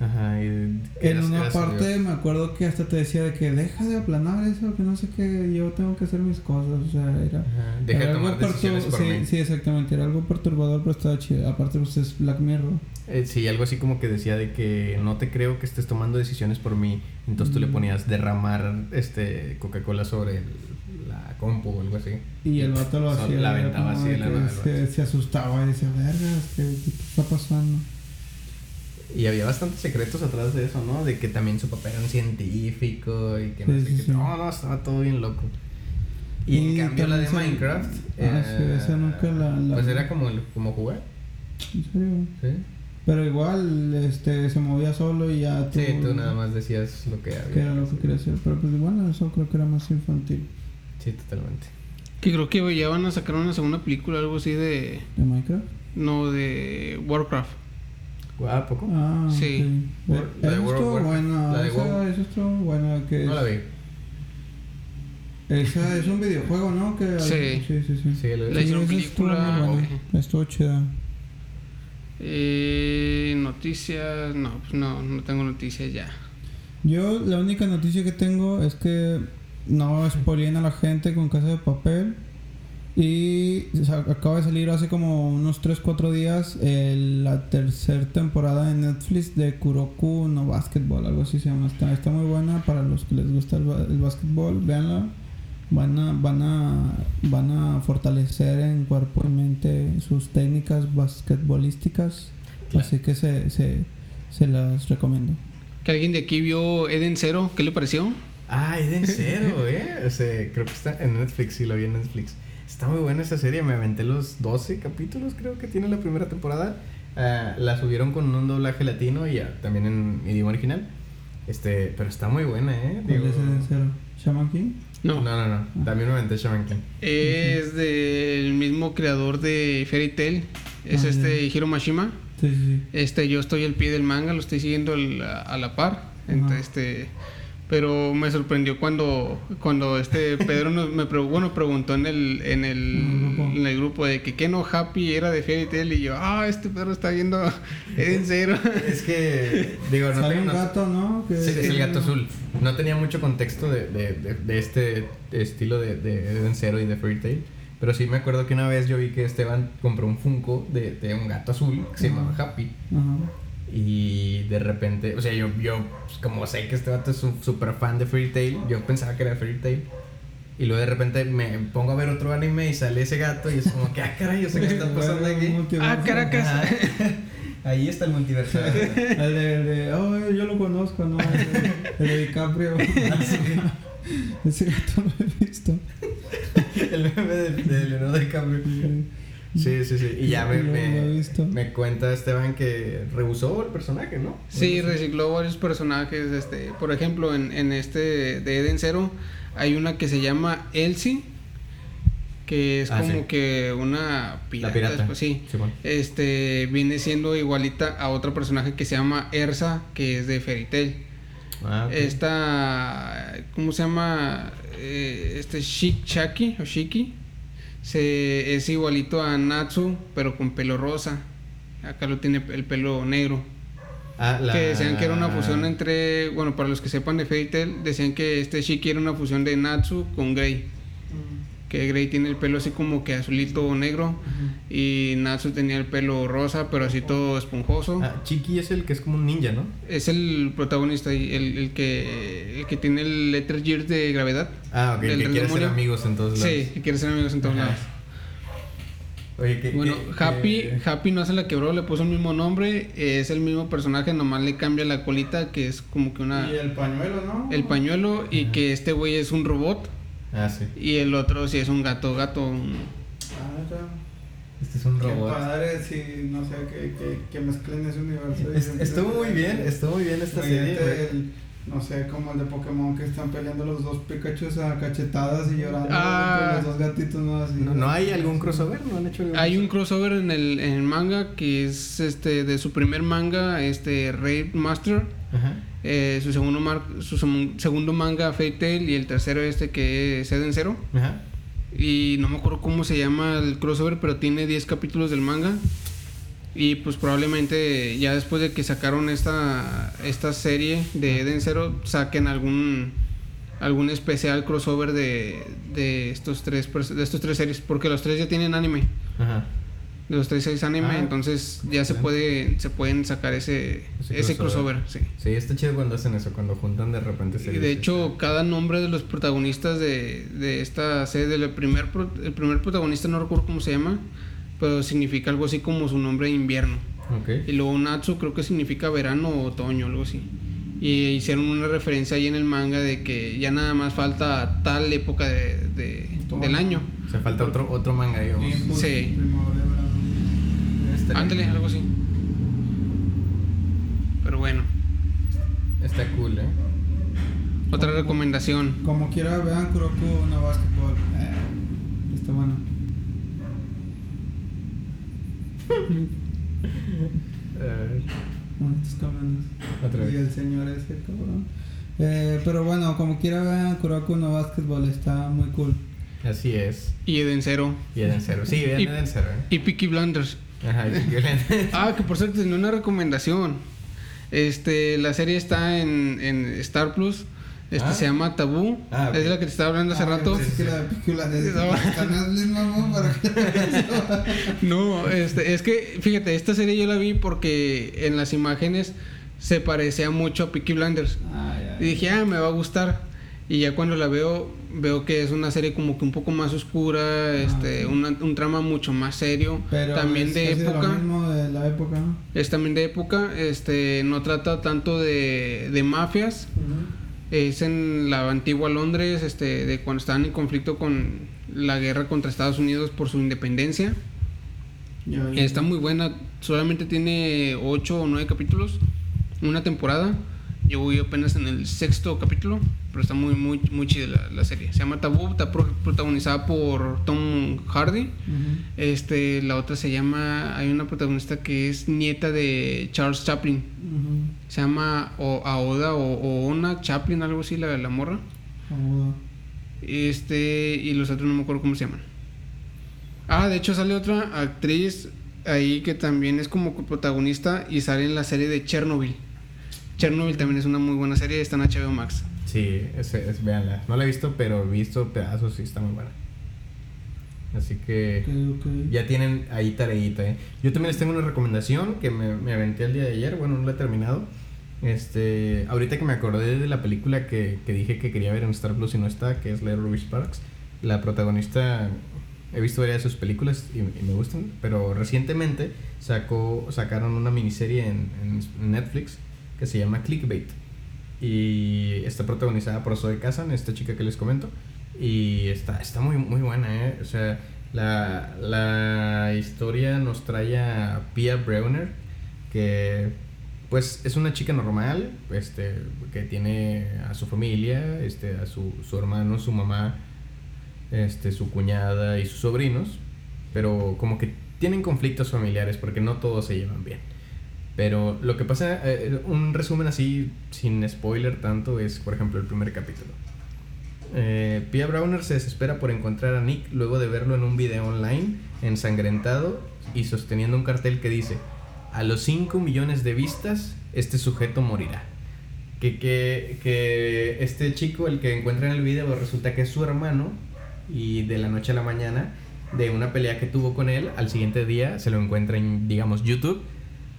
Ajá, y En una parte me acuerdo que hasta te decía de que deja de aplanar eso, que no sé qué, yo tengo que hacer mis cosas, o sea, era... Ajá, Deja de era tomar algo decisiones por sí, mí. sí, exactamente, era algo perturbador, pero estaba chido. Aparte, pues es Black Mirror. Eh, sí, algo así como que decía de que no te creo que estés tomando decisiones por mí. Entonces tú le Mm. ponías derramar este Coca-Cola sobre el- la compu o algo así. Y el vato lo hacía. La aventaba como así la se, asustaba y decía, vergas, ¿qué, qué está pasando? Y había bastantes secretos atrás de eso, ¿no? De que también su papá era un científico y que no Sí, sé sí, qué. sí. No, no, estaba todo bien loco. Y, Y en cambio la de Minecraft. Ah, sí, esa nunca la- la- Pues era como, como jugar. ¿En serio? Sí. Pero igual, este, se movía solo y ya tú... Sí, tú nada más decías lo que había. Que era lo que quería hacer, pero pues bueno, eso creo que era más infantil. Sí, totalmente. Que creo que ya van a sacar una segunda película, algo así de. ¿De Minecraft? No, de Warcraft. ¿A poco? Ah, Sí. ok. War- la de Eso World estuvo of Warcraft. buena. La de esa, WoW. esa estuvo buena. Que No la vi. Esa es un videojuego, ¿no? Que, Sí. sí, sí. sí. Sí, la- La hicieron estuvo muy película. Estuvo chida. Eh, noticias. No, pues no, no tengo noticias ya. Yo, la única noticia que tengo es que no spoileen a la gente con Casa de Papel. Y acaba de salir hace como unos 3-4 días el- la tercera temporada en Netflix de Kuroku no Basketball, algo así se llama. Está, está muy buena para los que les gusta el, ba- el básquetbol, véanla. Van a, van, a, van a fortalecer en cuerpo y mente sus técnicas basquetbolísticas. Claro. Así que se, se, se las recomiendo. Que alguien de aquí vio Eden Zero, ¿qué le pareció? Ah, Eden Zero, eh. O sea, creo que está en Netflix, sí, lo vi en Netflix. Está muy buena esa serie, me aventé los 12 capítulos, creo que tiene la primera temporada. Ah, la subieron con un doblaje latino y ah, también en idioma original. Este, pero está muy buena, eh. ¿Cuál Digo, es el cero? ¿Shaman King? No. no, no, no. También me aventé Shaman King. Es del mismo creador de Fairy Tail. Es Ah, este Hiro Mashima. Sí, sí, sí. Este, yo estoy al pie del manga, lo estoy siguiendo al- a, a la par. Entonces, este, pero me sorprendió cuando, cuando este <laughs> Pedro nos- me pre- bueno, preguntó en el, en el, En el grupo. en el grupo de que qué no Happy era de Fairy Tail y yo, ah, este Pedro está viendo <laughs> en cero. <laughs> Es que, digo, no tengo. un gato, ¿no? Que Sí, es el gato azul. No tenía mucho contexto de, de, de, de este estilo de, de Eden Zero y de Fairy Tail. Pero sí me acuerdo que una vez yo vi que Esteban compró un Funko de, de un gato azul que se llamaba Happy. Ajá. Y de repente, o sea, yo, yo pues, como sé que este vato es un súper fan de Fairy Tail, yo pensaba que era Fairy Tail. Y luego de repente me pongo a ver otro anime y sale ese gato y es como que, ah, caray, yo sé qué está <laughs> pasando aquí. Ah, Caracas. <laughs> Ahí está el multiverso. <laughs> El de, el de, oh, yo lo conozco, ¿no? El de, el de DiCaprio. Ese gato lo he visto. el meme de, de Leonardo DiCaprio. Sí, sí, sí. Y ya me, me, visto. me cuenta Esteban que rehusó el personaje, ¿no? Sí, recicló varios personajes. Este, por ejemplo, en, en este de Eden Zero hay una que se llama Elsie, que es Ah, como sí. que una pirata. La pirata. después, sí. Simón. Este viene siendo igualita a otro personaje que se llama Ersa, que es de Fairy Tail. Ah. Esta, ¿cómo se llama? Eh, este Shik Shaki o Shiki. Se, es igualito a Natsu, pero con pelo rosa. Acá lo tiene el pelo negro. Ah, la- Que decían que era una fusión entre. Bueno, para los que sepan de Fairy Tail, decían que este Shiki era una fusión de Natsu con Grey. Que Grey tiene el pelo así como que azulito o negro. Y Natsu tenía el pelo rosa, pero así todo esponjoso. Ah, Chiqui es el que es como un ninja, ¿no? Es el protagonista y el, el que, el que tiene el Letter Gear de gravedad. Ah, ok, Del que quiere ser amigos en todos lados. Sí, que quiere ser amigos en todos lados. Oye, que. Bueno, que- Happy, que- Happy no se la quebró, le puso el mismo nombre. Es el mismo personaje, nomás le cambia la colita, que es como que una. Y el pañuelo, ¿no? El pañuelo, y que este güey es un robot. Ah, sí. Y el otro sí es un gato, gato. un- Ah, ya. Este es un Qué robot. padre, sí, no sé, que, que, que mezclen ese universo. Es- estuvo muy bien, estuvo muy bien esta serie. El- no sé, como el de Pokémon que están peleando los dos Pikachu a cachetadas y llorando Ah. con los dos gatitos, ¿no? Así. ¿No, no hay algún crossover? ¿No han hecho algún Hay un crossover en el, en el manga que es este de su primer manga, este Raid Master. Ajá. eh, su segundo mar- su segun- segundo manga Fairy Tail y el tercero este que es Eden Zero. Ajá. Y no me acuerdo cómo se llama el crossover, pero tiene 10 capítulos del manga. Y pues probablemente ya después de que sacaron esta, esta serie de Eden Zero, saquen algún algún especial crossover de, de estos tres de estos tres series, porque los tres ya tienen anime. Ajá. De los tres series anime, Ah, entonces ya se puede se pueden sacar ese Ese ese crossover. crossover, sí. Sí, está chido cuando hacen eso, cuando juntan de repente Y series. de hecho, este, cada nombre de los protagonistas de, de esta serie, del primer, pro- el primer protagonista, no recuerdo cómo se llama, pero significa algo así como su nombre de invierno. Ok. Y luego Natsu creo que significa verano o otoño, algo así. Y hicieron una referencia ahí en el manga de que ya nada más falta tal época de, de- del año. O sea, falta otro, otro manga, digamos. Sí, pues. Está, Ándale, algo así. Pero bueno, está cool, ¿eh? otra recomendación. Como quiera, vean Kuroko no Basketball. Eh, está bueno. Cabrones. otra Y vez. el señor ese cabrón. Eh, pero bueno, como quiera vean Kuroko no Basketball, está muy cool. Así es. Y Eden Zero. Y Eden Zero. Sí, vean Y- Eden Zero, ¿eh? Y Peaky Blinders. Ajá, y Violent. Ah, que por cierto tenía una recomendación. Este, la serie está en, en Star Plus. Este Ah. se llama Tabú. Ah, ok. Es la que te estaba hablando hace Ah, rato. Es que la película de No. está en Netflix, mamón, para que <laughs> No, este, es que, fíjate, esta serie yo la vi porque en las imágenes se parecía mucho a Peaky Blinders. Ah, ya. Y dije, ah, me va a gustar. Y ya cuando la veo, veo que es una serie como que un poco más oscura, este, ok. una- un trama mucho más serio. Pero también es de época. Lo mismo de la época, ¿no? Es también de época, este, no trata tanto de, de mafias, es en la antigua Londres, este, de cuando estaban en conflicto con la guerra contra Estados Unidos por su independencia. Ya, ya. Está muy buena, solamente tiene 8 o 9 capítulos, una temporada. Yo voy apenas en el sexto capítulo, pero está muy, muy, muy chida la, la serie. Se llama Tabú, está pro- protagonizada por Tom Hardy. Este, la otra se llama, hay una protagonista que es nieta de Charles Chaplin. Se llama o, Aoda o, o Ona Chaplin, algo así, la, la morra. Agudo. Este, y los otros no me acuerdo cómo se llaman. Ah, de hecho sale otra actriz ahí que también es como protagonista y sale en la serie de Chernobyl. Chernobyl también es una muy buena serie, está en HBO Max. Sí, es, es, véanla. No la he visto, pero he visto pedazos y está muy buena. Así que Ok, ok. ya tienen ahí tareita, ¿eh? Yo también les tengo una recomendación que me, me aventé el día de ayer, bueno, no la he terminado. Este, ahorita que me acordé de la película que, que dije que quería ver en Star Plus y no está, que es la de Ruby Sparks. La protagonista, he visto varias de sus películas y, y me gustan, pero recientemente sacó, sacaron una miniserie en, en Netflix que se llama Clickbait. Y está protagonizada por Zoe Kazan, esta chica que les comento. Y está, está muy, muy buena, ¿eh? O sea, la, la historia nos trae a Pia Breuner, que pues es una chica normal, este, que tiene a su familia, este, a su, su hermano, su mamá, este, su cuñada y sus sobrinos, pero como que tienen conflictos familiares porque no todos se llevan bien. Pero lo que pasa, eh, un resumen así, sin spoiler tanto, es por ejemplo el primer capítulo. Eh, Pia Browner se desespera por encontrar a Nick luego de verlo en un video online, ensangrentado y sosteniendo un cartel que dice, a los 5 millones de vistas, este sujeto morirá. Que, que, que este chico, el que encuentra en el video, resulta que es su hermano y de la noche a la mañana, de una pelea que tuvo con él, al siguiente día se lo encuentra en, digamos, YouTube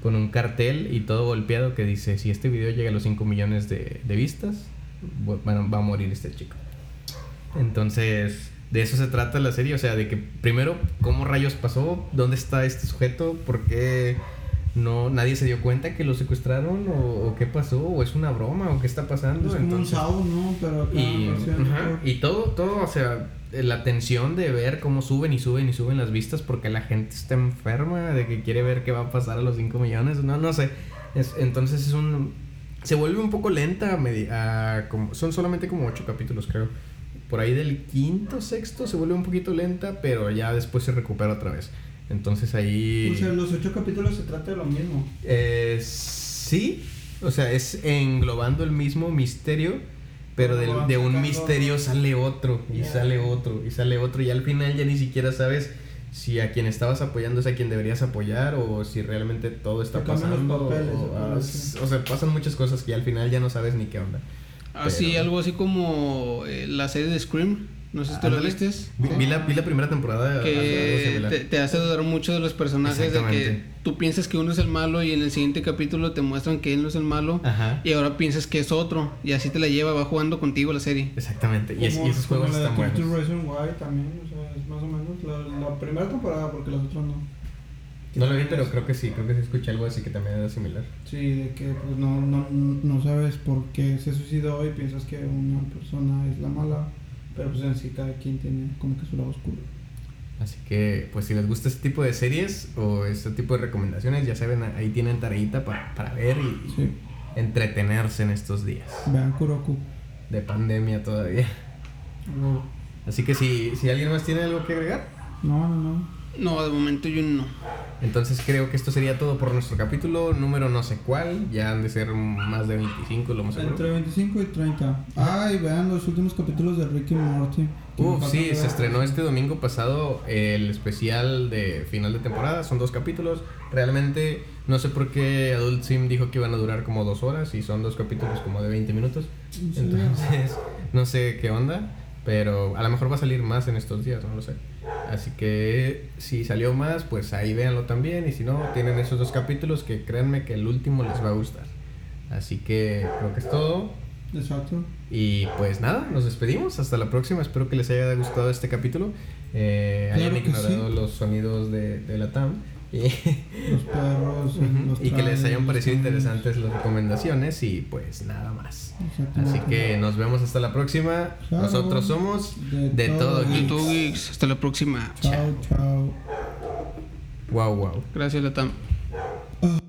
con un cartel y todo golpeado que dice, si este video llega a los 5 millones de, de vistas, va a morir este chico. Entonces, de eso se trata la serie, o sea, de que primero, ¿cómo rayos pasó? ¿Dónde está este sujeto? ¿Por qué no nadie se dio cuenta que lo secuestraron? ¿O, o qué pasó? ¿O es una broma? ¿O qué está pasando? Es como un Sao, ¿no? Pero acá y, ajá, todo, todo, o sea, la tensión de ver cómo suben y suben y suben las vistas porque la gente está enferma de que quiere ver qué va a pasar a los 5 millones, no, no sé. Es- entonces es un... Se vuelve un poco lenta, a medi- a como, son solamente como 8 capítulos creo. Por ahí del quinto, sexto se vuelve un poquito lenta, pero ya después se recupera otra vez. Entonces ahí... O sea, los ocho capítulos se trata de lo mismo. Eh, sí, o sea, es englobando el mismo misterio, pero de un misterio sale otro, y sale otro, y sale otro, y al final ya ni siquiera sabes si a quien estabas apoyando es a quien deberías apoyar, o si realmente todo está pasando. papeles, o, ah, o sea, pasan muchas cosas que al final ya no sabes ni qué onda. Así, Pero- algo así como eh, la serie de Scream. No sé si tú la Ándale. viste. Vi, vi la, vi la primera temporada. algo Que similar. te, te hace dudar mucho de los personajes de que tú piensas que uno es el malo y en el siguiente capítulo te muestran que él no es el malo Ajá. y ahora piensas que es otro y así te la lleva, va jugando contigo la serie. Exactamente. Y, es- y esos como juegos están buenos. 22 Reasons Why también, o sea, es más o menos la, la primera temporada, porque las otras no. No lo vi, pero creo que sí, creo que sí escuché algo así que también era similar. Sí, de que pues no, no, no sabes por qué se suicidó y piensas que una persona es la mala, pero pues en sí cada quien tiene como que su lado oscuro. Así que, pues si les gusta este tipo de series o este tipo de recomendaciones, ya saben, ahí tienen tareita para, para ver y Sí, entretenerse en estos días vean Kuroku. de pandemia todavía. Así que si, si alguien más tiene algo que agregar, No, no, no. No, de momento yo no. Entonces creo que esto sería todo por nuestro capítulo número no sé cuál. Ya han de ser más de 25, lo más seguro. Entre 25 y 30. Ay, vean los últimos capítulos de Ricky Morty. Uf, faltan sí, ver. se estrenó este domingo pasado el especial de final de temporada. Son dos capítulos. Realmente no sé por qué Adult Sim dijo que iban a durar como dos horas y son dos capítulos como de 20 minutos. Entonces, <laughs> no sé qué onda. Pero a lo mejor va a salir más en estos días, no lo sé. Así que si salió más, pues ahí véanlo también. Y si no, tienen esos dos capítulos que créanme que el último les va a gustar. Así que creo que es todo. Exacto. Y pues nada, nos despedimos. Hasta la próxima. Espero que les haya gustado este capítulo. Eh, hayan ignorado sí. los sonidos de, de la TAM. Y, <laughs> Los perros. Los y que les hayan parecido interesantes las recomendaciones. Y pues nada más. Así que nos vemos hasta la próxima. Chao. Nosotros somos De de, todo todo geeks. geeks. YouTube Geeks, hasta la próxima. Chao, chao. Wow, wow. Gracias, Latam. Ah.